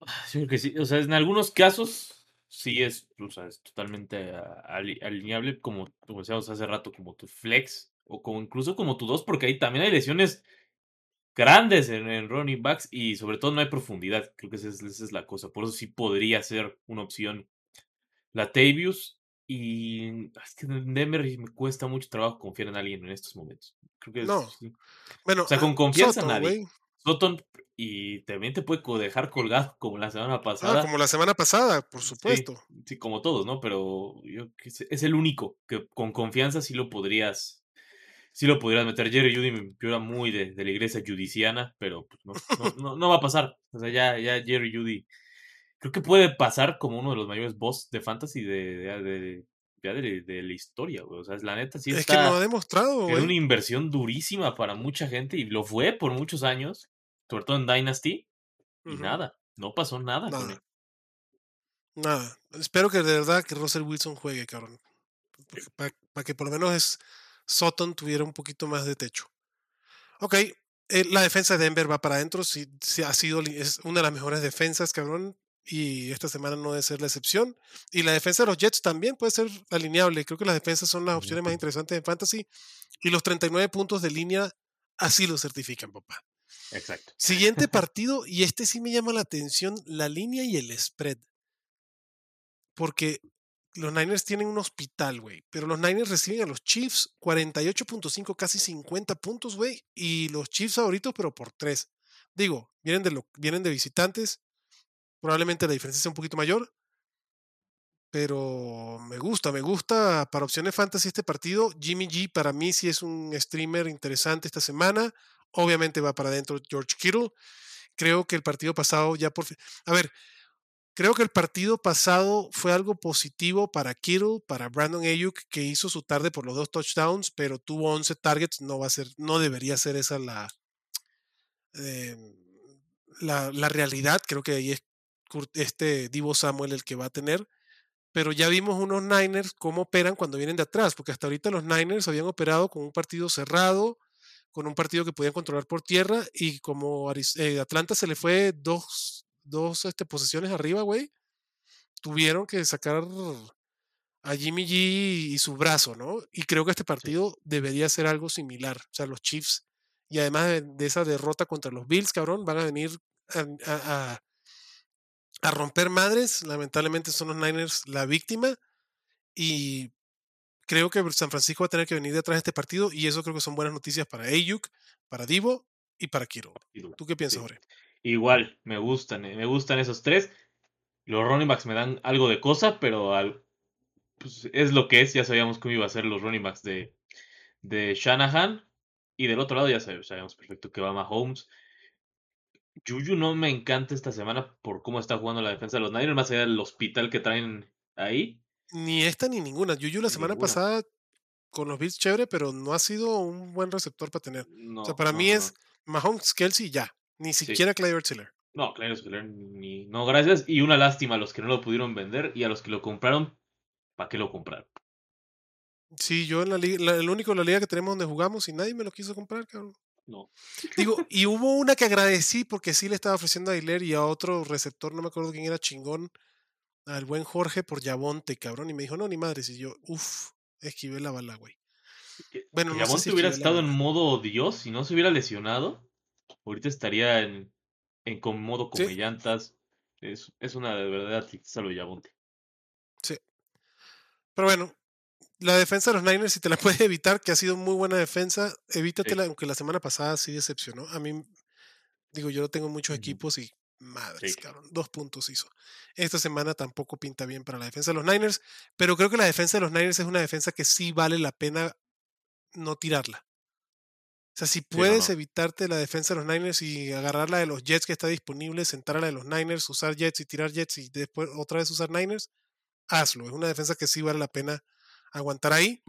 Yo creo que sí. O sea, en algunos casos sí es, o sea, es totalmente alineable, como, como decíamos hace rato, como tu flex, o como incluso como tu 2, porque ahí también hay lesiones grandes en, en running backs y sobre todo no hay profundidad. Creo que esa es, esa es la cosa. Por eso sí podría ser una opción Latavius. Y es que en Denver me cuesta mucho trabajo confiar en alguien en estos momentos. Creo que es-
No.
sí.
Bueno,
O sea, con confianza
Soto,
nadie. Sutton y también te puede dejar colgado como la semana
Ah,
pasada.
como la semana pasada, por supuesto.
Sí, como todos, ¿no? Pero yo es el único que con confianza sí lo podrías, sí lo podrías meter. Jerry Judy me era muy de, de la iglesia judiciana, pero pues no, no, no, no va a pasar. O sea, ya, ya Jerry Judy creo que puede pasar como uno de los mayores boss de fantasy de, de, de, de, la historia, güey. O sea, la neta sí
Es
está.
que no ha demostrado,
Era una
güey.
inversión durísima para mucha gente y lo fue por muchos años, sobre todo en Dynasty, y nada, no pasó nada, con
Nada.
él.
Nada. Espero que de verdad que Russell Wilson juegue, cabrón. Para que por lo menos es, Sutton tuviera un poquito más de techo. Ok. eh, la defensa de Denver va para adentro. Sí, sí ha sido es una de las mejores defensas, cabrón. Y esta semana no debe ser la excepción. Y la defensa de los Jets también puede ser alineable. Creo que las defensas son las opciones más interesantes en fantasy. Y los 39 puntos de línea así lo certifican, papá.
Exacto.
Siguiente partido, y este sí me llama la atención, la línea y el spread. Porque los Niners tienen un hospital, güey. Pero los Niners reciben a los Chiefs 48.5, casi 50 puntos, güey. Y los Chiefs favoritos, pero por 3. Digo, vienen de, lo, vienen de visitantes. Probablemente la diferencia sea un poquito mayor. Pero me gusta, me gusta para opciones fantasy este partido. Jimmy G para mí sí es un streamer interesante esta semana. Obviamente va para adentro George Kittle. Creo que el partido pasado ya por fin. A ver, creo que el partido pasado fue algo positivo para Kittle, para Brandon Ayuk, que hizo su tarde por los dos touchdowns, pero tuvo 11 targets. No va a ser, no debería ser esa la, eh, la, la realidad. Creo que ahí es este Divo Samuel el que va a tener pero ya vimos unos Niners cómo operan cuando vienen de atrás, porque hasta ahorita los Niners habían operado con un partido cerrado, con un partido que podían controlar por tierra, y como eh, Atlanta se le fue dos, dos este, posesiones arriba, güey, tuvieron que sacar a Jimmy G y su brazo, ¿no? Y creo que este partido debería ser algo similar, o sea, los Chiefs, y además de, de esa derrota contra los Bills, cabrón, van a venir a, a- a- a romper madres, lamentablemente son los Niners la víctima, y creo que San Francisco va a tener que venir detrás de este partido y eso creo que son buenas noticias para Ayuk, para Divo y para Kiro. ¿Tú qué piensas,
Sí.
Jorge?
Igual, me gustan, eh, me gustan esos tres. Los running backs me dan algo de cosa, pero al- pues, es lo que es. Ya sabíamos cómo iba a ser los running backs de, de Shanahan. Y del otro lado ya sab- sabíamos perfecto que va Mahomes. Juju no me encanta esta semana por cómo está jugando la defensa de los Niners, más allá del hospital que traen ahí.
Ni esta ni ninguna. Yuyu la semana
Ninguna.
pasada con los Bills chévere, pero no ha sido un buen receptor para tener.
No,
o sea, para
no,
mí
no.
es Mahomes, Kelsey ya. Ni
Sí.
siquiera Clyde Tiller.
No, claro, ni, no, gracias. Y una lástima a los que no lo pudieron vender y a los que lo compraron, ¿para qué lo compraron?
Sí, yo en la liga, la- el único de la liga que tenemos donde jugamos y nadie me lo quiso comprar, cabrón.
No.
Digo, y hubo una que agradecí porque sí le estaba ofreciendo a Aguilar y a otro receptor, no me acuerdo quién era chingón, al buen Jorge por Yabonte, cabrón. Y me dijo, no, ni madres. Y yo, uff, esquivé la bala, güey. Bueno,
que
no sé
Yavonte
si
hubiera estado en modo Dios y no se hubiera lesionado, ahorita estaría en, en con modo
Sí.
come llantas. Es, es una de verdad tristeza lo de Yavonte.
Pero bueno, la defensa de los Niners, si te la puedes evitar, que ha sido muy buena defensa, evítatela, aunque la semana pasada sí decepcionó. A mí, digo, yo no tengo muchos equipos y madres,
Sí.
cabrón, dos puntos hizo. Esta semana tampoco pinta bien para la defensa de los Niners, pero creo que la defensa de los Niners es una defensa que sí vale la pena no tirarla. O sea, si
no,
puedes
no.
evitarte la defensa de los Niners y agarrar la de los Jets que está disponible, sentar a la de los Niners, usar Jets y tirar Jets y después otra vez usar Niners, hazlo. Es una defensa que sí vale la pena aguantar ahí.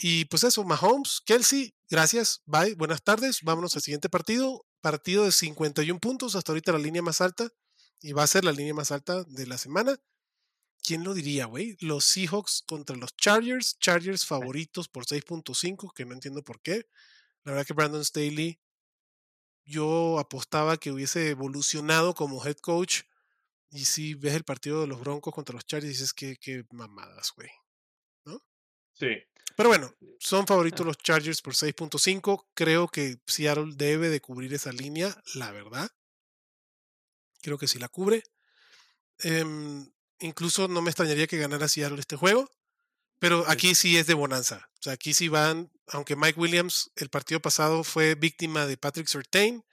Y pues eso, Mahomes, Kelsey, gracias, bye, buenas tardes. Vámonos al siguiente partido. Partido de 51 puntos, hasta ahorita la línea más alta. Y va a ser la línea más alta de la semana. ¿Quién lo diría, güey? Los Seahawks contra los Chargers. Chargers favoritos por 6.5, que no entiendo por qué. La verdad que Brandon Staley, yo apostaba que hubiese evolucionado como head coach. Y si ves el partido de los Broncos contra los Chargers, dices que, que mamadas, güey.
Sí.
Pero bueno, son favoritos
Ah.
los Chargers por 6.5. Creo que Seattle debe de cubrir esa línea, la verdad. Creo que sí la cubre. Em, incluso no me extrañaría que ganara Seattle este juego. Pero aquí sí es de bonanza. O sea, aquí sí van, aunque Mike Williams el partido pasado fue víctima de Patrick Surtain,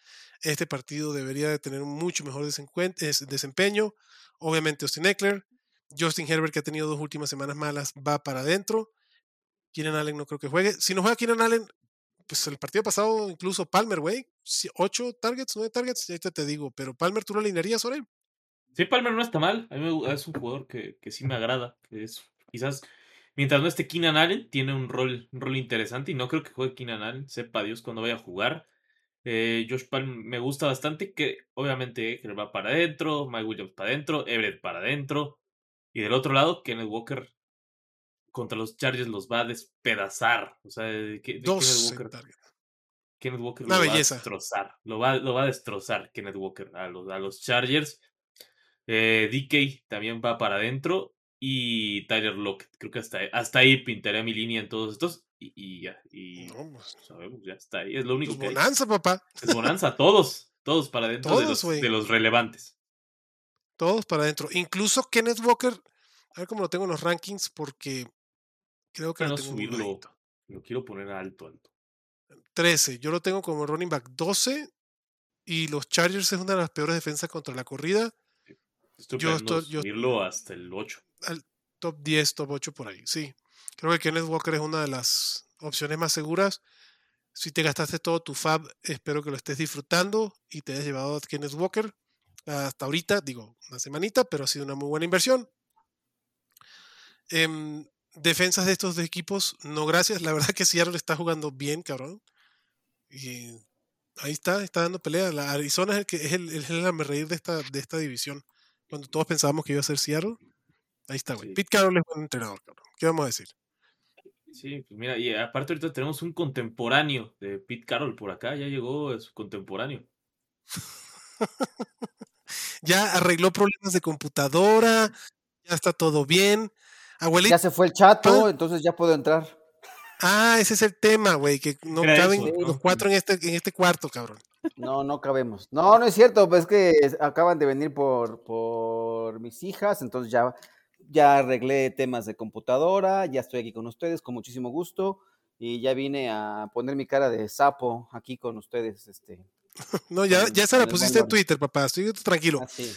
este partido debería de tener un mucho mejor desempeño. Obviamente Austin Eckler, Justin Herbert que ha tenido dos últimas semanas malas va para adentro. Keenan Allen no creo que juegue. Si no juega Keenan Allen, pues el partido pasado incluso Palmer, güey, ocho targets, nueve targets, ya te digo, pero Palmer tú lo alinearías, Orem.
Sí, Palmer no está mal. A mí es un jugador que, que sí me agrada. Que es quizás, mientras no esté Keenan Allen, tiene un rol, un rol interesante. Y no creo que juegue Keenan Allen. Sepa Dios cuando vaya a jugar. Eh, Josh Palmer me gusta bastante. Que obviamente Eckler va para adentro. Mike Williams para adentro. Everett para adentro. Y del otro lado, Kenneth Walker contra los Chargers los va a despedazar. O sea, que-
Dos
Kenneth
en
Walker. Kenneth Walker lo
belleza.
va a destrozar. Lo va, lo va a destrozar Kenneth Walker a los, a los Chargers. Eh, DK también va para adentro. Y Tyler Lockett. Creo que hasta, hasta ahí pintaré mi línea en todos estos. Y, y ya. Y
No, pues,
sabemos, ya está ahí. Es lo único
pues,
que hay.
bonanza, papá.
Es bonanza. Todos. Todos para adentro de, los, de los relevantes.
Todos para adentro. Incluso Kenneth Walker. A ver cómo lo tengo en los rankings porque creo que lo tengo muy
subirlo.
bajito.
Lo quiero poner alto, alto.
13. Yo lo tengo como running back 12. Y los Chargers es una de las peores defensas contra la corrida.
Estoy
Yo estoy- yo-
subirlo hasta el 8.
Top 10, top 8 por ahí. Sí. Creo que Kenneth Walker es una de las opciones más seguras. Si te gastaste todo tu fab, espero que lo estés disfrutando y te hayas llevado a Kenneth Walker. Hasta ahorita, digo, una semanita, pero ha sido una muy buena inversión. Em, defensas de estos dos equipos, no gracias. La verdad que Seattle está jugando bien, cabrón. Y ahí está, está dando pelea. La Arizona es el que es el, el reír de esta, de esta división. Cuando todos pensábamos que iba a ser Seattle. Ahí está, güey.
Sí.
Pete Carroll es buen entrenador, cabrón. ¿Qué vamos a decir?
Sí, pues mira, y aparte ahorita tenemos un contemporáneo de Pete Carroll por acá, ya llegó su contemporáneo.
Ya arregló problemas de computadora, ya está todo bien. Abuelita,
Ya se fue el chato,
Ah.
entonces ya puedo entrar.
ah, ese es el tema, güey, que no
Era
caben
eso,
¿no?
los cuatro en este, en este cuarto, cabrón.
No, no cabemos. No, no es cierto, pues es que acaban de venir por, por mis hijas, entonces ya, ya arreglé temas de computadora, ya estoy aquí con ustedes con muchísimo gusto y ya vine a poner mi cara de sapo aquí con ustedes. Este,
No, ya, ya se la pusiste en. Twitter, papá, estoy tranquilo.
así. sí,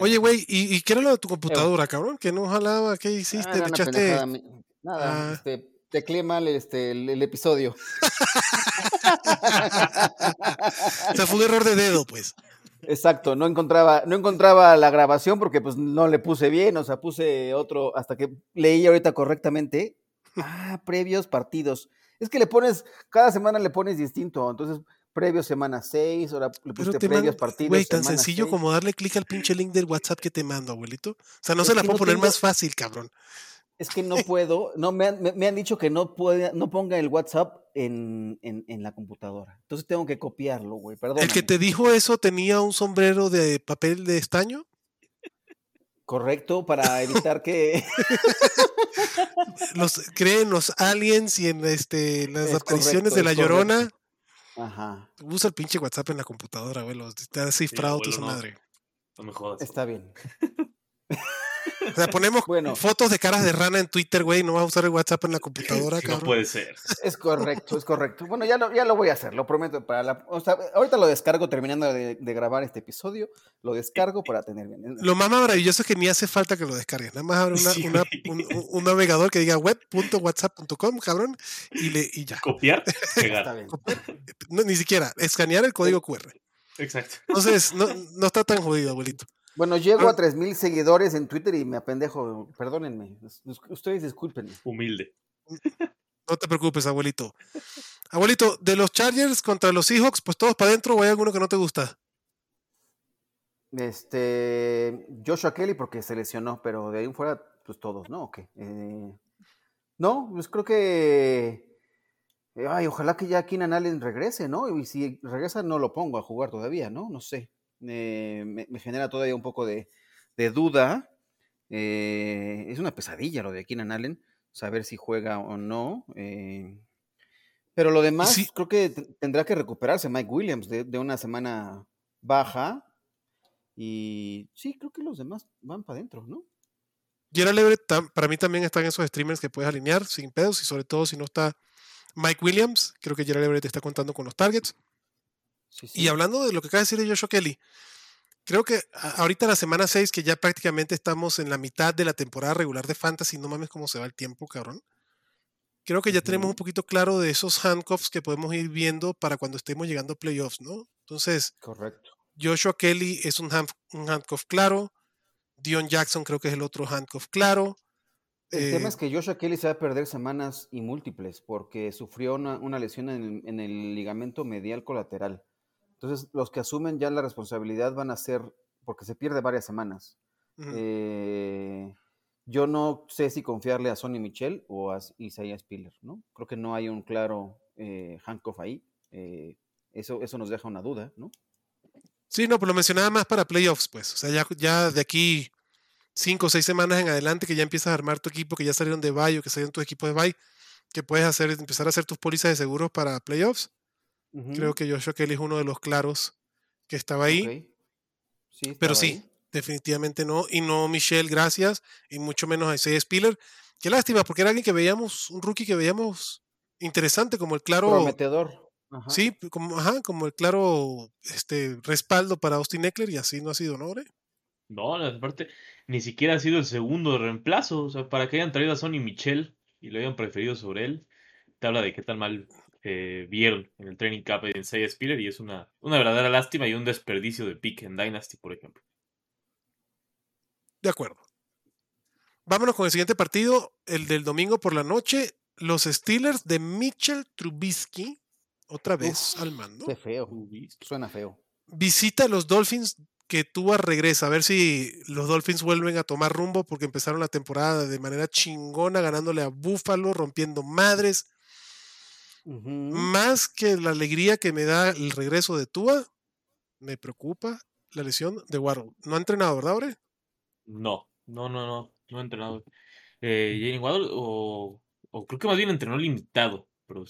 Oye, güey, ¿y, y qué era lo de tu computadora, cabrón? Que no jalaba, ¿qué hiciste?
era
¿Le
una
echaste?
Nada,
Ah.
este, tecleé mal este, el, el episodio.
O sea, fue un error de dedo, pues.
Exacto, no encontraba, no encontraba la grabación porque pues no le puse bien, o sea, puse otro, hasta que leí ahorita correctamente. Ah, previos partidos. Es que le pones, cada semana le pones distinto, entonces previos semana 6, ahora le pusiste
te
previos partidos.
güey, tan sencillo
seis.
como darle clic al pinche link del WhatsApp que te mando, abuelito. O sea, no
Es
se la puedo
no
poner
tengo-
más fácil, cabrón.
Es que no puedo, no, me han, me, me han dicho que no puede, no ponga el WhatsApp en, en, en la computadora. Entonces tengo que copiarlo, güey, perdón.
El que te dijo eso tenía un sombrero de papel de estaño.
Correcto, para evitar que...
Los creen los aliens y en este las
Es
apariciones
correcto,
de la
correcto. Ajá,
Usa el pinche WhatsApp en la computadora, güey. los- Está cifrado tu
abuelo, no.
madre.
No me jodas.
está bien.
O sea, ponemos
Bueno.
fotos de caras de rana en Twitter, güey. No vas a usar el WhatsApp en la computadora,
no
cabrón.
puede ser.
Es correcto, es correcto. Bueno, ya lo, ya lo voy a hacer, lo prometo. Para la, o sea, ahorita lo descargo terminando de, de grabar este episodio. Lo descargo para tener bien.
Lo más maravilloso es que ni hace falta que lo descargues. Nada más abre una-
Sí.
una- un, navegador que diga web.whatsapp.com, cabrón, y, le, y ya.
Copiar,
Está bien.
No, ni siquiera escanear el código QR.
Exacto.
Entonces, no, no está tan jodido, abuelito.
Bueno, llego
Ah.
a 3000 seguidores en Twitter y me apendejo. Perdónenme. us- us- Ustedes discúlpenme.
Humilde.
No te preocupes, abuelito. Abuelito, de los Chargers contra los Seahawks, pues todos para adentro o hay alguno que no te gusta.
Este. Joshua Kelly porque se lesionó, pero de ahí en fuera, pues todos, ¿no? Ok. Eh, no, pues creo que. Ay, ojalá que ya Keenan Allen regrese, ¿no? Y si regresa, no lo pongo a jugar todavía, ¿no? No sé. Eh, me, me genera todavía un poco de, de duda. Eh, es una pesadilla lo de Keenan Allen, saber si juega o no. eh, pero lo demás,
sí-
creo que tendrá que recuperarse Mike Williams de, de una semana baja. Y sí, creo que los demás van para adentro, ¿no?
Gerald Everett, para mí también están esos streamers que puedes alinear sin pedos y sobre todo si no está Mike Williams, creo que Gerald Everett está contando con los targets.
Sí,
Y hablando de lo que acaba de decir de Joshua Kelly, creo que ahorita la semana 6, que ya prácticamente estamos en la mitad de la temporada regular de Fantasy, no mames cómo se va el tiempo, cabrón. Creo que ya tenemos un poquito claro de esos handcuffs que podemos ir viendo para cuando estemos llegando a playoffs, ¿no? Entonces,
Correcto.
Joshua Kelly es un, hand- un handcuff claro. Dion Jackson creo que es el otro handcuff claro.
El tema
Eh,
es que Joshua Kelly se va a perder semanas y múltiples porque sufrió una, una lesión en el, en el ligamento medial colateral. Entonces, los que asumen ya la responsabilidad van a ser, porque se pierde varias semanas. Eh, yo no sé si confiarle a Sonny Michel o a Isaiah Spiller, ¿no? Creo que no hay un claro eh, handcuff ahí. Eh, eso, eso nos deja una duda, ¿no?
Sí, no, pero lo mencionaba más para playoffs, pues. O sea, ya, ya de aquí cinco o seis semanas en adelante que ya empiezas a armar tu equipo, que ya salieron de bye o que salieron tus equipos de bye, que puedes hacer, empezar a hacer tus pólizas de seguros para playoffs. Creo que Joshua Kelly es uno de los claros que estaba ahí.
Sí,
pero sí,
ahí.
definitivamente no. Y no Michelle, gracias, y mucho menos a Isaiah Spiller. Qué lástima, porque era alguien que veíamos, un rookie que veíamos interesante, como el claro,
Prometedor. Ajá.
sí, como, ajá, como el claro este, respaldo para Austin Eckler, y así no ha sido, ¿no? Ore?
No, aparte, ni siquiera ha sido el segundo de reemplazo. O sea, para que hayan traído a Sonny Michel y lo hayan preferido sobre él, te habla de qué tan mal eh, vieron en el training camp en Isaiah Spiller y es una, una verdadera lástima y un desperdicio de pick en Dynasty, por ejemplo.
De acuerdo. Vámonos con el siguiente partido, el del domingo por la noche. Los Steelers de Mitchell Trubisky, otra vez al mando.
Qué feo. Suena feo.
Visita a los Dolphins que Tua regresa. A ver si los Dolphins vuelven a tomar rumbo porque empezaron la temporada de manera chingona, ganándole a Buffalo, rompiendo madres. Más que la alegría que me da el regreso de Tua, me preocupa la lesión de Waddle. No ha entrenado, ¿verdad, Ore?
No, no, no, no, no ha entrenado. Eh, Jalen Waddle, o, o creo que más bien entrenó limitado, pero,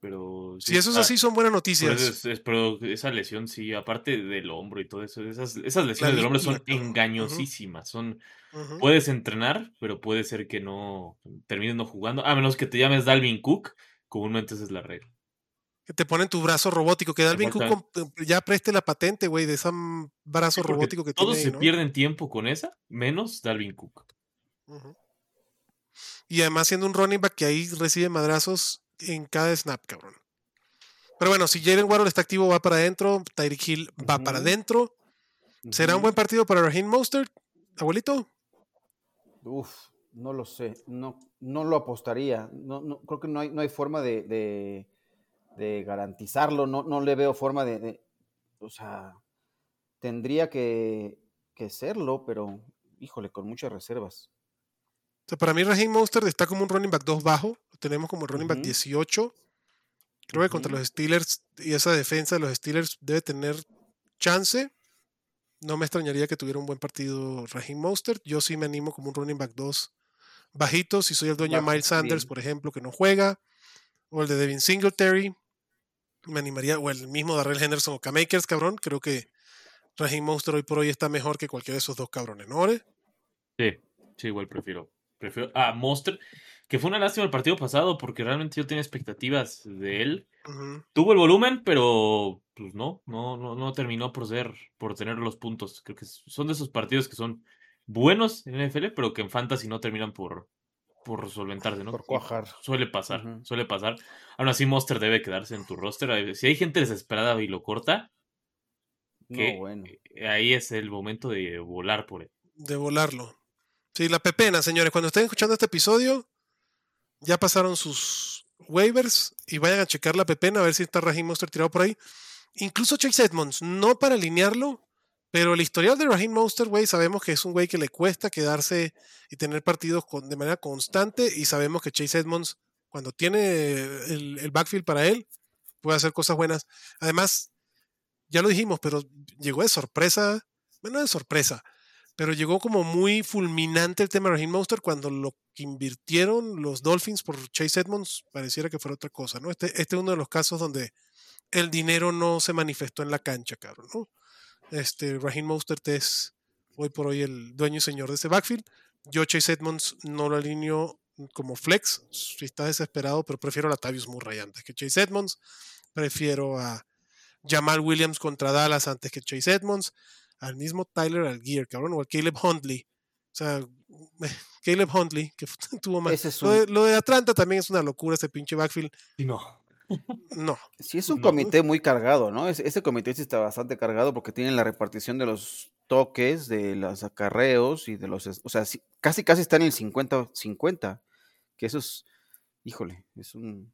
pero sí
Si eso es
está-
así, son buenas
pero
noticias.
es- es- pero esa lesión, sí, aparte del hombro y todo eso, esas, esas lesiones del hombro son engañosísimas, son, puedes entrenar, pero puede ser que no termines no jugando, a menos que te llames Dalvin Cook, comúnmente esa es la regla.
Que te ponen tu brazo robótico. Que Dalvin Cook comp- ya preste la patente, güey, de ese brazo robótico que
Todos
tiene.
se
ahí, ¿no?
pierden tiempo con esa, menos Dalvin Cook.
Y además siendo un running back que ahí recibe madrazos en cada snap, cabrón. Pero bueno, si Jalen Waddle está activo, va para adentro. Tyreek Hill va para adentro. ¿Será un buen partido para Raheem Mostert, abuelito?
Uf, no lo sé, no, no lo apostaría. No, no, creo que no hay, no hay forma de, de- de garantizarlo, no, no le veo forma de, de- o sea, tendría que, que serlo, pero híjole, con muchas reservas.
O sea, para mí Raheem Mostert está como un running back 2 bajo. Lo tenemos como running back
Ujú.
18. Creo que contra los Steelers y esa defensa de los Steelers debe tener chance. No me extrañaría que tuviera un buen partido Raheem Mostert. Yo sí me animo como un running back 2 bajito. Si soy el dueño de Miles Sanders, por ejemplo, que no juega. O el de Devin Singletary. Me animaría. O el mismo Darrell Henderson o K-Makers, cabrón. Creo que Raheem Mostert hoy por hoy está mejor que cualquiera de esos dos cabrones, ¿no? Ore?
Sí, sí, igual prefiero. Prefiero a Monster, que fue una lástima el partido pasado porque realmente yo tenía expectativas de él. Tuvo el volumen, pero pues no, no, no, no terminó por ser, por tener los puntos. Creo que son de esos partidos que son buenos en NFL, pero que en Fantasy no terminan por, por solventarse, ¿no?
Por cuajar.
Suele pasar, suele pasar. Aún así, Monster debe quedarse en tu roster. Si hay gente desesperada y lo corta, que
No, bueno.
ahí es el momento de volar por él.
de volarlo. Sí, la pepena, señores. Cuando estén escuchando este episodio, ya pasaron sus waivers y vayan a checar la pepena a ver si está Raheem Monster tirado por ahí. Incluso Chase Edmonds, no para alinearlo, pero el historial de Raheem Monster, güey, sabemos que es un güey que le cuesta quedarse y tener partidos con- de manera constante y sabemos que Chase Edmonds, cuando tiene el, el backfield para él, puede hacer cosas buenas. Además, ya lo dijimos, pero llegó de sorpresa, bueno, de sorpresa, pero llegó como muy fulminante el tema de Raheem Monster cuando lo que invirtieron los Dolphins por Chase Edmonds pareciera que fuera otra cosa, ¿no? Este, este es uno de los casos donde el dinero no se manifestó en la cancha, cabrón, ¿no? Este, Raheem Mostert es hoy por hoy el dueño y señor de ese backfield. Yo Chase Edmonds no lo alineo como flex, si está desesperado, pero prefiero a Latavius Murray antes que Chase Edmonds. Prefiero a Jamal Williams contra Dallas antes que Chase Edmonds. Al mismo Tyler Algier, cabrón, o al Caleb Huntley. O sea, Caleb Huntley, que tuvo más. Lo, de, lo de Atlanta también es una locura, ese pinche backfield.
Y no.
Sí, es un
No.
comité muy cargado, ¿no? Ese, comité sí está bastante cargado porque tienen la repartición de los toques, de los acarreos y de los, o sea, casi casi está en el 50-50, que eso es, híjole, es un...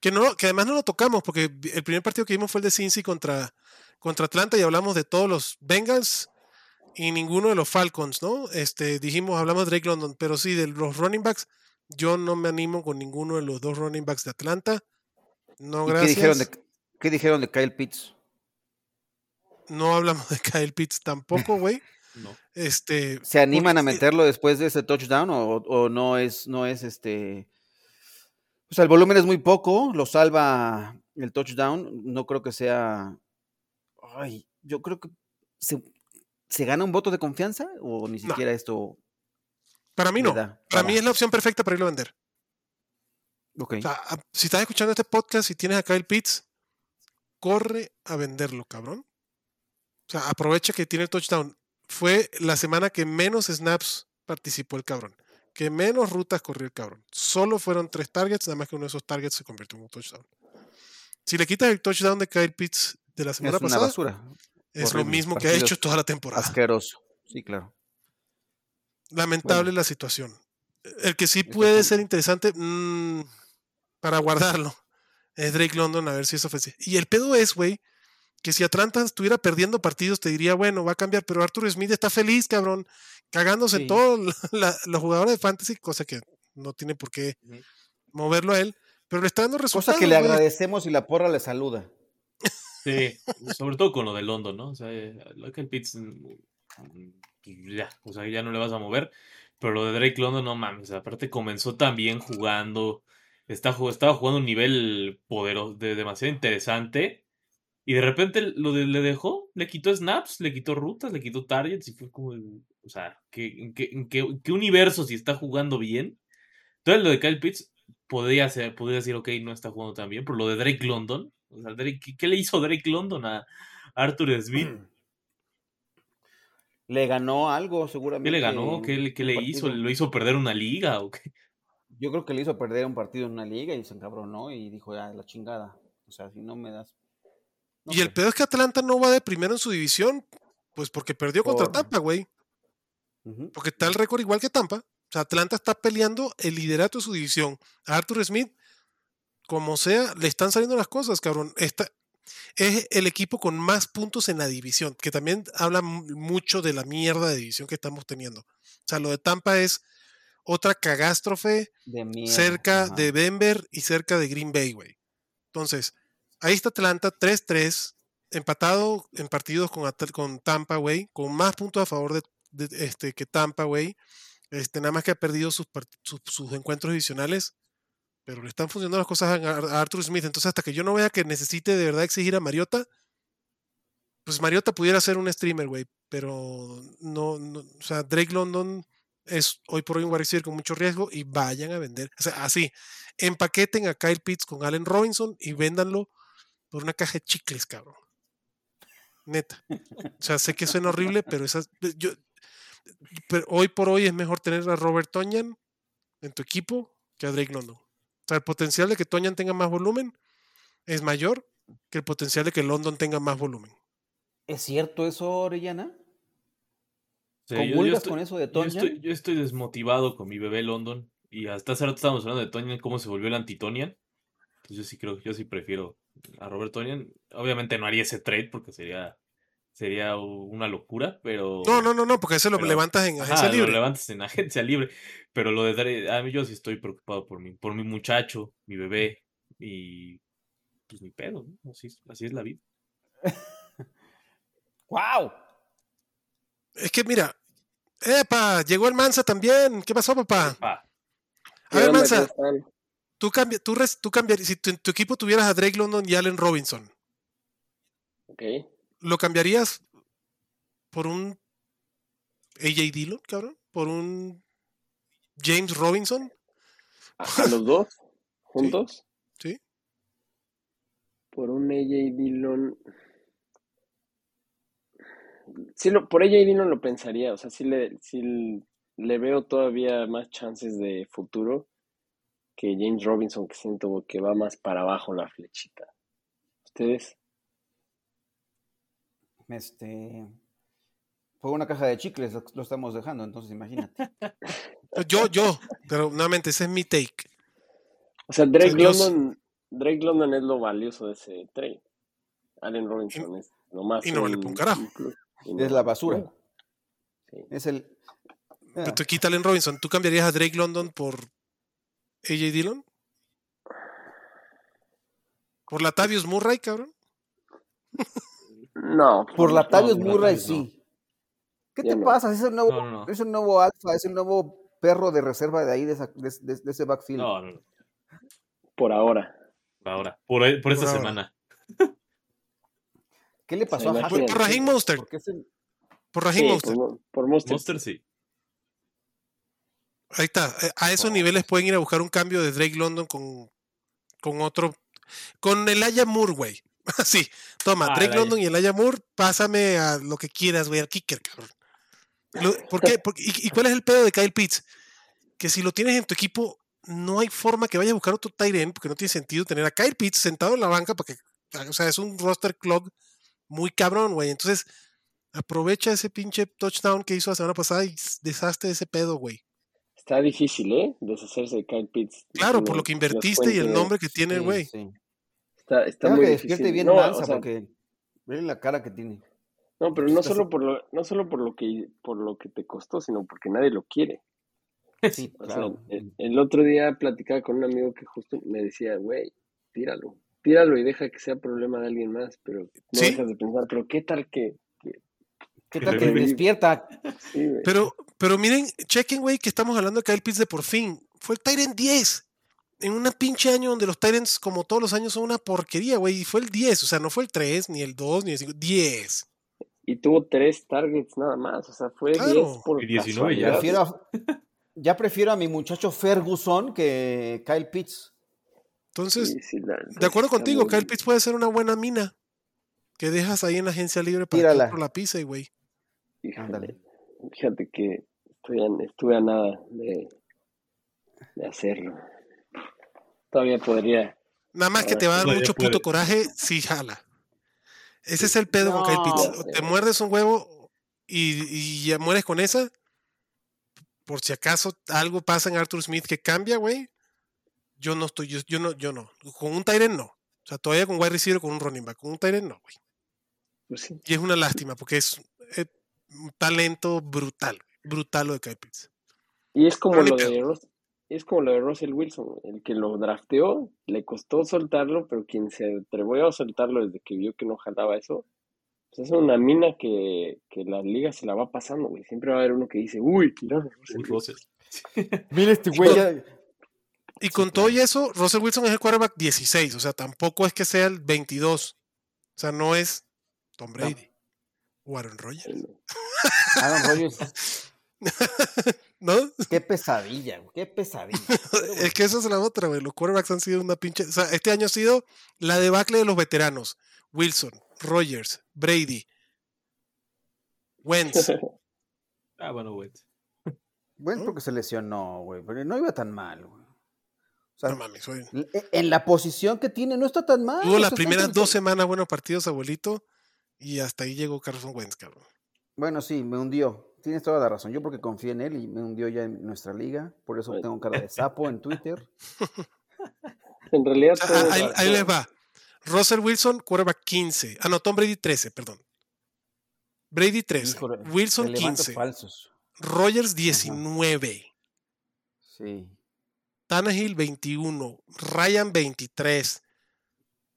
Que, no, que además no lo tocamos, porque el primer partido que vimos fue el de Cincy contra, contra Atlanta y hablamos de todos los Bengals y ninguno de los Falcons, ¿no? Este, dijimos, hablamos de Drake London, pero sí, de los running backs, yo no me animo con ninguno de los dos running backs de Atlanta. No, gracias.
Qué dijeron, de, ¿Qué dijeron de Kyle Pitts?
No hablamos de Kyle Pitts tampoco, güey. no. Este,
¿Se animan a meterlo después de ese touchdown o, no es, no es este? O sea, el volumen es muy poco, lo salva el touchdown. No creo que sea. Ay, yo creo que se, gana un voto de confianza o ni siquiera esto.
Para mí no. Para, mí es la opción perfecta para irlo a vender.
Okay.
si estás escuchando este podcast y tienes a Kyle Pitts, corre a venderlo, cabrón. O sea, aprovecha que tiene el touchdown. Fue la semana que menos snaps participó el cabrón. Que menos rutas corrió el cabrón. Solo fueron tres targets, nada más que uno de esos targets se convirtió en un touchdown. Si le quitas el touchdown de Kyle Pitts de la semana
es una
pasada,
basura.
es lo mismo que ha hecho toda la temporada.
Asqueroso. Sí, claro.
Lamentable la situación. El que sí puede ser interesante mmm, para guardarlo es Drake London, a ver si eso ofrece. Y el pedo es, güey, que si Atlanta estuviera perdiendo partidos, te diría, bueno, va a cambiar, pero Arthur Smith está feliz, cabrón, cagándose en todos los jugadores de fantasy, cosa que no tiene por qué moverlo a él, pero le está dando resultados.
Cosa que le agradecemos y la porra le saluda.
Sí, sobre todo con lo de London, ¿no? O sea, lo que el Pitts, ya, o sea, ya no le vas a mover, pero lo de Drake London, no mames, aparte comenzó también jugando, está, estaba jugando un nivel poderoso, de, demasiado interesante y de repente lo le dejó, le quitó snaps, le quitó rutas, le quitó targets y fue como, o sea, ¿en qué, universo si está jugando bien? Entonces lo de Kyle Pitts podría, ser, podría decir, ok, no está jugando tan bien, pero lo de Drake London, o sea, ¿qué, le hizo Drake London a Arthur Smith?
Le ganó algo, seguramente.
¿Qué le ganó? ¿Qué, le hizo? ¿Lo hizo perder una liga o qué?
Yo creo que le hizo perder un partido en una liga y se encabronó y dijo, ya, la chingada. O sea, si no me das
y el peor es que Atlanta no va de primero en su división, pues porque perdió contra Tampa, güey. Porque está el récord igual que Tampa. O sea, Atlanta está peleando el liderato de su división. A Arthur Smith, como sea, le están saliendo las cosas, cabrón. Esta, es el equipo con más puntos en la división, que también habla mucho de la mierda de división que estamos teniendo. O sea, lo de Tampa es otra cagástrofe cerca de Denver y cerca de Green Bay, güey. Entonces, Ahí está Atlanta 3-3, empatado en partidos con, con Tampa, güey, con más puntos a favor de, este, que Tampa, güey. Este, nada más que ha perdido sus, sus, encuentros adicionales, pero le están funcionando las cosas a, Arthur Smith. Entonces, hasta que yo no vea que necesite de verdad exigir a Mariota, pues Mariota pudiera ser un streamer, güey, pero no, no, o sea, Drake London es hoy por hoy un wide con mucho riesgo y vayan a vender. O sea, así, empaqueten a Kyle Pitts con Allen Robinson y véndanlo por una caja de chicles, cabrón. Neta. O sea, sé que suena horrible, pero esas. Yo, pero hoy por hoy es mejor tener a Robert Toñan en tu equipo que a Drake London. O sea, el potencial de que Toñan tenga más volumen es mayor que el potencial de que London tenga más volumen.
¿Es cierto eso, Orellana?
Sí, con eso de Toñan? Yo estoy, desmotivado con mi bebé London. Y hasta hace rato estábamos hablando de Toñan, cómo se volvió el anti-Tonian. Pues yo sí creo, yo sí prefiero a Robert Tonian. Obviamente no haría ese trade porque sería sería una locura, pero...
No, no, no, no, porque eso lo levantas en agencia libre.
Lo levantas en agencia libre, pero lo de a mí yo sí estoy preocupado por mi, por mi muchacho, mi bebé, y pues mi pedo, ¿no? Así, así es la vida.
¡Wow!
Es que mira, ¡epa! Llegó el Mansa también. ¿Qué pasó, papá? A ver, Mansa, Tú, tú, tú cambiarías, si tu, tu, equipo tuvieras a Drake London y Allen Robinson.
Ok.
¿Lo cambiarías por un AJ Dillon, cabrón? ¿Por un James Robinson?
¿A, los dos? ¿Juntos?
¿Sí?
Por un AJ Dillon. Sí, lo, por AJ Dillon lo pensaría. O sea, sí le, sí le veo todavía más chances de futuro que James Robinson, que siento que va más para abajo la flechita. ¿Ustedes?
Este. Fue una caja de chicles, lo, lo estamos dejando, entonces imagínate.
Yo, yo, pero nuevamente, ese es mi take.
O sea, Drake
sea, yo s-
London, Drake London es lo valioso de ese trade. Allen Robinson es nomás
y no vale un carajo.
Es la basura.
Sí.
Es el.
Pero
Ah,
tú quita Allen Robinson. ¿Tú cambiarías a Drake London por AJ Dillon? ¿Por Latavius Murray, cabrón?
No.
por Latavius
no,
Murray,
Latavius no.
sí. ¿Qué
Ya
te
no.
pasa? Es el nuevo,
No, no, no.
es el nuevo alfa, es el nuevo perro de reserva de ahí, de, esa- de- de- de ese backfield.
No, no, no.
Por ahora.
Por ahora. Por, por esta
ahora.
semana.
¿Qué le pasó
Sí,
a Hackett?
por Raheem Mostert.
¿Por
Por Raheem
Sí,
Mostert.
por.
Monster sí.
Ahí está. Eh, A esos niveles pueden ir a buscar un cambio de Drake London con, con otro. Con el Aya Moore, güey. Así. Toma,
Ah,
Drake. London y el Aya Moore, pásame a lo que quieras, güey, al kicker, cabrón. Lo- ¿Por qué? Porque- y, y cuál es el pedo de Kyle Pitts? Que si lo tienes en tu equipo, no hay forma que vayas a buscar otro tight end, porque no tiene sentido tener a Kyle Pitts sentado en la banca, porque, o sea, es un roster clog muy cabrón, güey. Entonces, aprovecha ese pinche touchdown que hizo la semana pasada y deshazte de ese pedo, güey.
Está difícil, ¿eh? Deshacerse de Kyle Pitts.
Claro, por lo que invertiste y el nombre que tiene
Sí,
güey.
sí.
Está, está muy
que
difícil.
bien
no,
Mansa
o sea,
porque ve la cara que tiene.
no, pero no solo por lo, no solo por lo que por lo que te costó, sino porque nadie lo quiere.
Sí,
O
claro.
sea, el, el otro día platicaba con un amigo que justo me decía, güey, tíralo, tíralo y deja que sea problema de alguien más, pero no
Sí.
dejas de pensar, pero qué tal que, que-
¿Qué tal que despierta?
sí.
Pero, pero miren, chequen, güey, que estamos hablando de Kyle Pitts de por fin. Fue el Tyrant 10. En un pinche año donde los Tyrants, como todos los años, son una porquería, güey. Y fue el 10. O sea, no fue el 3, ni el 2, ni el 5. 10.
Y tuvo tres targets nada más, o sea, fue
Claro.
10 por
Y 19 ya.
Prefiero a- ya prefiero a mi muchacho Ferguson que Kyle Pitts.
Entonces,
Sí, sí, la-
de acuerdo contigo,
muy-
Kyle Pitts puede ser una buena mina. Que dejas ahí en la agencia libre para
Tírala.
que la pise, güey.
Ándale.
Fíjate que estoy a- estuve a nada de, de hacerlo. Todavía podría.
Nada más que te va a dar mucho
puede.
puto coraje si jala. Ese es el pedo con Kyle Pitts. O Te muerdes un huevo y, y ya mueres con esa. Por si acaso algo pasa en Arthur Smith que cambia, güey. Yo no estoy, yo, yo no, yo no. Con un Tyrant no. O sea, todavía con wide receiver con un running back. Con un Tyrant no, güey.
Pues sí.
Y es una lástima porque es eh, un talento brutal. Brutal lo de Kyle Pitts.
Y es como lo de es como lo de Russell Wilson, el que lo drafteó, le costó soltarlo, pero quien se atrevió a soltarlo desde que vio que no jalaba eso, pues es una mina que, que la liga se la va pasando, güey. Siempre va a haber uno que dice, uy, tiraron a Russell
Un
Wilson".
Russell.
Mira este güey ya-
Y con todo y eso, Russell Wilson es el quarterback 16. O sea, tampoco es que sea el 22. O sea, no es Tom Brady. O Aaron Rodgers.
No.
Aaron Rodgers.
¿No?
Qué pesadilla, güey, qué pesadilla. Pero
Es que esa es la otra, güey. Los quarterbacks han sido una pinche. O sea, este año ha sido la debacle de los veteranos. Wilson, Rogers, Brady, Wentz.
Ah, bueno, güey.
Bueno, porque se lesionó, güey, pero no iba tan mal, güey. O sea,
No mames, güey.
e- en la posición que tiene no está tan mal.
Tuvo las primeras dos semanas buenos partidos, abuelito. Y hasta ahí llegó Carson Wentz, cabrón.
Bueno, sí, me hundió. Tienes toda la razón. Yo porque confié en él y me hundió ya en nuestra liga. Por eso tengo cara de sapo en Twitter.
En realidad,
Ah, ahí, ahí les va. Russell Wilson, quarterback 15. Ah, no, Tom Brady 13, perdón. Brady 13.
Híjole,
Wilson
te levantas
15.
falsos.
Rogers 19.
Sí.
Tannehill 21. Ryan 23.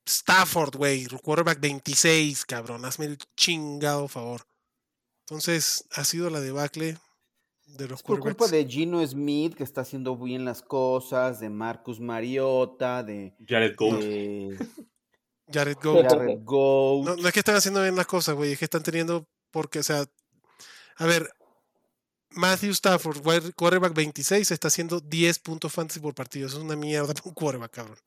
Stafford, güey. Quarterback 26, cabrón. Hazme el chingado favor. Entonces, ha sido la debacle de los
Es por culpa de Gino Smith, que está haciendo bien las cosas, de Marcus Mariota, de,
Jared Goff.
de
Jared Goff.
Jared Goff.
No, no es que están haciendo bien las cosas, güey. Es que están teniendo. Porque, o sea. A ver. Matthew Stafford, quarterback 26, está haciendo 10 puntos fantasy por partido. Eso es una mierda para un quarterback, cabrón.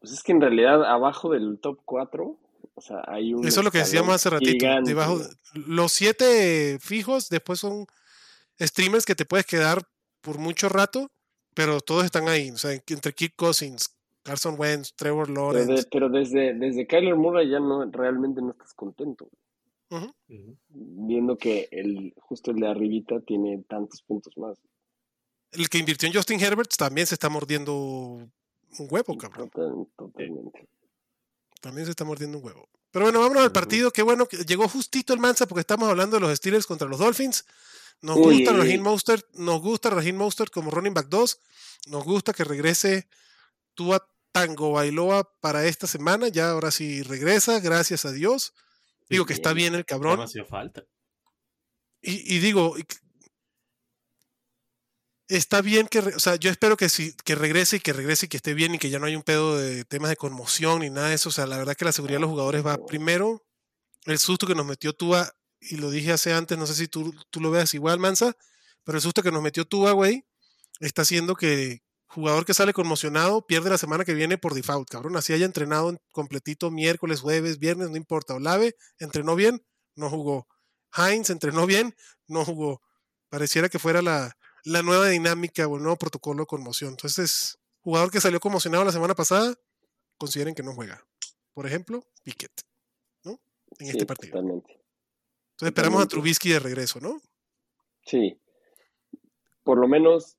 Pues es que en realidad, abajo del top 4, o sea, hay un.
Eso es lo que decíamos hace ratito.
gigante,
Debajo, los siete fijos, después son streamers que te puedes quedar por mucho rato, pero todos están ahí. O sea, entre Kirk Cousins, Carson Wentz, Trevor
Pero, de-
Lawrence.
pero desde, desde Kyler Murray ya no realmente no estás contento. güey. Viendo que el justo el de arribita tiene tantos puntos más.
El que invirtió en Justin Herbert también se está mordiendo un huevo, cabrón.
Total- totalmente.
También se está mordiendo un huevo. Pero bueno, vámonos al partido. Qué bueno que llegó justito el Mansa porque estamos hablando de los Steelers contra los Dolphins. Nos
Uy,
gusta
uy,
Raheem. Mostert, nos gusta Raheem Mostert como running back 2. Nos gusta que regrese Tua Tango Bailoa para esta semana. Ya ahora sí regresa, gracias a Dios. Digo que está bien el cabrón.
me hacía falta.
Y, y digo, está bien que, o sea, yo espero que, sí, que regrese y que regrese y que esté bien y que ya no haya un pedo de temas de conmoción ni nada de eso. O sea, la verdad que la seguridad de los jugadores va primero. El susto que nos metió Tua, y lo dije hace antes, no sé si tú, tú lo veas igual, Mansa, pero el susto que nos metió Tua, güey, está haciendo que jugador que sale conmocionado pierde la semana que viene por default, cabrón. Así haya entrenado en completito miércoles, jueves, viernes, no importa. Olave entrenó bien, no jugó. Heinz entrenó bien, no jugó. Pareciera que fuera la, la nueva dinámica o el nuevo protocolo de conmoción. Entonces, jugador que salió conmocionado la semana pasada, consideren que no juega. Por ejemplo, Piquet, ¿no? En
Sí,
este partido.
totalmente.
Entonces esperamos a. Trubisky de regreso, ¿no?
Sí. Por lo menos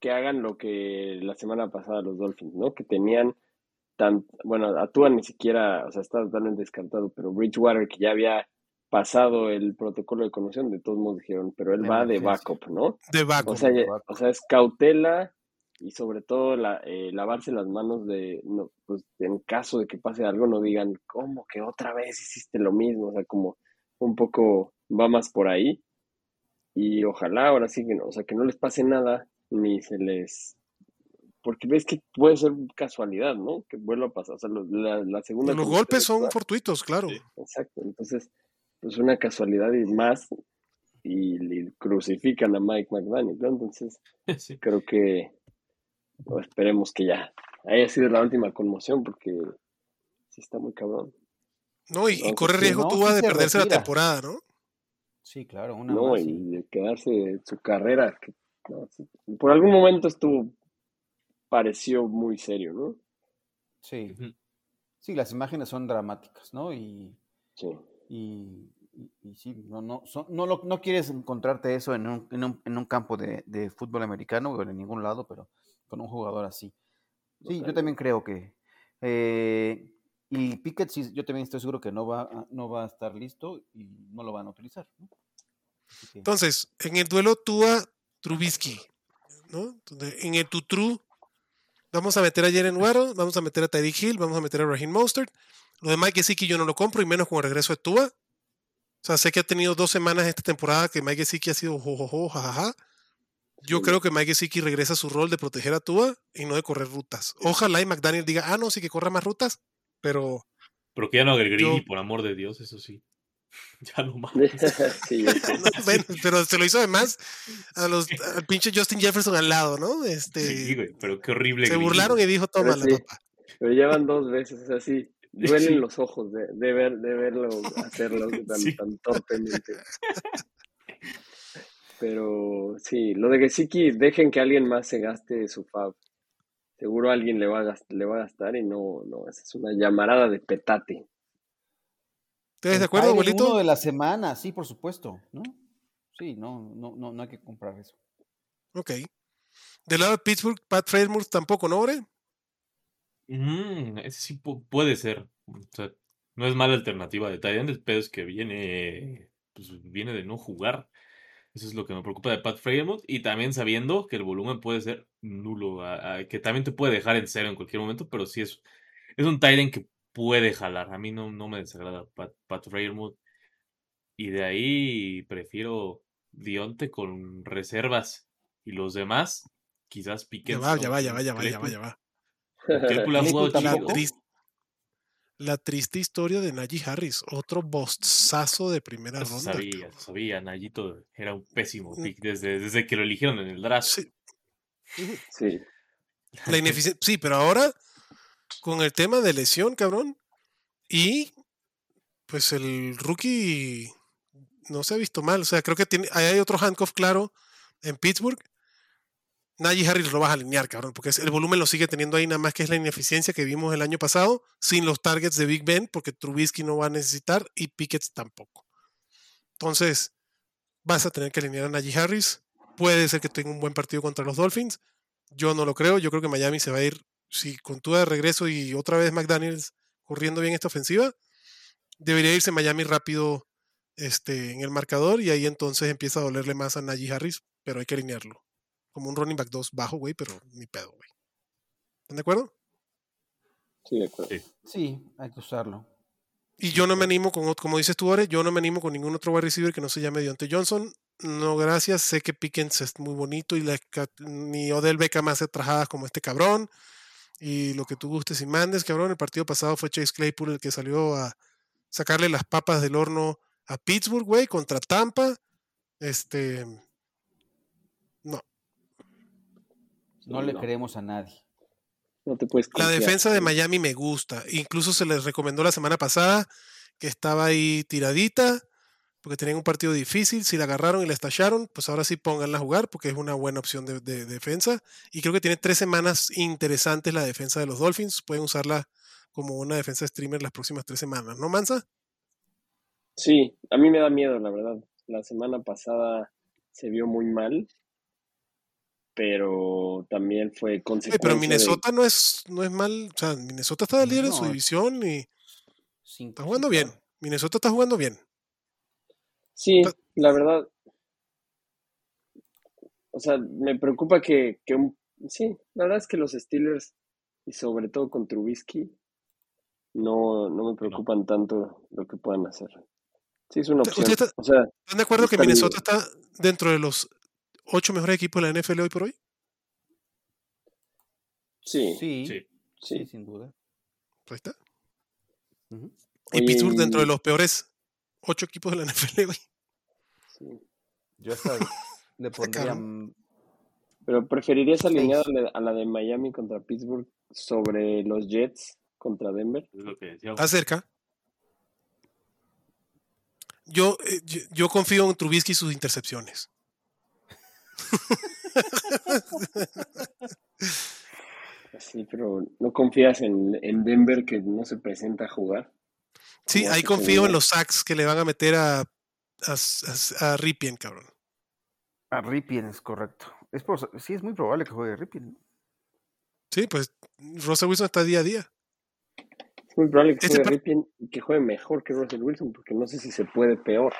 que hagan lo que la semana pasada los Dolphins, ¿no? Que tenían tan, bueno, a Tua ni siquiera, o sea, está totalmente descartado, pero Bridgewater que ya había pasado el protocolo de conmoción, de todos modos dijeron, pero él
De
va de backup, ¿no?
De backup.
O sea,
backup.
o sea, es cautela y sobre todo la, eh, lavarse las manos de, no, pues en caso de que pase algo, no digan, ¿cómo que otra vez hiciste lo mismo? O sea, como un poco va más por ahí. Y ojalá ahora sí que no, o sea, que no les pase nada, ni se les... Porque ves que puede ser casualidad, ¿no? Que vuelva a pasar. O sea, la, la segunda...
los golpes son fortuitos, claro.
Sí.
Exacto, entonces, pues una casualidad y más, y, le crucifican a Mike McDaniel, ¿no? Entonces,
Sí.
creo que o esperemos que ya haya sido la última conmoción, porque sí está muy cabrón.
¿No? Y, corre riesgo
¿no? Sí
de
se
perderse la temporada, ¿no?
Sí, claro, una
No,
más.
y
y-
de quedarse su carrera, que no, por algún momento estuvo, pareció muy serio, ¿no?
Sí, sí, las imágenes son dramáticas, ¿no? Y,
Sí.
y, y- y sí, no, no, son- no, lo- no quieres encontrarte eso en un, en un, en un campo de, de fútbol americano o en ningún lado, pero con un jugador así. Sí, yo también creo que. eh, y Pickett, sí, yo también estoy seguro que no va, a- no va a estar listo y no lo van a utilizar. ¿no? Que-
Entonces, en el duelo Tua Trubisky, ¿no? Donde En el Tutru vamos a meter a Jalen Waddle, vamos a meter a Tyreek Hill, vamos a meter a Raheem Mostert. Lo de Mike Gesicki yo no lo compro y menos con el regreso de Tua. O sea, sé que ha tenido dos semanas esta temporada que Mike Gesicki ha sido jojojo, jajaja. Yo
Sí.
creo que Mike Gesicki regresa a su rol de proteger a Tua y no de correr rutas. Ojalá y McDaniel diga, ah, no, sí que corra más rutas, pero
Pero que ya no haga el Greedy,
Yo-
por amor de Dios, eso sí. Ya no más.
sí, ya sé.
no, bueno, pero se lo hizo además a los, al pinche Justin Jefferson al lado, ¿no? Este,
Sí, güey, pero qué horrible.
se burlaron y dijo, toma la
sí.
papá.
Pero llevan dos veces, o sea, sí, duelen
Sí.
los ojos de, de ver, de verlo hacerlo tan,
Sí.
tan torpemente. Pero sí, lo de Gesicki, dejen que alguien más se gaste su fab. Seguro alguien le va a gastar, le va a gastar y no, no, esa es una llamarada de petate.
¿Ustedes
el
de acuerdo, abuelito?
Uno de la semana, sí, por supuesto, ¿no? Sí, no, no, no, no hay que comprar eso.
Ok. Del lado de Pittsburgh, Pat Fairmouth tampoco, ¿no, Ore?
Mm, ese sí pu- puede ser. O sea, no es mala alternativa de Tyrant. El pedo es que viene, pues, viene de no jugar. Eso es lo que me preocupa de Pat Freiermuth. Y también sabiendo que el volumen puede ser nulo. a- a- que también te puede dejar en cero en cualquier momento. Pero sí es, es un Tyrant que puede jalar. A mí no, no me desagrada Pat, Pat Freiermuth. Y de ahí prefiero Dionte con reservas. Y los demás, quizás
Ya
Pickens.
va, ya va, ya va, ya va, ya va, ya va. La, tris- la triste historia de Najee Harris, otro bostazo de primera
Eso
ronda.
sabía,
cabrón.
sabía, Nayito era un pésimo
Mm.
pick desde, desde que lo eligieron en el draft.
Sí,
Sí,
la ineficiencia. Sí, pero ahora, con el tema de lesión, cabrón, y pues el rookie no se ha visto mal. O sea, creo que hay otro handcuff claro en Pittsburgh. Najee Harris lo vas a alinear, cabrón, porque el volumen lo sigue teniendo ahí, nada más que es la ineficiencia que vimos el año pasado, sin los targets de Big Ben, porque Trubisky no va a necesitar y Pickett tampoco. Entonces, vas a tener que alinear a Najee Harris. Puede ser que tenga un buen partido contra los Dolphins. Yo no lo creo. Yo creo que Miami se va a ir, si con tu de regreso y otra vez McDaniels corriendo bien esta ofensiva, debería irse Miami rápido este, en el marcador y ahí entonces empieza a dolerle más a Najee Harris, pero hay que alinearlo. Como un running back 2 bajo, güey, pero ni pedo, güey. ¿Están de acuerdo?
Sí, de acuerdo.
Sí.
Sí, hay que usarlo.
Y yo no me animo con, como dices tú, Ore, yo no me animo con ningún otro wide receiver que no se llame Deontay Johnson. No, gracias. Sé que Pickens es muy bonito y la ca- ni Odell Beckham hace trajadas como este cabrón. Y lo que tú gustes y mandes, cabrón. El partido pasado fue Chase Claypool el que salió a sacarle las papas del horno a Pittsburgh, güey, contra Tampa. Este. No.
No le creemos a nadie.
No te puedes
La
confiar.
defensa de Miami me gusta. Incluso se les recomendó la semana pasada que estaba ahí tiradita porque tenían un partido difícil. Si la agarraron y la estallaron, pues ahora sí pónganla a jugar porque es una buena opción de, de defensa. Y creo que tiene tres semanas interesantes la defensa de los Dolphins. Pueden usarla como una defensa streamer las próximas tres semanas, ¿no, Mansa?
Sí, a mí me da miedo, la verdad. La semana pasada se vio muy mal, pero también fue
Oye,
consecuencia
pero
de-
Minnesota no es, no es mal. O sea, Minnesota está de líder en su división y
Cinco,
está jugando bien. Minnesota está jugando bien.
Sí, la verdad. O sea, me preocupa que, que un... Sí, la verdad es que los Steelers, y sobre todo con Trubisky, no, no me preocupan tanto lo que puedan hacer. Sí, es una
¿Usted
opción.
está-
O sea,
¿Están de acuerdo que Minnesota está dentro de los ocho mejores equipos de la NFL hoy por hoy?
sí,
Sí,
Sí.
sin duda.
Ahí está.
Ujú.
Y Pittsburgh dentro de los peores ocho equipos de la NFL hoy.
sí.
Yo hasta le pondría.
Pero preferirías alinear a la, a la de Miami contra Pittsburgh sobre los Jets contra Denver.
Es lo que decía.
Está cerca. Yo, eh, yo, yo confío en Trubisky y sus intercepciones.
Sí, pero no confías en, en Denver que no se presenta a jugar.
Sí,
¿Cómo
ahí confío en los sacks que le van a meter a, a, a- a Ripien, cabrón.
A Ripien es correcto. Es por- sí, es muy probable que juegue Ripien. ¿no?
Sí, pues Russell Wilson está día a día.
Es muy probable que
Este
juegue Ripien y que juegue mejor que Russell Wilson, porque no sé si se puede peor.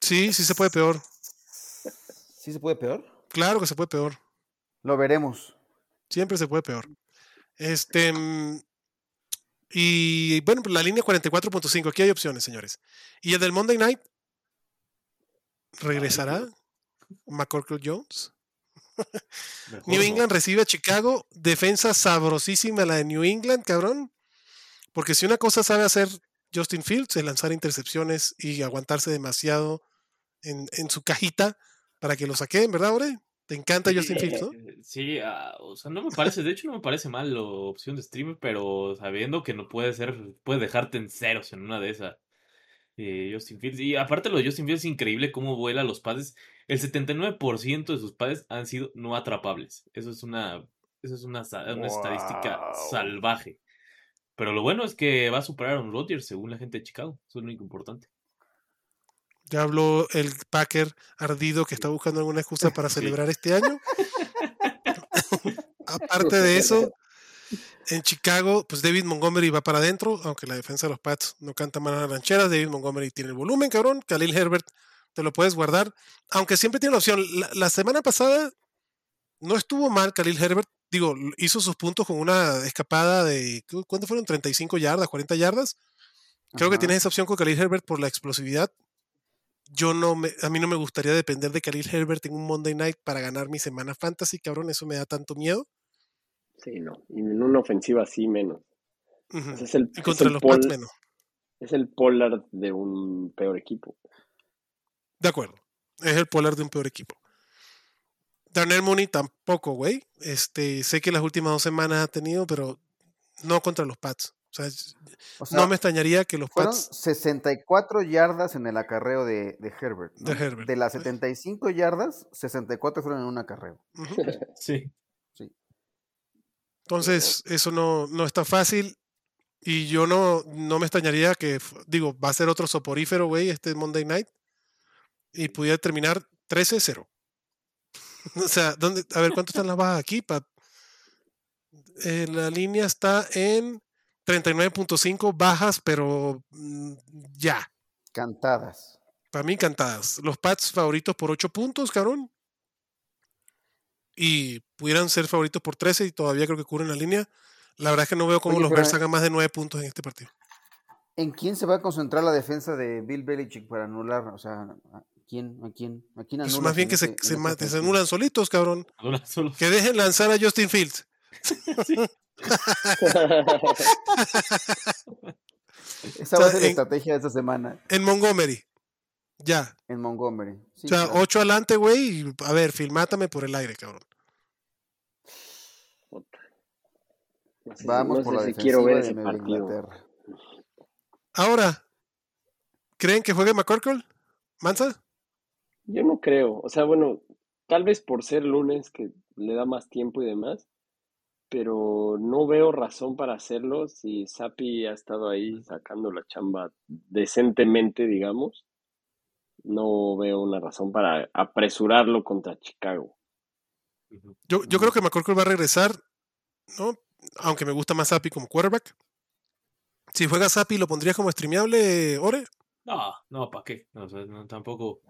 Sí, sí se puede peor.
¿Sí se puede peor?
Claro que se puede peor.
Lo veremos.
Siempre se puede peor. Este. Y bueno, pues la línea 44.5. Aquí hay opciones, señores. Y el del Monday Night. ¿Regresará? McCorkle Jones. New
no.
England recibe a Chicago. Defensa sabrosísima la de New England, cabrón. Porque si una cosa sabe hacer Justin Fields es lanzar intercepciones y aguantarse demasiado en, en su cajita para que lo saquen, ¿verdad, Ore? Te encanta Justin Fields, ¿no?
Eh, Sí, ah, o sea, no me parece, de hecho no me parece mal la opción de streamer, pero sabiendo que no puede ser, puede dejarte en ceros en una de esas. eh, Justin Fields. Y aparte lo de Justin Fields es increíble cómo vuela los pases. El 79% de sus pases han sido no atrapables. Eso es una, eso es una, estadística salvaje. Pero lo bueno es que va a superar a un Rodgers según la gente de Chicago. Eso es lo único importante.
Ya habló el Packer ardido que está buscando alguna excusa para
Sí.
celebrar este año. Aparte de eso, en Chicago, pues David Montgomery va para adentro, aunque la defensa de los Pats no canta mal a las rancheras. David Montgomery tiene el volumen, cabrón. Khalil Herbert te lo puedes guardar, aunque siempre tiene la opción. La, la semana pasada no estuvo mal Khalil Herbert. Digo, hizo sus puntos con una escapada de, ¿cu- ¿cuánto fueron? 35 yardas, 40 yardas. Creo que tienes esa opción con Khalil Herbert por la explosividad. Yo no me, a mí no me gustaría depender de Khalil Herbert en un Monday Night para ganar mi semana fantasy, cabrón, eso me da tanto miedo.
Sí, no. Y en una ofensiva así menos. Es el,
Y
es
contra
el
los Pats menos.
es el Pollard de un peor equipo.
De acuerdo. Es el polar de un peor equipo. Darnell Mooney tampoco, güey. Este, sé que las últimas dos semanas ha tenido, pero no contra los Pats. O sea, es-
O sea,
no me extrañaría que los
fueron
Pats
64 yardas en el acarreo de, de Herbert. ¿no?
de Herbert.
De las 75 yardas, 64 fueron en un acarreo.
Ujú.
Sí.
Entonces, eso no, no está fácil. Y yo no, no me extrañaría que, digo, va a ser otro soporífero, güey, este Monday Night. Y pudiera terminar 13-0. o sea, ¿dónde, a ver, ¿cuánto están las bajas aquí, Pap? Eh, la línea está en 39.5 bajas, pero mm, ya.
Cantadas.
Para mí encantadas. Los Pats favoritos por 8 puntos, cabrón. Y pudieran ser favoritos por 13 y todavía creo que cubren la línea. La verdad es que no veo cómo
Oye,
los Bears hagan más de 9 puntos en este partido.
¿En quién se va a concentrar la defensa de Bill Belichick para anular? O sea, ¿a quién? ¿A quién? ¿A quién
Es
anulas
más bien
en
que se, anulan solitos, cabrón.
Ahora solo-
Que dejen lanzar a Justin Fields.
Esa va a ser la estrategia de esta semana
En Montgomery. Ya.
en Montgomery. Sí,
o sea,
claro.
8 adelante, güey. Y a ver, filmátame por el aire, cabrón.
Puta. No sé,
Vamos
no
por
sé
la
si quiero ver
de
ese partido.
Inglaterra.
Ahora, ¿creen que juegue McCorkle? ¿Mansa?
Yo no creo. O sea, bueno, tal vez por ser lunes que le da más tiempo y demás, pero no veo razón para hacerlo si Sapi ha estado ahí sacando la chamba decentemente, digamos. No veo una razón para apresurarlo contra Chicago.
Yo, yo creo que McCorkle va a regresar, ¿no? Aunque me gusta más Sapi como quarterback. Si juega Sapi, ¿lo pondrías como streameable, Ore?
No, no, ¿para qué? O sea, no, tampoco,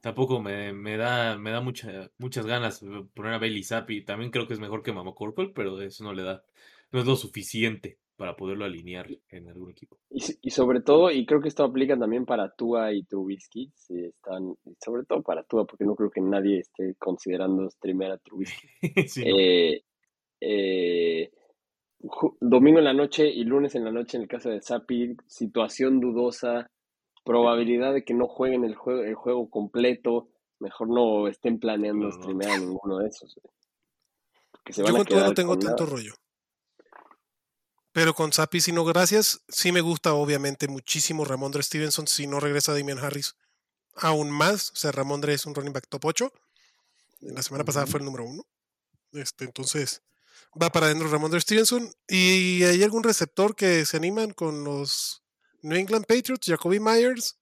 tampoco me, me da, me da mucha, muchas ganas de poner a Bailey Zappi. También creo que es mejor que Mama Corporal, pero eso no le da, no es lo suficiente para poderlo alinear en algún equipo.
Y, y sobre todo, y creo que esto aplica también para Tua y Trubisky, si están, sobre todo para Tua, porque no creo que nadie esté considerando streamear a Trubisky.
Sí, no.
Eh, eh, domingo en la noche y lunes en la noche en el caso de Sapi, situación dudosa, probabilidad de que no jueguen el juego, el juego completo, mejor no estén planeando
No,
streamear ninguno de esos. Porque se
Yo
van a
con no tengo
con
tanto
nada.
rollo. Pero con Sapi, si no, gracias. Sí me gusta, obviamente, muchísimo Ramondre Stevenson. Si no regresa Damian Harris, aún más. O sea, Ramondre es un running back top 8. La semana pasada fue el número 1. Este, entonces, va para adentro Ramondre Stevenson. ¿Y hay algún receptor que se animan con los New England Patriots? Jacoby Myers,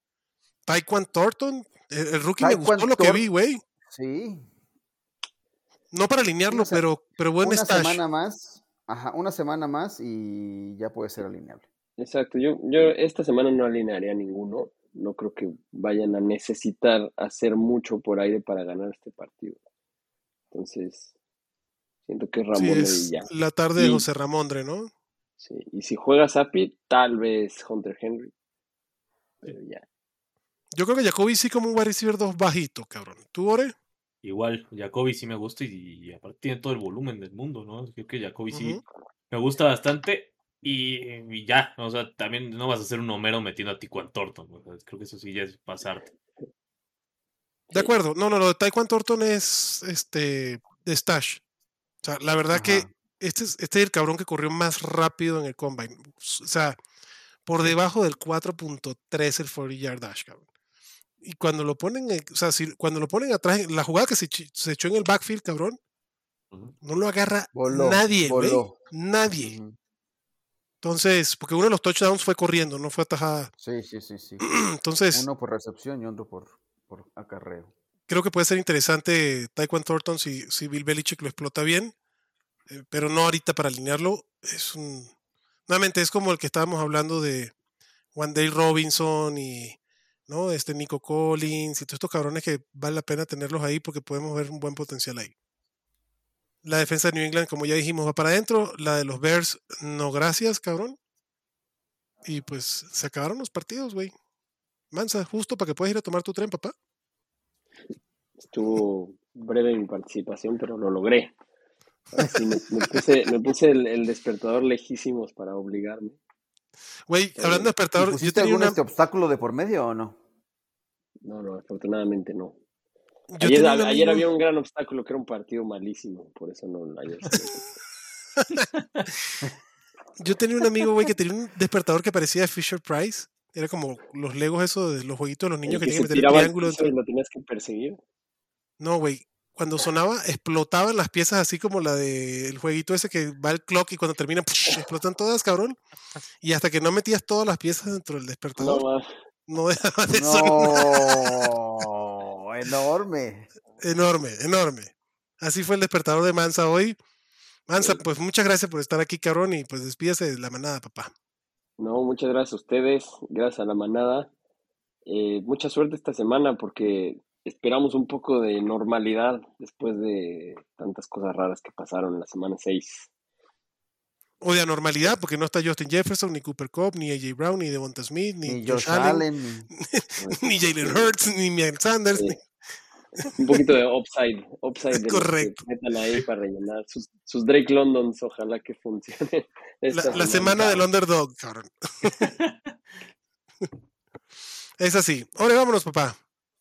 Taekwon Thornton. El, el rookie me gustó lo que vi, güey.
Sí.
No para alinearlo,
Una
pero, pero buen
una
stash.
semana más. Ajá, una semana más y ya puede ser alineable.
Exacto, yo, yo esta semana no alinearía a ninguno. No creo que vayan a necesitar hacer mucho por aire para ganar este partido. Entonces, siento que
Sí,
Ramón
es
ya.
la tarde de José Ramondre, ¿no?
Sí, y si juega Sapi, tal vez Hunter Henry. Pero ya.
Yo creo que Jacoby sí como un wide receiver 2 bajito, cabrón. ¿Tú, Ore?
Igual, Jacoby sí me gusta y, y aparte tiene todo el volumen del mundo, ¿no? Creo que Jacoby sí me gusta bastante y, y ya, o sea, también no vas a hacer un Homero metiendo a Ticuan Thornton, ¿no? O sea, creo que eso sí ya es pasarte.
De acuerdo. No, no, lo de Taekwondo Thornton es este de stash. O sea, la verdad que. Este es, este es el cabrón que corrió más rápido en el combine. O sea, por debajo del 4.3 el 40 yard dash, cabrón. Y cuando lo ponen, en- o sea, si, cuando lo ponen atrás, la jugada que se, se echó en el backfield, cabrón, no lo agarra
Voló,
nadie,
voló.
Nadie. Entonces, porque uno de los touchdowns fue corriendo, no fue atajada.
Sí, sí, sí, sí.
Entonces,
Uno por recepción y otro por, por acarreo.
creo que puede ser interesante Taekwondo Thornton si, si Bill Belichick lo explota bien, eh, pero no ahorita para alinearlo. Es un. Nuevamente, es como el que estábamos hablando de One Day Robinson y ¿no? este Nico Collins y todos estos cabrones que vale la pena tenerlos ahí porque podemos ver un buen potencial ahí. La defensa de New England, como ya dijimos, va para adentro. La de los Bears, no gracias, cabrón. Y pues se acabaron los partidos, güey. Mansa, justo para que puedas ir a tomar tu tren, papá.
Estuvo breve mi participación, pero lo logré. Sí, me, me puse, me puse el, el despertador lejísimos para obligarme.
Güey,
Está
hablando de
bien.
¿Y
despertador, yo
pusiste
tenía
algún
una,
este obstáculo de por medio o no?
No, no, afortunadamente no.
yo
Ayer, había un gran obstáculo que era un partido malísimo, por eso no ayer
Yo tenía un amigo, güey, que tenía un despertador que parecía de Fisher Price. Era como los legos esos de los jueguitos de los niños
el
que
que
tienen que meter el triángulo
y lo tenías que perseguir.
No, güey. Cuando sonaba, explotaban las piezas así como la del jueguito ese que va el clock y cuando termina, explotan todas, cabrón. Y hasta que no metías todas las piezas dentro del despertador,
No,
no,
ma.
dejaba de sonar.
No, enorme.
Enorme, enorme. Así fue el despertador de Mansa hoy. Mansa, pues muchas gracias por estar aquí, cabrón, y pues despídase de la manada, papá.
No, muchas gracias a ustedes, gracias a la manada. Eh, mucha suerte esta semana porque esperamos un poco de normalidad después de tantas cosas raras que pasaron en la semana 6.
O de anormalidad, porque no está Justin Jefferson, ni Cooper Cup, ni AJ Brown, ni Devonta Smith, ni,
Ni
Josh,
Josh
Allen,
Allen. ni-
ni Jalen Hurts, ni Miles Sanders.
Sí.
ni-
Un poquito de upside, upside de
Correcto.
metan ahí para rellenar sus, sus Drake Londons, ojalá que funcione.
La, la semana del underdog, cabrón. es así. Ahora vámonos, papá.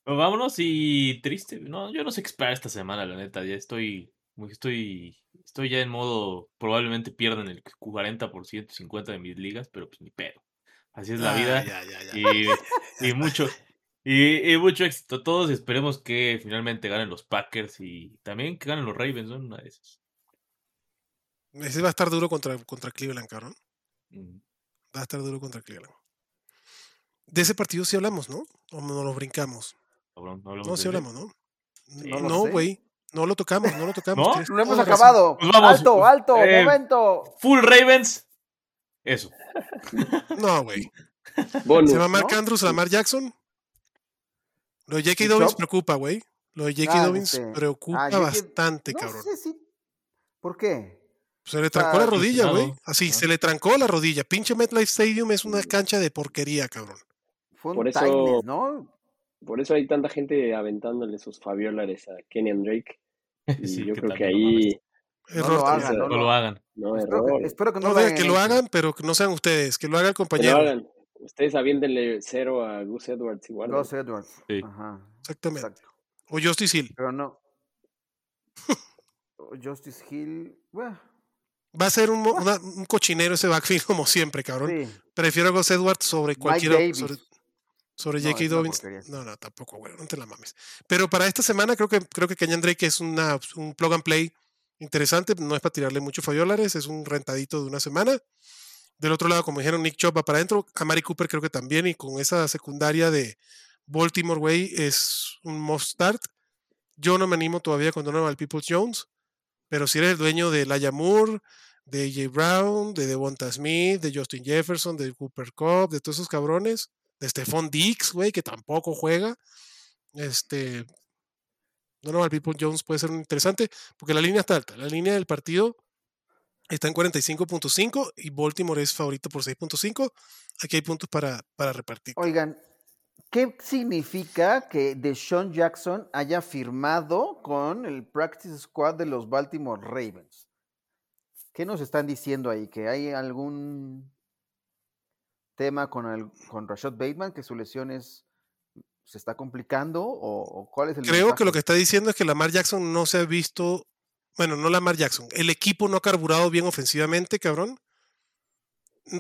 Pues vámonos y triste. No, yo no sé qué esperar esta semana, la neta. Ya estoy, estoy, estoy ya en modo, probablemente pierdan el 40%, 50% de mis ligas, pero pues ni pedo. Así es la
Ah,
vida.
ya, ya, ya.
Y, y mucho, y, y mucho éxito a todos. Esperemos que finalmente ganen los Packers y también que ganen los Ravens, ¿no? Una de esas.
Ese va a estar duro contra, contra Cleveland, cabrón.
Mm.
Va a estar duro contra Cleveland. De ese partido sí hablamos, ¿no? O nos lo brincamos.
Cabrón, no hablamos
No,
de
sí hablamos, ¿no?
no
güey. No lo tocamos, no lo tocamos.
¿No?
No hemos acabado.
Pues vamos,
alto, alto,
eh,
momento.
Full Ravens. Eso.
No, güey. Se va Mark
¿no?
Andrews, Lamar Jackson. Lo de J.K.
¿Y
Dobbins preocupa, güey. Lo de J.K.
Ah,
Dobbins
este,
preocupa
ah,
bastante,
No
cabrón.
sé si- ¿Por qué?
Se le trancó la rodilla, güey. Así,
Ah.
se le trancó la rodilla. Pinche MetLife Stadium es una cancha de porquería, cabrón.
Fue un
Por eso-
tightness, ¿no?
Por eso hay tanta gente aventándole sus fabiolares a Kenyan Drake. Y
Sí,
yo
que
creo que ahí
No lo hagan,
no
No lo hagan.
no
Espero
error.
que, espero que no
No,
lo hagan.
que lo hagan, pero que no sean ustedes. Que lo haga el
Que lo
compañero.
hagan. Ustedes aviéndenle cero a Gus Edwards igual.
Gus Edwards.
Sí.
Ajá.
Exactamente.
Exacto.
O Justice Hill.
Pero no. Justice Hill. Bueno,
Va a ser un, una- un cochinero ese backfield como siempre, cabrón.
sí.
Prefiero a Gus Edwards sobre
Mike
cualquier
Davis.
sobre, sobre
No,
J.K. Dobbins. No, no, tampoco, güey. No te la mames. Pero para esta semana creo que creo que Kenyan Drake es una, un plug and play interesante. No es para tirarle mucho fayolares. Es un rentadito de una semana. Del otro lado, como dijeron, Nick Chubb va para adentro. A Mari Cooper creo que también. Y con esa secundaria de Baltimore, güey, es un must start. Yo no me animo todavía con Donovan Peoples Jones. Pero si eres el dueño de Laia Moore, de AJ Brown, de Devonta Smith, de Justin Jefferson, de Cooper Cup, de todos esos cabrones, de Stephon Dix, güey, que tampoco juega. Este. Donovan Peoples Jones puede ser interesante porque la línea está alta. La línea del partido está en 45.5 y Baltimore es favorito por 6.5. Aquí hay puntos para, para repartir.
Oigan, ¿qué significa que Deshaun Jackson haya firmado con el practice squad de los Baltimore Ravens? ¿Qué nos están diciendo ahí? ¿Que hay algún tema con, el, con Rashad Bateman, que su lesión es, se está complicando? ¿O, o cuál es el
Creo que lo que está diciendo es que Lamar Jackson no se ha visto. Bueno, no Lamar Jackson. El equipo no ha carburado bien ofensivamente, cabrón.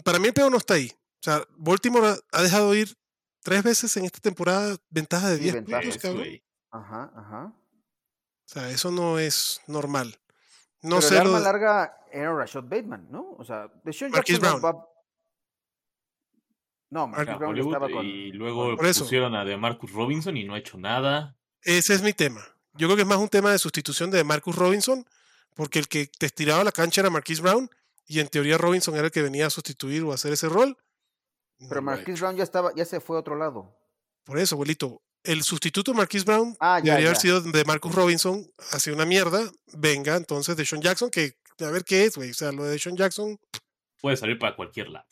Para mí el peor no está ahí. O sea, Baltimore ha, dejado ir tres veces en esta temporada ventaja de
Sí,
10
ventaja.
puntos, cabrón.
Ajá, ajá.
O sea, eso no es normal. No
Pero
sé
el arma
de-
larga era Rashad Bateman, ¿no? O sea, Deshaun
Marquise
Jackson no
Brown.
va- No, Marquise
A
Brown estaba con...
y luego
Por eso.
pusieron a DeMarcus Robinson y no ha hecho nada.
Ese es mi tema. Yo creo que es más un tema de sustitución de Marcus Robinson, porque el que te estiraba la cancha era Marquise Brown, y en teoría Robinson era el que venía a sustituir o a hacer ese rol.
Pero
hecho.
Brown ya estaba, ya se fue a otro lado.
Por eso, abuelito. El sustituto de Marquise Brown
Ah, ya,
debería haber sido de Marcus Robinson, hace una mierda. Venga, entonces de Sean Jackson, que a ver qué es, güey. O sea, lo de Sean Jackson,
Puede salir para cualquier lado.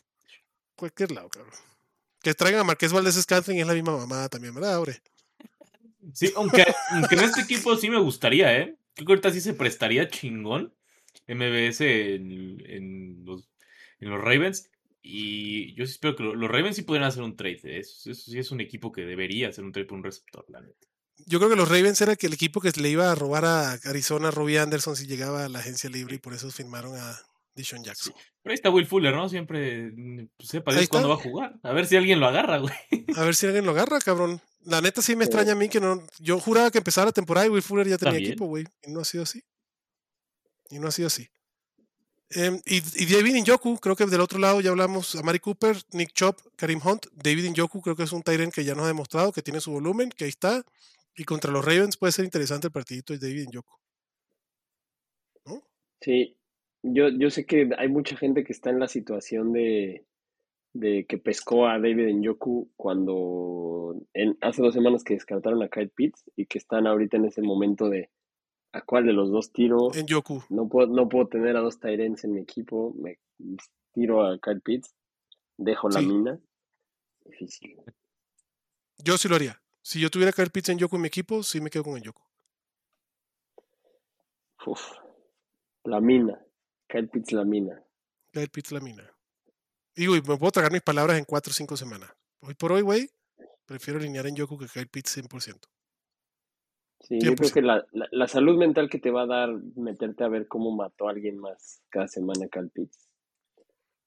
Cualquier lado, cabrón. Que traigan a Marqués Valdés Scantling es la misma mamada también, ¿verdad, Aure?
Sí, aunque, aunque en este equipo sí me gustaría, ¿eh? Creo que ahorita sí se prestaría chingón MBS en, en los, en los Ravens. Y yo sí espero que lo- los Ravens sí pudieran hacer un trade. ¿eh? Eso, eso sí es un equipo que debería hacer un trade por un receptor, la neta.
Yo creo que los Ravens era el equipo que le iba a robar a Arizona a Robbie Anderson si llegaba a la agencia libre y por eso firmaron a Dishon Jackson.
Pero ahí está Will Fuller, ¿no? Siempre mm, pues, sepa Dios cuándo va a jugar. A ver si alguien lo agarra, güey.
A ver si alguien lo agarra, cabrón. La neta sí me
Sí.
extraña a mí que no. Yo juraba que empezaba la temporada y Will Fuller ya tenía
También.
equipo, güey. Y no ha sido así. Y no ha sido así. Em, y, y David Njoku, creo que del otro lado ya hablamos a Mari Cooper, Nick Chop, Karim Hunt. David Njoku creo que es un Tyrant que ya nos ha demostrado que tiene su volumen, que ahí está. Y contra los Ravens puede ser interesante el partidito de David Njoku.
Sí, yo, yo sé que hay mucha gente que está en la situación de, de que pescó a David Njoku cuando en, hace dos semanas que descartaron a Kyle Pitts y que están ahorita en ese momento de a cuál de los dos tiro.
Njoku.
No puedo, no puedo tener a dos Tyrants en mi equipo. Me tiro a Kyle Pitts. Dejo la
Sí.
mina. Difícil.
Yo sí lo haría. Si yo tuviera Kyle Pitts en Njoku en mi equipo, sí me quedo con Njoku.
Uf. La mina. Kyle Pitts la mina.
Kyle Pitts la mina. Y güey, me puedo tragar mis palabras en 4 o 5 semanas. Hoy por hoy, güey, prefiero alinear en Njoku que Kyle Pitts 100%.
Sí, yo creo
100%.
que la, la, la salud mental que te va a dar meterte a ver cómo mató a alguien más cada semana Kyle Pitts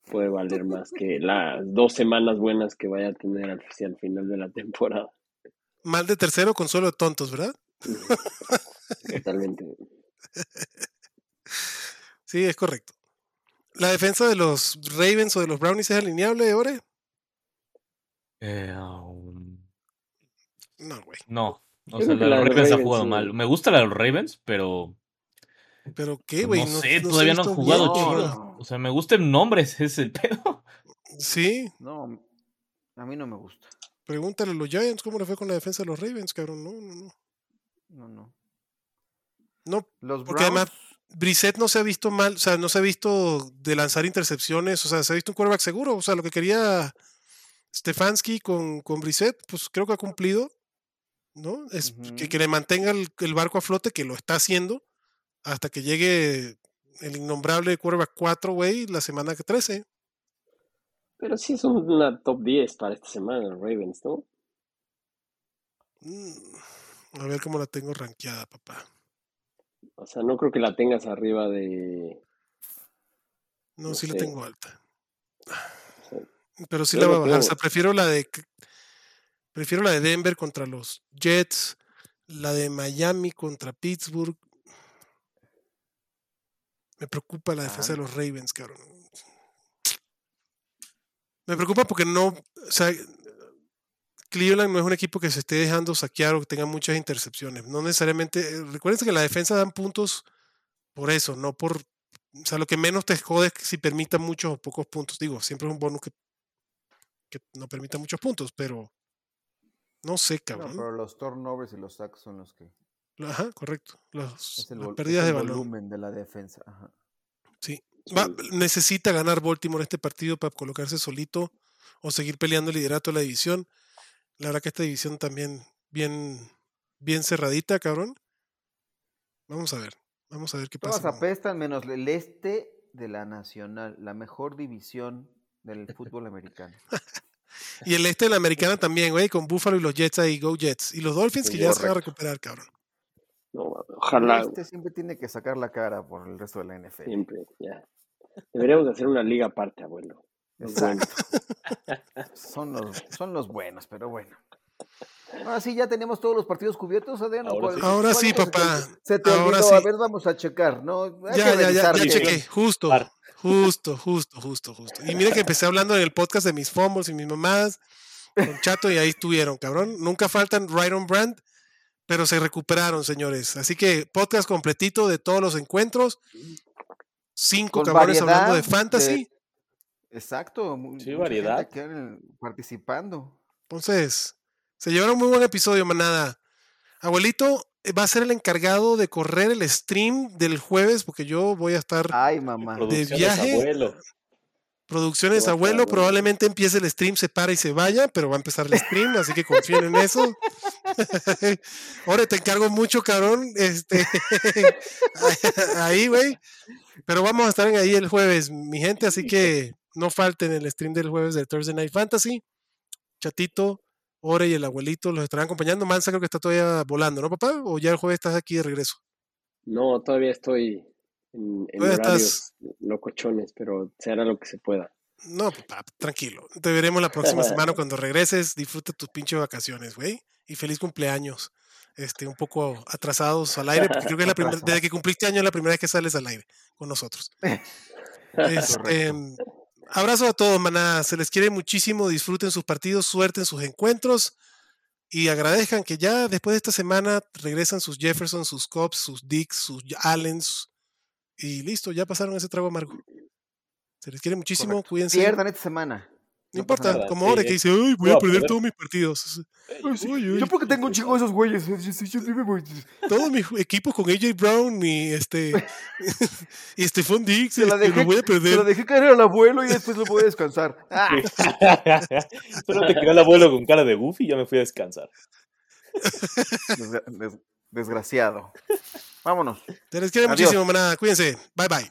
puede valer más que las dos semanas buenas que vaya a tener al, el final de la temporada.
Mal de tercero, consuelo de tontos, ¿verdad?
Totalmente.
Sí, es correcto. ¿La defensa de los Ravens o de los Brownies es alineable, Ore?
Eh, um,
No, güey.
no. O sea, la
la
de los Ravens ha
Ravens,
jugado
sí.
mal. Me gusta la de los Ravens, pero
¿Pero qué,
pues,
güey?
no, sé,
se ha
todavía no han jugado chido. O sea, me gustan nombres, es el pedo.
Sí,
No, a mí no me gusta.
pregúntale a los Giants cómo le fue con la defensa de los Ravens, cabrón. No, no, no.
No, no.
No,
Los
Porque además-
Browns,
Brissett no se ha visto mal, o sea, no se ha visto de lanzar intercepciones, o sea, se ha visto un quarterback seguro, o sea, lo que quería Stefanski con, con Brissett, pues creo que ha cumplido, ¿no? Es que, le mantenga el, el barco a flote, que lo está haciendo, hasta que llegue el innombrable quarterback 4, güey, la semana que 13.
Pero sí es un- una top 10 para esta semana, Ravens, ¿no?
Mm, A ver cómo la tengo rankeada, papá.
O sea, no creo que la tengas arriba de.
No,
No
sí la tengo alta. Pero sí la voy a bajar. O sea, prefiero la de prefiero la de Denver contra los Jets, la de Miami contra Pittsburgh. Me preocupa la defensa de
Ah.
los Ravens, cabrón. Me preocupa porque no, o sea, Cleveland no es un equipo que se esté dejando saquear o que tenga muchas intercepciones. No necesariamente, eh, recuerden que la defensa dan puntos por eso, no por, o sea, lo que menos te jode es que si permitan muchos o pocos puntos. Digo, siempre es un bonus que, que no permita muchos puntos, pero no sé,
no,
cabrón.
pero los turnovers y los sacks son los que.
Ajá, correcto. Los- las
es
pérdidas
el
de balón.
volumen de la defensa. Ajá.
Sí. Va- necesita ganar Baltimore este partido para colocarse solito o seguir peleando el liderato de la división. La verdad que esta división también bien, bien cerradita, cabrón. Vamos a ver. Vamos a ver qué
Todas
pasa. con-
apestan menos el este de la Nacional, la mejor división del fútbol americano.
Y el este de la americana también, güey, con Buffalo y los Jets ahí, Go Jets. Y los Dolphins que ya se van a recuperar, cabrón.
No,
El
ojalá
este siempre tiene que sacar la cara por el resto de la NFL.
siempre, ya. Deberíamos de hacer una liga aparte, abuelo.
Exacto. Son los, son los buenos, pero bueno. Ahora sí, ya tenemos todos los partidos cubiertos, Adriano.
Ahora
¿Cuál-
sí.
Ahora sí, papá.
Se te
Ahora
olvidó. A
sí.
ver, vamos a checar, ¿no? Hay
Ya, ya, ya, ya chequé. Justo, justo, justo, justo, justo. Y mira que empecé hablando en el podcast de mis fumbles y mis mamadas con Chato y ahí estuvieron, cabrón. Nunca faltan right on brand, pero se recuperaron, señores. Así que podcast completito de todos los encuentros. Cinco
Con
cabrones hablando de fantasy.
de- Exacto. mu-
Sí,
mucha
variedad.
participando.
Entonces, se llevaron un muy buen episodio, manada. Abuelito eh, va a ser el encargado de correr el stream del jueves porque yo voy a estar
Ay, mamá.
Producciones
viaje.
abuelo.
Producciones Abuelo, probablemente empiece el stream, se para y se vaya, pero va a empezar el stream, así que confíen en eso. Ahora te encargo mucho, cabrón. Este, ahí, güey. Pero vamos a estar ahí el jueves, mi gente, así que no falten el stream del jueves de Thursday Night Fantasy. Chatito, Ore y el abuelito los estarán acompañando. Mansa creo que está todavía volando, ¿no, papá? ¿O ya el jueves estás aquí de regreso?
No, todavía estoy en, en horarios
estás-
locochones, pero se hará lo que se pueda.
No, papá, tranquilo. Te veremos la próxima semana cuando regreses. Disfruta tus pinches vacaciones, güey. Y feliz cumpleaños. Este, un poco atrasados al aire, porque creo que es la primera, desde que cumpliste año es la primera vez que sales al aire con nosotros. Este, abrazo a todos, maná. Se les quiere muchísimo. Disfruten sus partidos, suerte en sus encuentros. Y agradezcan que ya después de esta semana regresan sus Jefferson, sus Cops, sus Dicks, sus Allens. Y listo, ya pasaron ese trago amargo. Se les quiere muchísimo,
Correcto.
cuídense.
Pierdan esta semana.
No importa,
nada.
como
Sí,
ahora
sí.
que dice, ay, voy a perder
pero-
todos mis partidos. Uy, uy,
Yo porque tengo un chingo de esos güeyes.
Todos mis equipos con AJ Brown y este y Stephon Diggs,
Se la
este,
dejé,
lo voy a
se la
perder.
dejé caer al abuelo y después lo voy a descansar. Ah,
Solo te quedó el abuelo con cara de Goofy y ya me fui a descansar.
desgra- des- desgraciado. Vámonos.
Se les quiere
Adiós.
muchísimo, manada. Cuídense. Bye bye.